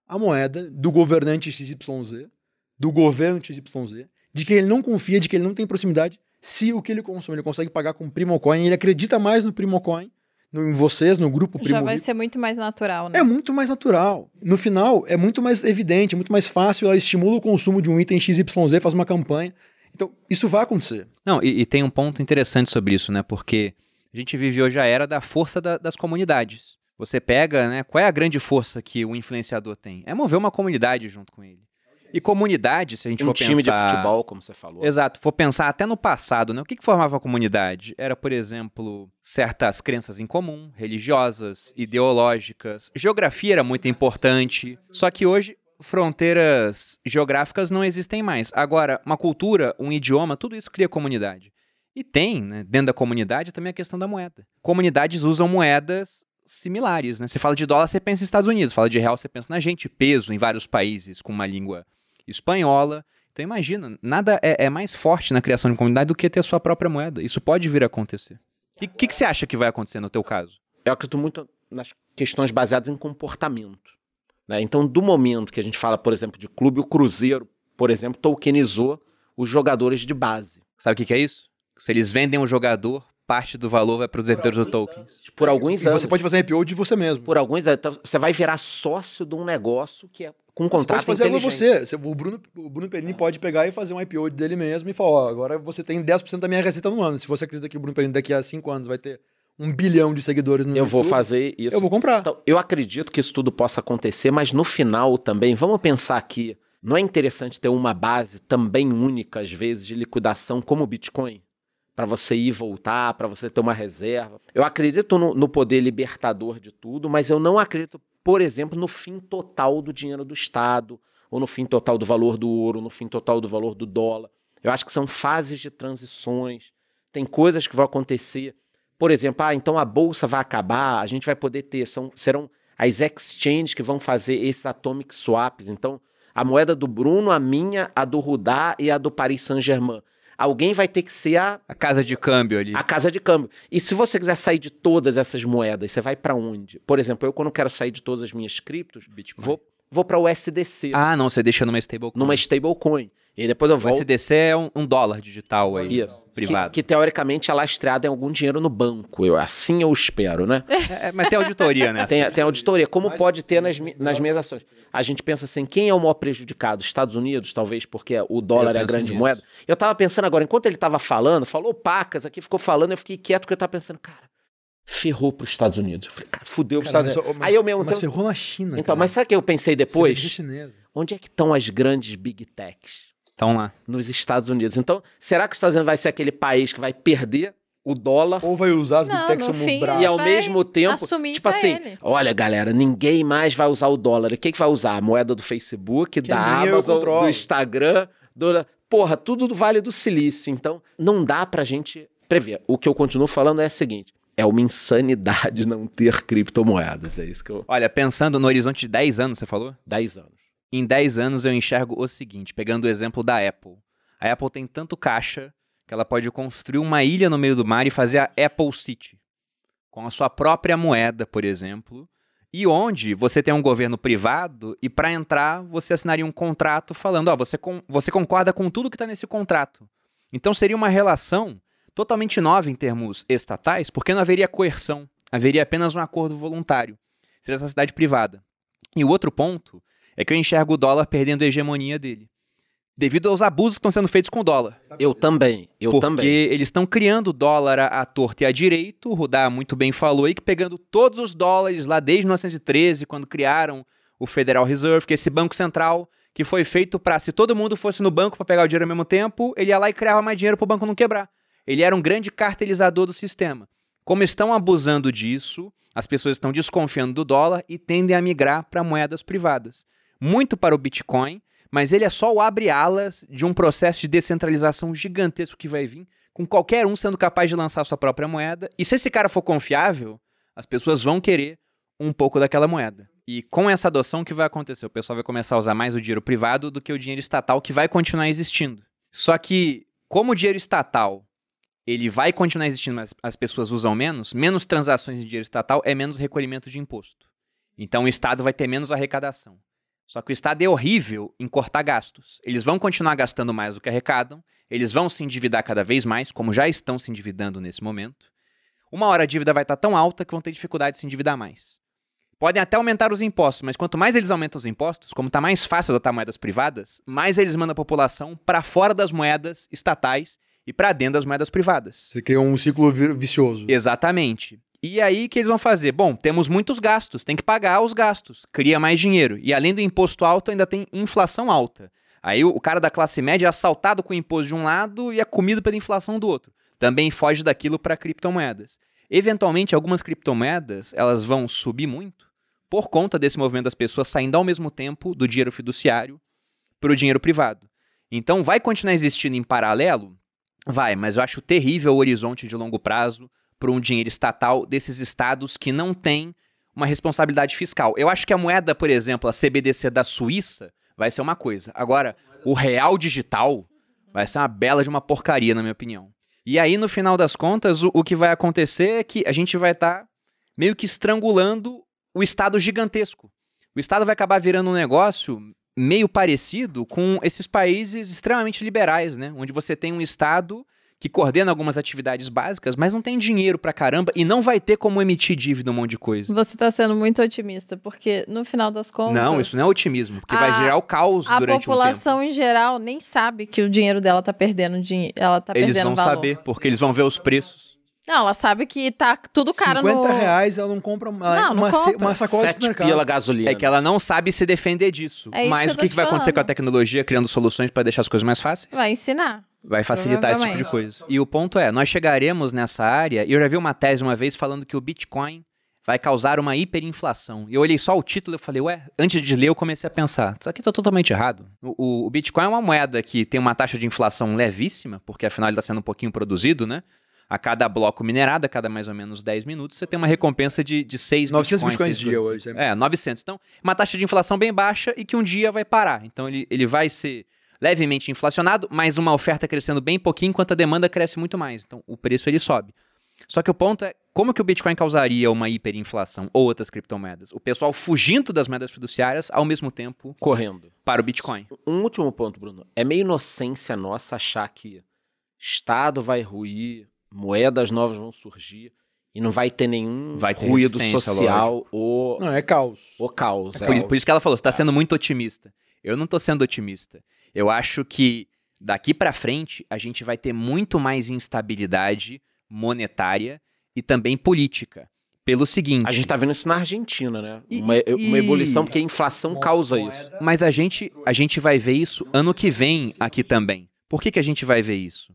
a moeda do governante XYZ, do governo XYZ, de que ele não confia, de que ele não tem proximidade, se o que ele consome ele consegue pagar com Primocoin, ele acredita mais no Primocoin, no, em vocês, no grupo Primo Já vai ser muito mais natural, né? É muito mais natural. No final, é muito mais evidente, é muito mais fácil, ela estimula o consumo de um item XYZ, faz uma campanha. Então, isso vai acontecer. Não, e, e tem um ponto interessante sobre isso, né? Porque a gente vive hoje a era da força da- das comunidades. Você pega, né? Qual é a grande força que o influenciador tem? É mover uma comunidade junto com ele. E comunidade, se a gente Um for time pensar... de futebol, como você falou. Exato, for pensar até no passado, né? O que, que formava a comunidade? Era, por exemplo, certas crenças em comum, religiosas, ideológicas. Geografia era muito importante. Só que hoje fronteiras geográficas não existem mais. Agora, uma cultura, um idioma, tudo isso cria comunidade. E tem, né, dentro da comunidade, também a questão da moeda. Comunidades usam moedas similares, né? Você fala de dólar, você pensa nos Estados Unidos. Fala de real, você pensa na gente. Peso em vários países com uma língua espanhola. Então imagina, nada é, é mais forte na criação de comunidade do que ter a sua própria moeda. Isso pode vir a acontecer. O que, que, que você acha que vai acontecer no teu caso? eu acredito muito nas questões baseadas em comportamento. né? Então, do momento que a gente fala, por exemplo, de clube, o Cruzeiro, por exemplo, tokenizou os jogadores de base. Sabe o que, que é isso? Se eles vendem um jogador, parte do valor vai para os detentores do tokens. Por alguns E anos. você pode fazer IPO de você mesmo. Por alguns anos. Então, você vai virar sócio de um negócio que é com um Você contrato pode fazer você. Você- O Bruno, o Bruno Perini pode pegar e fazer um IPO dele mesmo e falar: ó, agora você tem 10% da minha receita no ano. Se você acredita que o Bruno Perini daqui a 5 anos vai ter um bilhão de seguidores no Eu vou YouTube, fazer isso. Eu vou comprar. Então, eu acredito que isso tudo possa acontecer, mas no final também, vamos pensar aqui, não é interessante ter uma base também única, às vezes, de liquidação como o Bitcoin? Para você ir voltar, para você ter uma reserva. Eu acredito no, no poder libertador de tudo, mas eu não acredito, por exemplo, no fim total do dinheiro do Estado, ou no fim total do valor do ouro, no fim total do valor do dólar. Eu acho que são fases de transições, tem coisas que vão acontecer. Por exemplo, ah, então a bolsa vai acabar, a gente vai poder ter, são, serão as exchanges que vão fazer esses atomic swaps. Então, a moeda do Bruno, a minha, a do Rudá e a do Paris Saint-Germain. Alguém vai ter que ser a, A casa de câmbio ali. a casa de câmbio. E se você quiser sair de todas essas moedas, você vai para onde? Por exemplo, eu quando quero sair de todas as minhas criptos, Bitcoin. vou, vou para o SDC, Ah, não, você deixa numa stablecoin. numa stablecoin. E depois eu O volto. SDC é um, um dólar digital aí, Isso. privado. Que, que teoricamente é lastreado em algum dinheiro no banco. Eu, assim eu espero, né? É, mas tem auditoria, né? Tem, tem auditoria, como pode ter nas, nas minhas ações. A gente pensa assim, quem é o maior prejudicado? Estados Unidos, talvez, porque o dólar é a grande nisso. moeda. Eu tava pensando agora, enquanto ele tava falando, falou pacas aqui, ficou falando, eu fiquei quieto porque eu tava pensando, cara, ferrou pros Estados Unidos. Eu falei, cara, fudeu pros Cara, Estados mas- Unidos. mas- Aí eu mesmo Mas ferrou na China. Então, cara. mas sabe o que eu pensei depois? Onde é que estão as grandes big techs? Então lá. Nos Estados Unidos. Então, será que os Estados Unidos vai ser aquele país que vai perder o dólar Ou vai usar as big techs como fim, braço. e ao mesmo tempo, assumir tipo assim, ele. olha galera, ninguém mais vai usar o dólar. Quem que vai usar? A moeda do Facebook, Que da Amazon, do Instagram, do... Porra, tudo do Vale do Silício. Então, não dá pra gente prever. O que eu continuo falando é o seguinte, é uma insanidade não ter criptomoedas. É isso que eu... Olha, pensando no horizonte de 10 anos, você falou? 10 anos. Em 10 anos eu enxergo o seguinte, pegando o exemplo da Apple. A Apple tem tanto caixa que ela pode construir uma ilha no meio do mar e fazer a Apple City, com a sua própria moeda, por exemplo, e onde você tem um governo privado e para entrar você assinaria um contrato falando, ó, você, con- você concorda com tudo que está nesse contrato. Então seria uma relação totalmente nova em termos estatais, porque não haveria coerção, haveria apenas um acordo voluntário. Seria essa cidade privada. E o outro ponto é que eu enxergo o dólar perdendo a hegemonia dele. Devido aos abusos que estão sendo feitos com o dólar. Eu também, eu porque também. eles estão criando dólar à, à torta e à direito. O Rudá muito bem falou aí que pegando todos os dólares lá desde 1913, quando criaram o Federal Reserve, que é esse banco central que foi feito para se todo mundo fosse no banco para pegar o dinheiro ao mesmo tempo, ele ia lá e criava mais dinheiro para o banco não quebrar. Ele era um grande cartelizador do sistema. Como estão abusando disso, as pessoas estão desconfiando do dólar e tendem a migrar para moedas privadas. Muito para o Bitcoin, mas ele é só o abre-alas de um processo de descentralização gigantesco que vai vir, com qualquer um sendo capaz de lançar sua própria moeda. E se esse cara for confiável, as pessoas vão querer um pouco daquela moeda. E com essa adoção, o que vai acontecer? O pessoal vai começar a usar mais o dinheiro privado do que o dinheiro estatal, que vai continuar existindo. Só que, como o dinheiro estatal ele vai continuar existindo, mas as pessoas usam menos, menos transações de dinheiro estatal é menos recolhimento de imposto. Então o Estado vai ter menos arrecadação. Só que o Estado é horrível em cortar gastos. Eles vão continuar gastando mais do que arrecadam, eles vão se endividar cada vez mais, como já estão se endividando nesse momento. Uma hora a dívida vai estar tão alta que vão ter dificuldade de se endividar mais. Podem até aumentar os impostos, mas quanto mais eles aumentam os impostos, como está mais fácil adotar moedas privadas, mais eles mandam a população para fora das moedas estatais e para dentro das moedas privadas. Você cria um ciclo vi- vicioso. Exatamente. E aí que eles vão fazer? Bom, temos muitos gastos, tem que pagar os gastos, cria mais dinheiro. E além do imposto alto, ainda tem inflação alta. Aí o o cara da classe média é assaltado com o imposto de um lado e é comido pela inflação do outro. Também foge daquilo para criptomoedas. Eventualmente, algumas criptomoedas elas vão subir muito por conta desse movimento das pessoas saindo ao mesmo tempo do dinheiro fiduciário para o dinheiro privado. Então, vai continuar existindo em paralelo? Vai, mas eu acho terrível o horizonte de longo prazo para um dinheiro estatal desses estados que não têm uma responsabilidade fiscal. Eu acho que a moeda, por exemplo, a CBDC da Suíça, vai ser uma coisa. Agora, o real digital vai ser uma bela de uma porcaria, na minha opinião. E aí, no final das contas, o, o que vai acontecer é que a gente vai estar meio que estrangulando o Estado gigantesco. O Estado vai acabar virando um negócio meio parecido com esses países extremamente liberais, né? Onde você tem um Estado que coordena algumas atividades básicas, mas não tem dinheiro pra caramba e não vai ter como emitir dívida um monte de coisa. Você tá sendo muito otimista, porque no final das contas. Não, isso não é otimismo, porque vai A- gerar o caos A durante um população em geral nem sabe que o dinheiro dela tá perdendo dinheiro. Ela tá tempo. Eles perdendo vão valor. saber, porque eles vão ver os preços. Não, ela sabe que tá tudo caro 50 no. reais ela não compra ela- Não, não uma, compra. uma sacola de Sete supermercado. pila gasolina. É que ela não sabe se defender disso. É Mas o que, que vai acontecer com a tecnologia criando soluções pra deixar as coisas mais fáceis? Vai ensinar. Vai facilitar esse tipo de coisa. E o ponto é, nós chegaremos nessa área, e eu já vi uma tese uma vez falando que o Bitcoin vai causar uma hiperinflação. E eu olhei só o título e falei, ué, antes de ler eu comecei a pensar, isso aqui tá totalmente errado. O, o- o Bitcoin é uma moeda que tem uma taxa de inflação levíssima, porque afinal ele está sendo um pouquinho produzido, né? A cada bloco minerado, a cada mais ou menos 10 minutos, você tem uma recompensa de, de 6 900 bitcoins. bitcoins 6 dia hoje. É, 900. Então, uma taxa de inflação bem baixa e que um dia vai parar. Então, ele, ele vai ser levemente inflacionado, mas uma oferta crescendo bem pouquinho, enquanto a demanda cresce muito mais. Então, o preço ele sobe. Só que o ponto é, como que o Bitcoin causaria uma hiperinflação ou outras criptomoedas? O pessoal fugindo das moedas fiduciárias ao mesmo tempo correndo. para o Bitcoin. Um último ponto, Bruno. É meio inocência nossa achar que Estado vai ruir, moedas novas vão surgir e não vai ter nenhum Vai ter ruído social ou, Não, é caos. ou caos. É por, É, por isso que ela falou, você está sendo muito otimista. Eu não estou sendo otimista. Eu acho que daqui para frente a gente vai ter muito mais instabilidade monetária e também política. Pelo seguinte, A gente tá vendo isso na Argentina, né? E- uma, e- uma ebulição, porque a inflação causa isso. Mas a gente, a gente vai ver isso ano que vem aqui também. Por que, que a gente vai ver isso?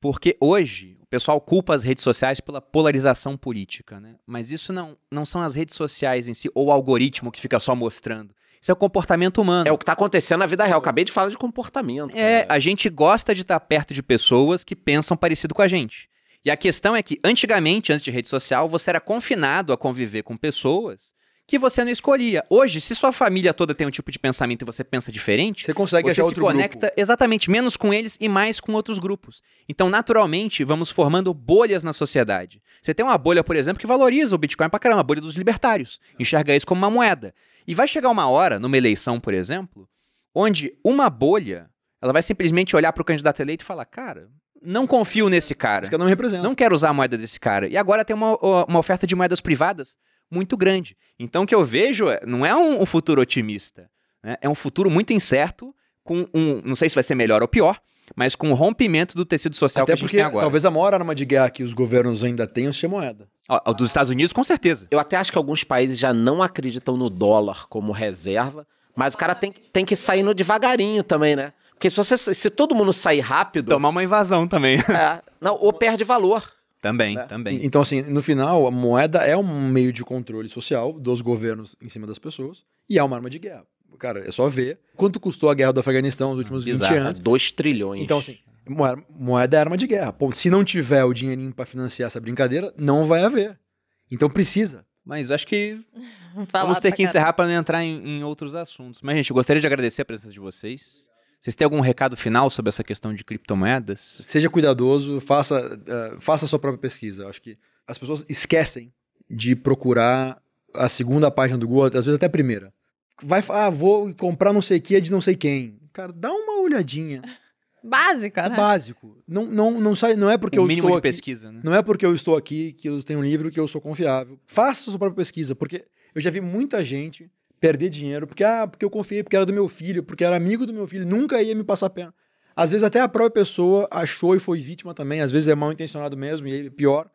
Porque hoje, pessoal culpa as redes sociais pela polarização política, né? Mas isso não, não são as redes sociais em si, ou o algoritmo que fica só mostrando. Isso é o comportamento humano. É o que tá acontecendo na vida real. Acabei de falar de comportamento. É, cara. a gente gosta de estar perto de pessoas que pensam parecido com a gente. E a questão é que, antigamente, antes de rede social, você era confinado a conviver com pessoas que você não escolhia. Hoje, se sua família toda tem um tipo de pensamento e você pensa diferente, Você consegue você achar se conecta grupo. exatamente menos com eles e mais com outros grupos. Então, naturalmente, vamos formando bolhas na sociedade. Você tem uma bolha, por exemplo, que valoriza o Bitcoin pra caramba, a bolha dos libertários. Enxerga isso como uma moeda. E vai chegar uma hora, numa eleição, por exemplo, onde uma bolha, ela vai simplesmente olhar pro candidato eleito e falar, cara, não confio nesse cara. Esse cara não me representa. Não quero usar a moeda desse cara. E agora tem uma, uma oferta de moedas privadas muito grande. Então o que eu vejo é- não é um, um futuro otimista. né? É um futuro muito incerto, com um. Não sei se vai ser melhor ou pior, mas com o rompimento do tecido social Até que a gente porque tem agora. talvez a maior arma de guerra que os governos ainda tenham seja moeda. Ó, dos Estados Unidos, com certeza. Eu até acho que alguns países já não acreditam no dólar como reserva, mas o cara tem, que- tem que sair no devagarinho também, né? Porque se, você, se todo mundo sair rápido, Tomar uma invasão também. é, não, ou perde valor. Também, Né? também. Então, assim, no final, a moeda é um meio de controle social dos governos em cima das pessoas e é uma arma de guerra. Cara, é só ver quanto custou a guerra do Afeganistão nos últimos 20 Bizarro. anos. 2 trilhões. Então, assim, moeda, é arma de guerra. Pô, se não tiver o dinheirinho pra financiar essa brincadeira, não vai haver. Então precisa. Mas acho que vamos ter que encerrar para não entrar em, em outros assuntos. Mas, gente, eu gostaria de agradecer a presença de vocês. Vocês têm algum recado final sobre essa questão de criptomoedas? Seja cuidadoso, faça, eh, faça a sua própria pesquisa. Eu acho que as pessoas esquecem de procurar a segunda página do Google, às vezes até a primeira. Vai, ah, vou comprar não sei o que é de não sei quem. Cara, dá uma olhadinha. Básica, É né? básico. Não, não, não, sai, não é porque o eu mínimo estou de aqui, pesquisa, né? Não é porque eu estou aqui que eu tenho um livro que eu sou confiável. Faça a sua própria pesquisa, porque eu já vi muita gente perder dinheiro porque ah, porque eu confiei porque era do meu filho, porque era amigo do meu filho, nunca ia me passar a pena. Às vezes até a própria pessoa achou e foi vítima também, às vezes é mal intencionado mesmo e aí é pior.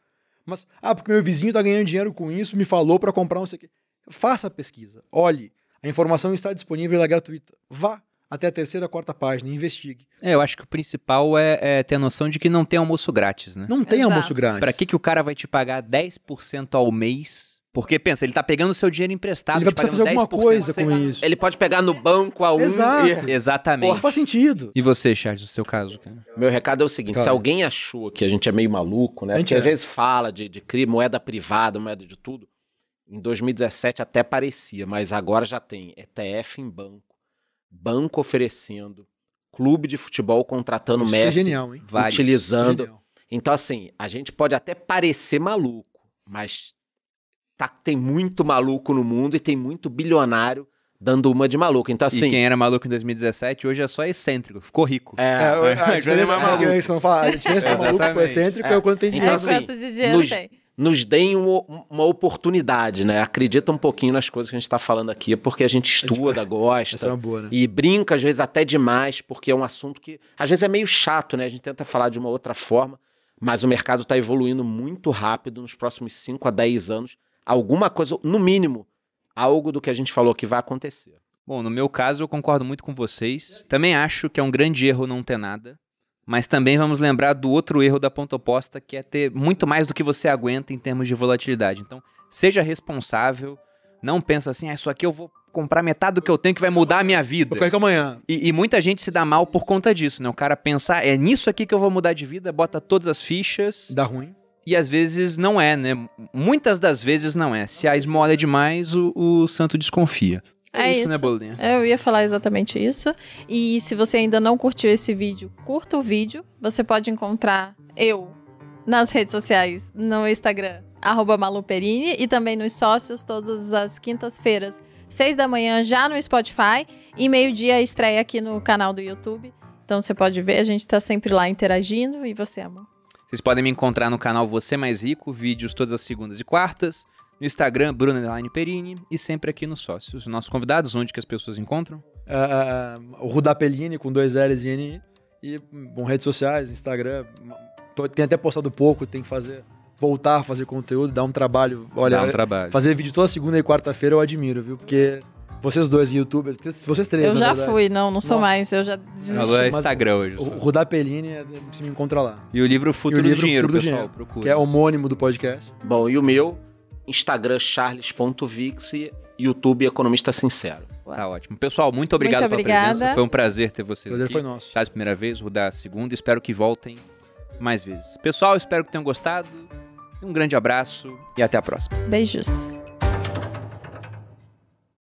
Mas ah, porque meu vizinho tá ganhando dinheiro com isso, me falou para comprar não sei o quê. Faça a pesquisa. Olhe, a informação está disponível, ela é gratuita. Vá até a terceira, quarta página, investigue. É, eu acho que o principal é, é ter a noção de que não tem almoço grátis, né? Não tem Exato. almoço grátis. Pra que, que o cara vai te pagar 10% ao mês? Porque, pensa, ele tá pegando o seu dinheiro emprestado. Ele vai precisar fazer alguma 10%, coisa com isso. Ele pode pegar no banco a um Exato. e... Exatamente. Não faz sentido. E você, Charles, o seu caso? Cara? Meu recado é o seguinte: Claro. se alguém achou que a gente é meio maluco, né? A gente Porque às é. vezes fala de, de CRI, moeda privada, moeda de tudo. Em 2017 até parecia, mas agora já tem ETF em banco, banco oferecendo, clube de futebol contratando Isso é Messi, genial, hein? Vários. utilizando. Genial. Então, assim, a gente pode até parecer maluco, mas tá, tem muito maluco no mundo e tem muito bilionário dando uma de maluco. Então, e assim. quem era maluco em 2017, hoje é só excêntrico. Ficou rico. É, É, a, a diferença, é maluco. é que você não fala, a diferença do maluco pro excêntrico É. é o quanto tem Então, dinheiro. é assim, de dinheiro nos- tem. nos deem um- uma oportunidade, né? Acredita um pouquinho nas coisas que a gente está falando aqui, porque a gente estuda, Essa é gosta. uma boa, né? E brinca, às vezes, até demais, porque é um assunto que às vezes é meio chato, né? A gente tenta falar de uma outra forma, mas o mercado está evoluindo muito rápido nos próximos 5 a 10 anos. Alguma coisa, no mínimo, algo do que a gente falou que vai acontecer. Bom, no meu caso, eu concordo muito com vocês. Também acho que é um grande erro não ter nada. Mas também vamos lembrar do outro erro da ponta oposta, que é ter muito mais do que você aguenta em termos de volatilidade. Então, seja responsável. Não pensa assim, ah, isso aqui eu vou comprar metade do que eu tenho que vai mudar a minha vida. Vou ficar aqui amanhã. E, e muita gente se dá mal por conta disso, né? O cara pensa, "Ah, é nisso aqui que eu vou mudar de vida, bota todas as fichas. Dá ruim. E às vezes não é, né? Muitas das vezes não é. Se a esmola é demais, o, o santo desconfia. É né, isso. Bolinha? Eu ia falar exatamente isso. E se você ainda não curtiu esse vídeo, curta o vídeo. Você pode encontrar eu nas redes sociais, no Instagram, arroba maluperini, e também nos sócios todas as quintas-feiras, seis da manhã, já no Spotify, e meio-dia estreia aqui no canal do YouTube. Então você pode ver, a gente tá sempre lá interagindo. E você, amor? Vocês podem me encontrar no canal Você Mais Rico, vídeos todas as segundas e quartas. No Instagram, Bruno Perini. E sempre aqui nos sócios. Os nossos convidados, onde que as pessoas encontram? Ah, ah, o Rudapellini com dois L's e N. E, bom, redes sociais, Instagram. Tô- tem até postado pouco, tem que fazer. Voltar a fazer conteúdo, dar um trabalho. Olha, Dá um trabalho. fazer vídeo toda segunda e quarta-feira eu admiro, viu? Porque Vocês dois, youtubers, vocês três, Eu já verdade. fui, não, não sou Nossa. mais. Eu já desisti. Alô, é Instagram hoje. O. Rudá Pellini, é- você me encontra lá. E o livro Futuro E o livro do Dinheiro, Futuro do pessoal. Dinheiro, Procura. Que é homônimo do podcast. Bom, e o meu, Instagram charles.vix e YouTube Economista Sincero. Tá ótimo. Pessoal, muito obrigado Muito pela obrigada. presença. Foi um prazer ter vocês O prazer aqui. foi nosso. Tá, a primeira vez, Rudá a segunda. Espero que voltem mais vezes. Pessoal, espero que tenham gostado. Um grande abraço e até a próxima. Beijos.